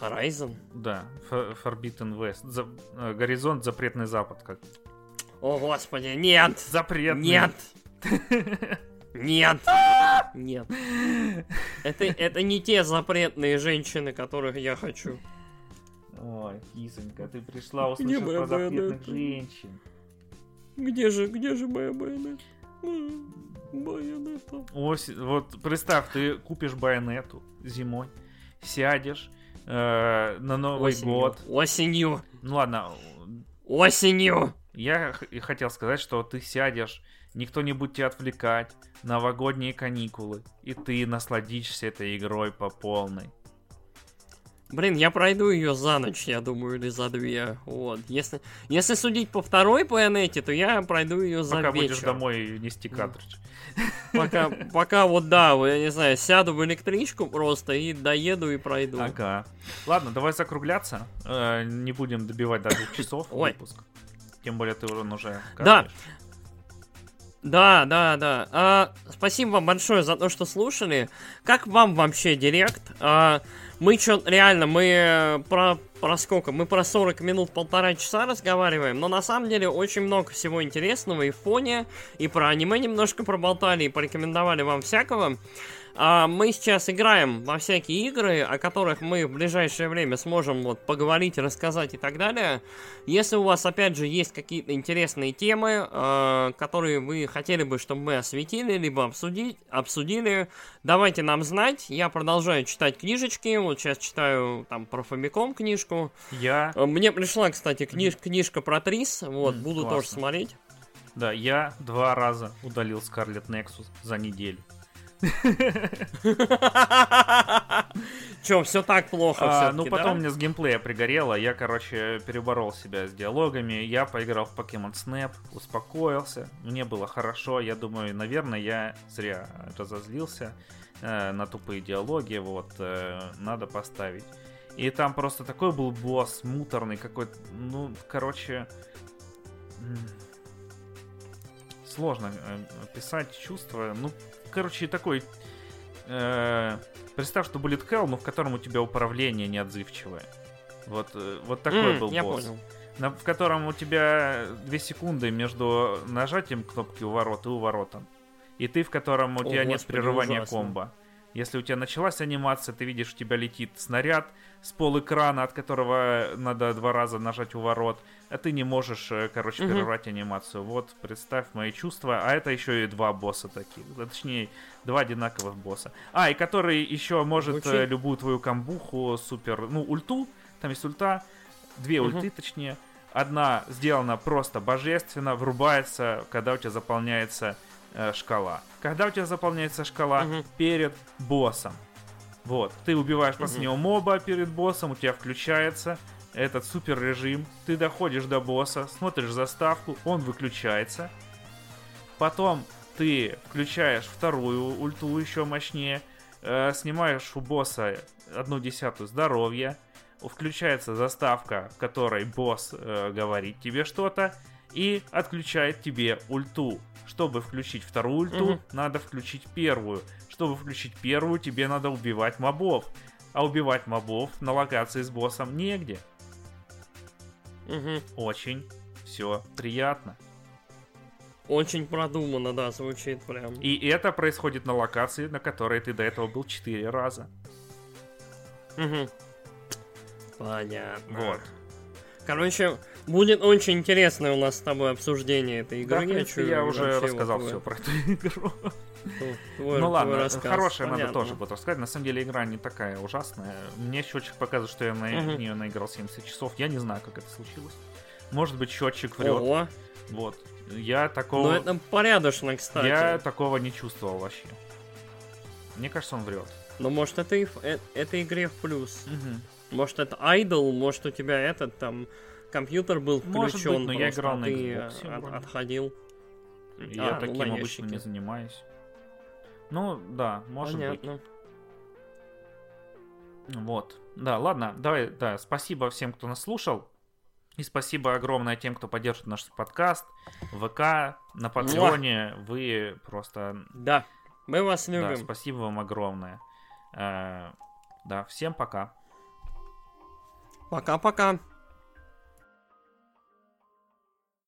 [SPEAKER 1] Horizon?
[SPEAKER 2] Да, Forbidden West. За... Э, горизонт Запретный Запад. Как...
[SPEAKER 1] О, господи, нет!
[SPEAKER 2] Запретный.
[SPEAKER 1] Нет! [LAUGHS] Нет! [LAUGHS] Нет. Это, это не те запретные женщины, которых я хочу.
[SPEAKER 2] Ой, кисонька, ты пришла услышать про запретных женщин.
[SPEAKER 1] Где же, где же моя байонета? Байонета.
[SPEAKER 2] Ось, вот представь, ты купишь байонету зимой, сядешь, э, на Новый
[SPEAKER 1] Осенью.
[SPEAKER 2] год.
[SPEAKER 1] Осенью.
[SPEAKER 2] Ну ладно.
[SPEAKER 1] Осенью.
[SPEAKER 2] Я хотел сказать, что ты сядешь, никто не будет тебя отвлекать, новогодние каникулы, и ты насладишься этой игрой по полной.
[SPEAKER 1] Блин, я пройду ее за ночь, я думаю, или за две. Вот. Если, если судить по второй планете, то я пройду ее за
[SPEAKER 2] Пока
[SPEAKER 1] вечер.
[SPEAKER 2] будешь домой нести картридж.
[SPEAKER 1] Пока, пока вот да, я не знаю, сяду в электричку просто и доеду и пройду.
[SPEAKER 2] Ага. Ладно, давай закругляться. Э, не будем добивать до двух часов Ой. выпуск. Тем более ты уже
[SPEAKER 1] Да. Да, да, да. А, спасибо вам большое за то, что слушали. Как вам вообще директ? А, мы что, реально, мы э, про, про сколько? Мы про 40 минут, полтора часа разговариваем, но на самом деле очень много всего интересного и в фоне, и про аниме немножко проболтали, и порекомендовали вам всякого. А мы сейчас играем во всякие игры, о которых мы в ближайшее время сможем вот поговорить, рассказать и так далее. Если у вас, опять же, есть какие-то интересные темы, э, которые вы хотели бы, чтобы мы осветили, либо обсудить, обсудили, давайте нам знать. Я продолжаю читать книжечки. Вот сейчас читаю там про Фомиком книжку.
[SPEAKER 2] Я...
[SPEAKER 1] Э, мне пришла, кстати, книж... книжка про Трис. Вот, mm, буду классно. тоже смотреть.
[SPEAKER 2] Да, я два раза удалил Scarlet Nexus за неделю. [LAUGHS]
[SPEAKER 1] Че, все так плохо
[SPEAKER 2] а, Ну, потом да? мне с геймплея пригорело. Я, короче, переборол себя с диалогами. Я поиграл в Pokemon Snap, успокоился. Мне было хорошо. Я думаю, наверное, я зря разозлился э, на тупые диалоги. Вот, э, надо поставить. И там просто такой был босс, муторный какой-то. Ну, короче сложно э, описать чувства. Ну, короче, такой... Э, представь, что Bullet Hell, но в котором у тебя управление неотзывчивое. Вот, э, вот такой mm, был я босс. Понял. На, в котором у тебя 2 секунды между нажатием кнопки у ворот и у воротом. И ты, в котором у О, тебя господи, нет прерывания ужасно. комбо. Если у тебя началась анимация, ты видишь, у тебя летит снаряд с пол экрана, от которого надо два раза нажать у ворот, а ты не можешь, э, короче, угу. прервать анимацию. Вот, представь мои чувства. А это еще и два босса таких. Точнее, два одинаковых босса. А, и который еще может Звучит. Э, любую твою камбуху, супер, ну, ульту, там есть ульта, две угу. ульты, точнее. Одна сделана просто божественно, врубается, когда у тебя заполняется э, шкала. Когда у тебя заполняется шкала угу. перед боссом. Вот, ты убиваешь последнего угу. моба перед боссом, у тебя включается этот супер режим, ты доходишь до босса, смотришь заставку, он выключается. Потом ты включаешь вторую ульту еще мощнее, э, снимаешь у босса одну десятую здоровья, включается заставка, в которой босс э, говорит тебе что-то и отключает тебе ульту. Чтобы включить вторую ульту,
[SPEAKER 1] Мгм.
[SPEAKER 2] надо включить первую. Чтобы включить первую, тебе надо убивать мобов. А убивать мобов на локации с боссом негде.
[SPEAKER 1] Мгм.
[SPEAKER 2] Очень все приятно.
[SPEAKER 1] Очень продуманно, да, звучит прям.
[SPEAKER 2] И это происходит на локации, на которой ты до этого был 4 раза.
[SPEAKER 1] Мгм. Понятно.
[SPEAKER 2] Вот.
[SPEAKER 1] Короче, будет очень интересное у нас с тобой обсуждение этой игры.
[SPEAKER 2] Да, принципе,
[SPEAKER 1] чую
[SPEAKER 2] я уже рассказал
[SPEAKER 1] вот
[SPEAKER 2] все про эту игру. [LAUGHS]
[SPEAKER 1] твой-
[SPEAKER 2] Ну ладно,
[SPEAKER 1] рассказ.
[SPEAKER 2] хорошая надо тоже будет рассказать. На самом деле игра не такая ужасная. Мне счетчик показывает, что я на
[SPEAKER 1] Мгм.
[SPEAKER 2] нее наиграл 70 часов. Я не знаю, как это случилось. Может быть, счетчик врет.
[SPEAKER 1] Ого,
[SPEAKER 2] Вот. Я
[SPEAKER 1] ну
[SPEAKER 2] такого.
[SPEAKER 1] это порядочно, кстати.
[SPEAKER 2] Я такого не чувствовал вообще. Мне кажется, он врет.
[SPEAKER 1] Но может это, и в- э- это игре в плюс. Может это айдол, может у тебя этот там компьютер был
[SPEAKER 2] Может быть,
[SPEAKER 1] включен,
[SPEAKER 2] но я играл
[SPEAKER 1] а
[SPEAKER 2] на
[SPEAKER 1] ты
[SPEAKER 2] Xbox,
[SPEAKER 1] от- отходил.
[SPEAKER 2] Я
[SPEAKER 1] А, ну,
[SPEAKER 2] таким
[SPEAKER 1] на
[SPEAKER 2] обычно не занимаюсь. Ну, да, может быть.
[SPEAKER 1] Понятно.
[SPEAKER 2] Вот. Да, ладно, давай, да, спасибо всем, кто нас слушал. И спасибо огромное тем, кто поддержит наш подкаст, ВК, на Патреоне. Вы просто...
[SPEAKER 1] Да, мы вас
[SPEAKER 2] Да,
[SPEAKER 1] любим.
[SPEAKER 2] спасибо вам огромное. Э, Да, всем пока.
[SPEAKER 1] Пока-пока.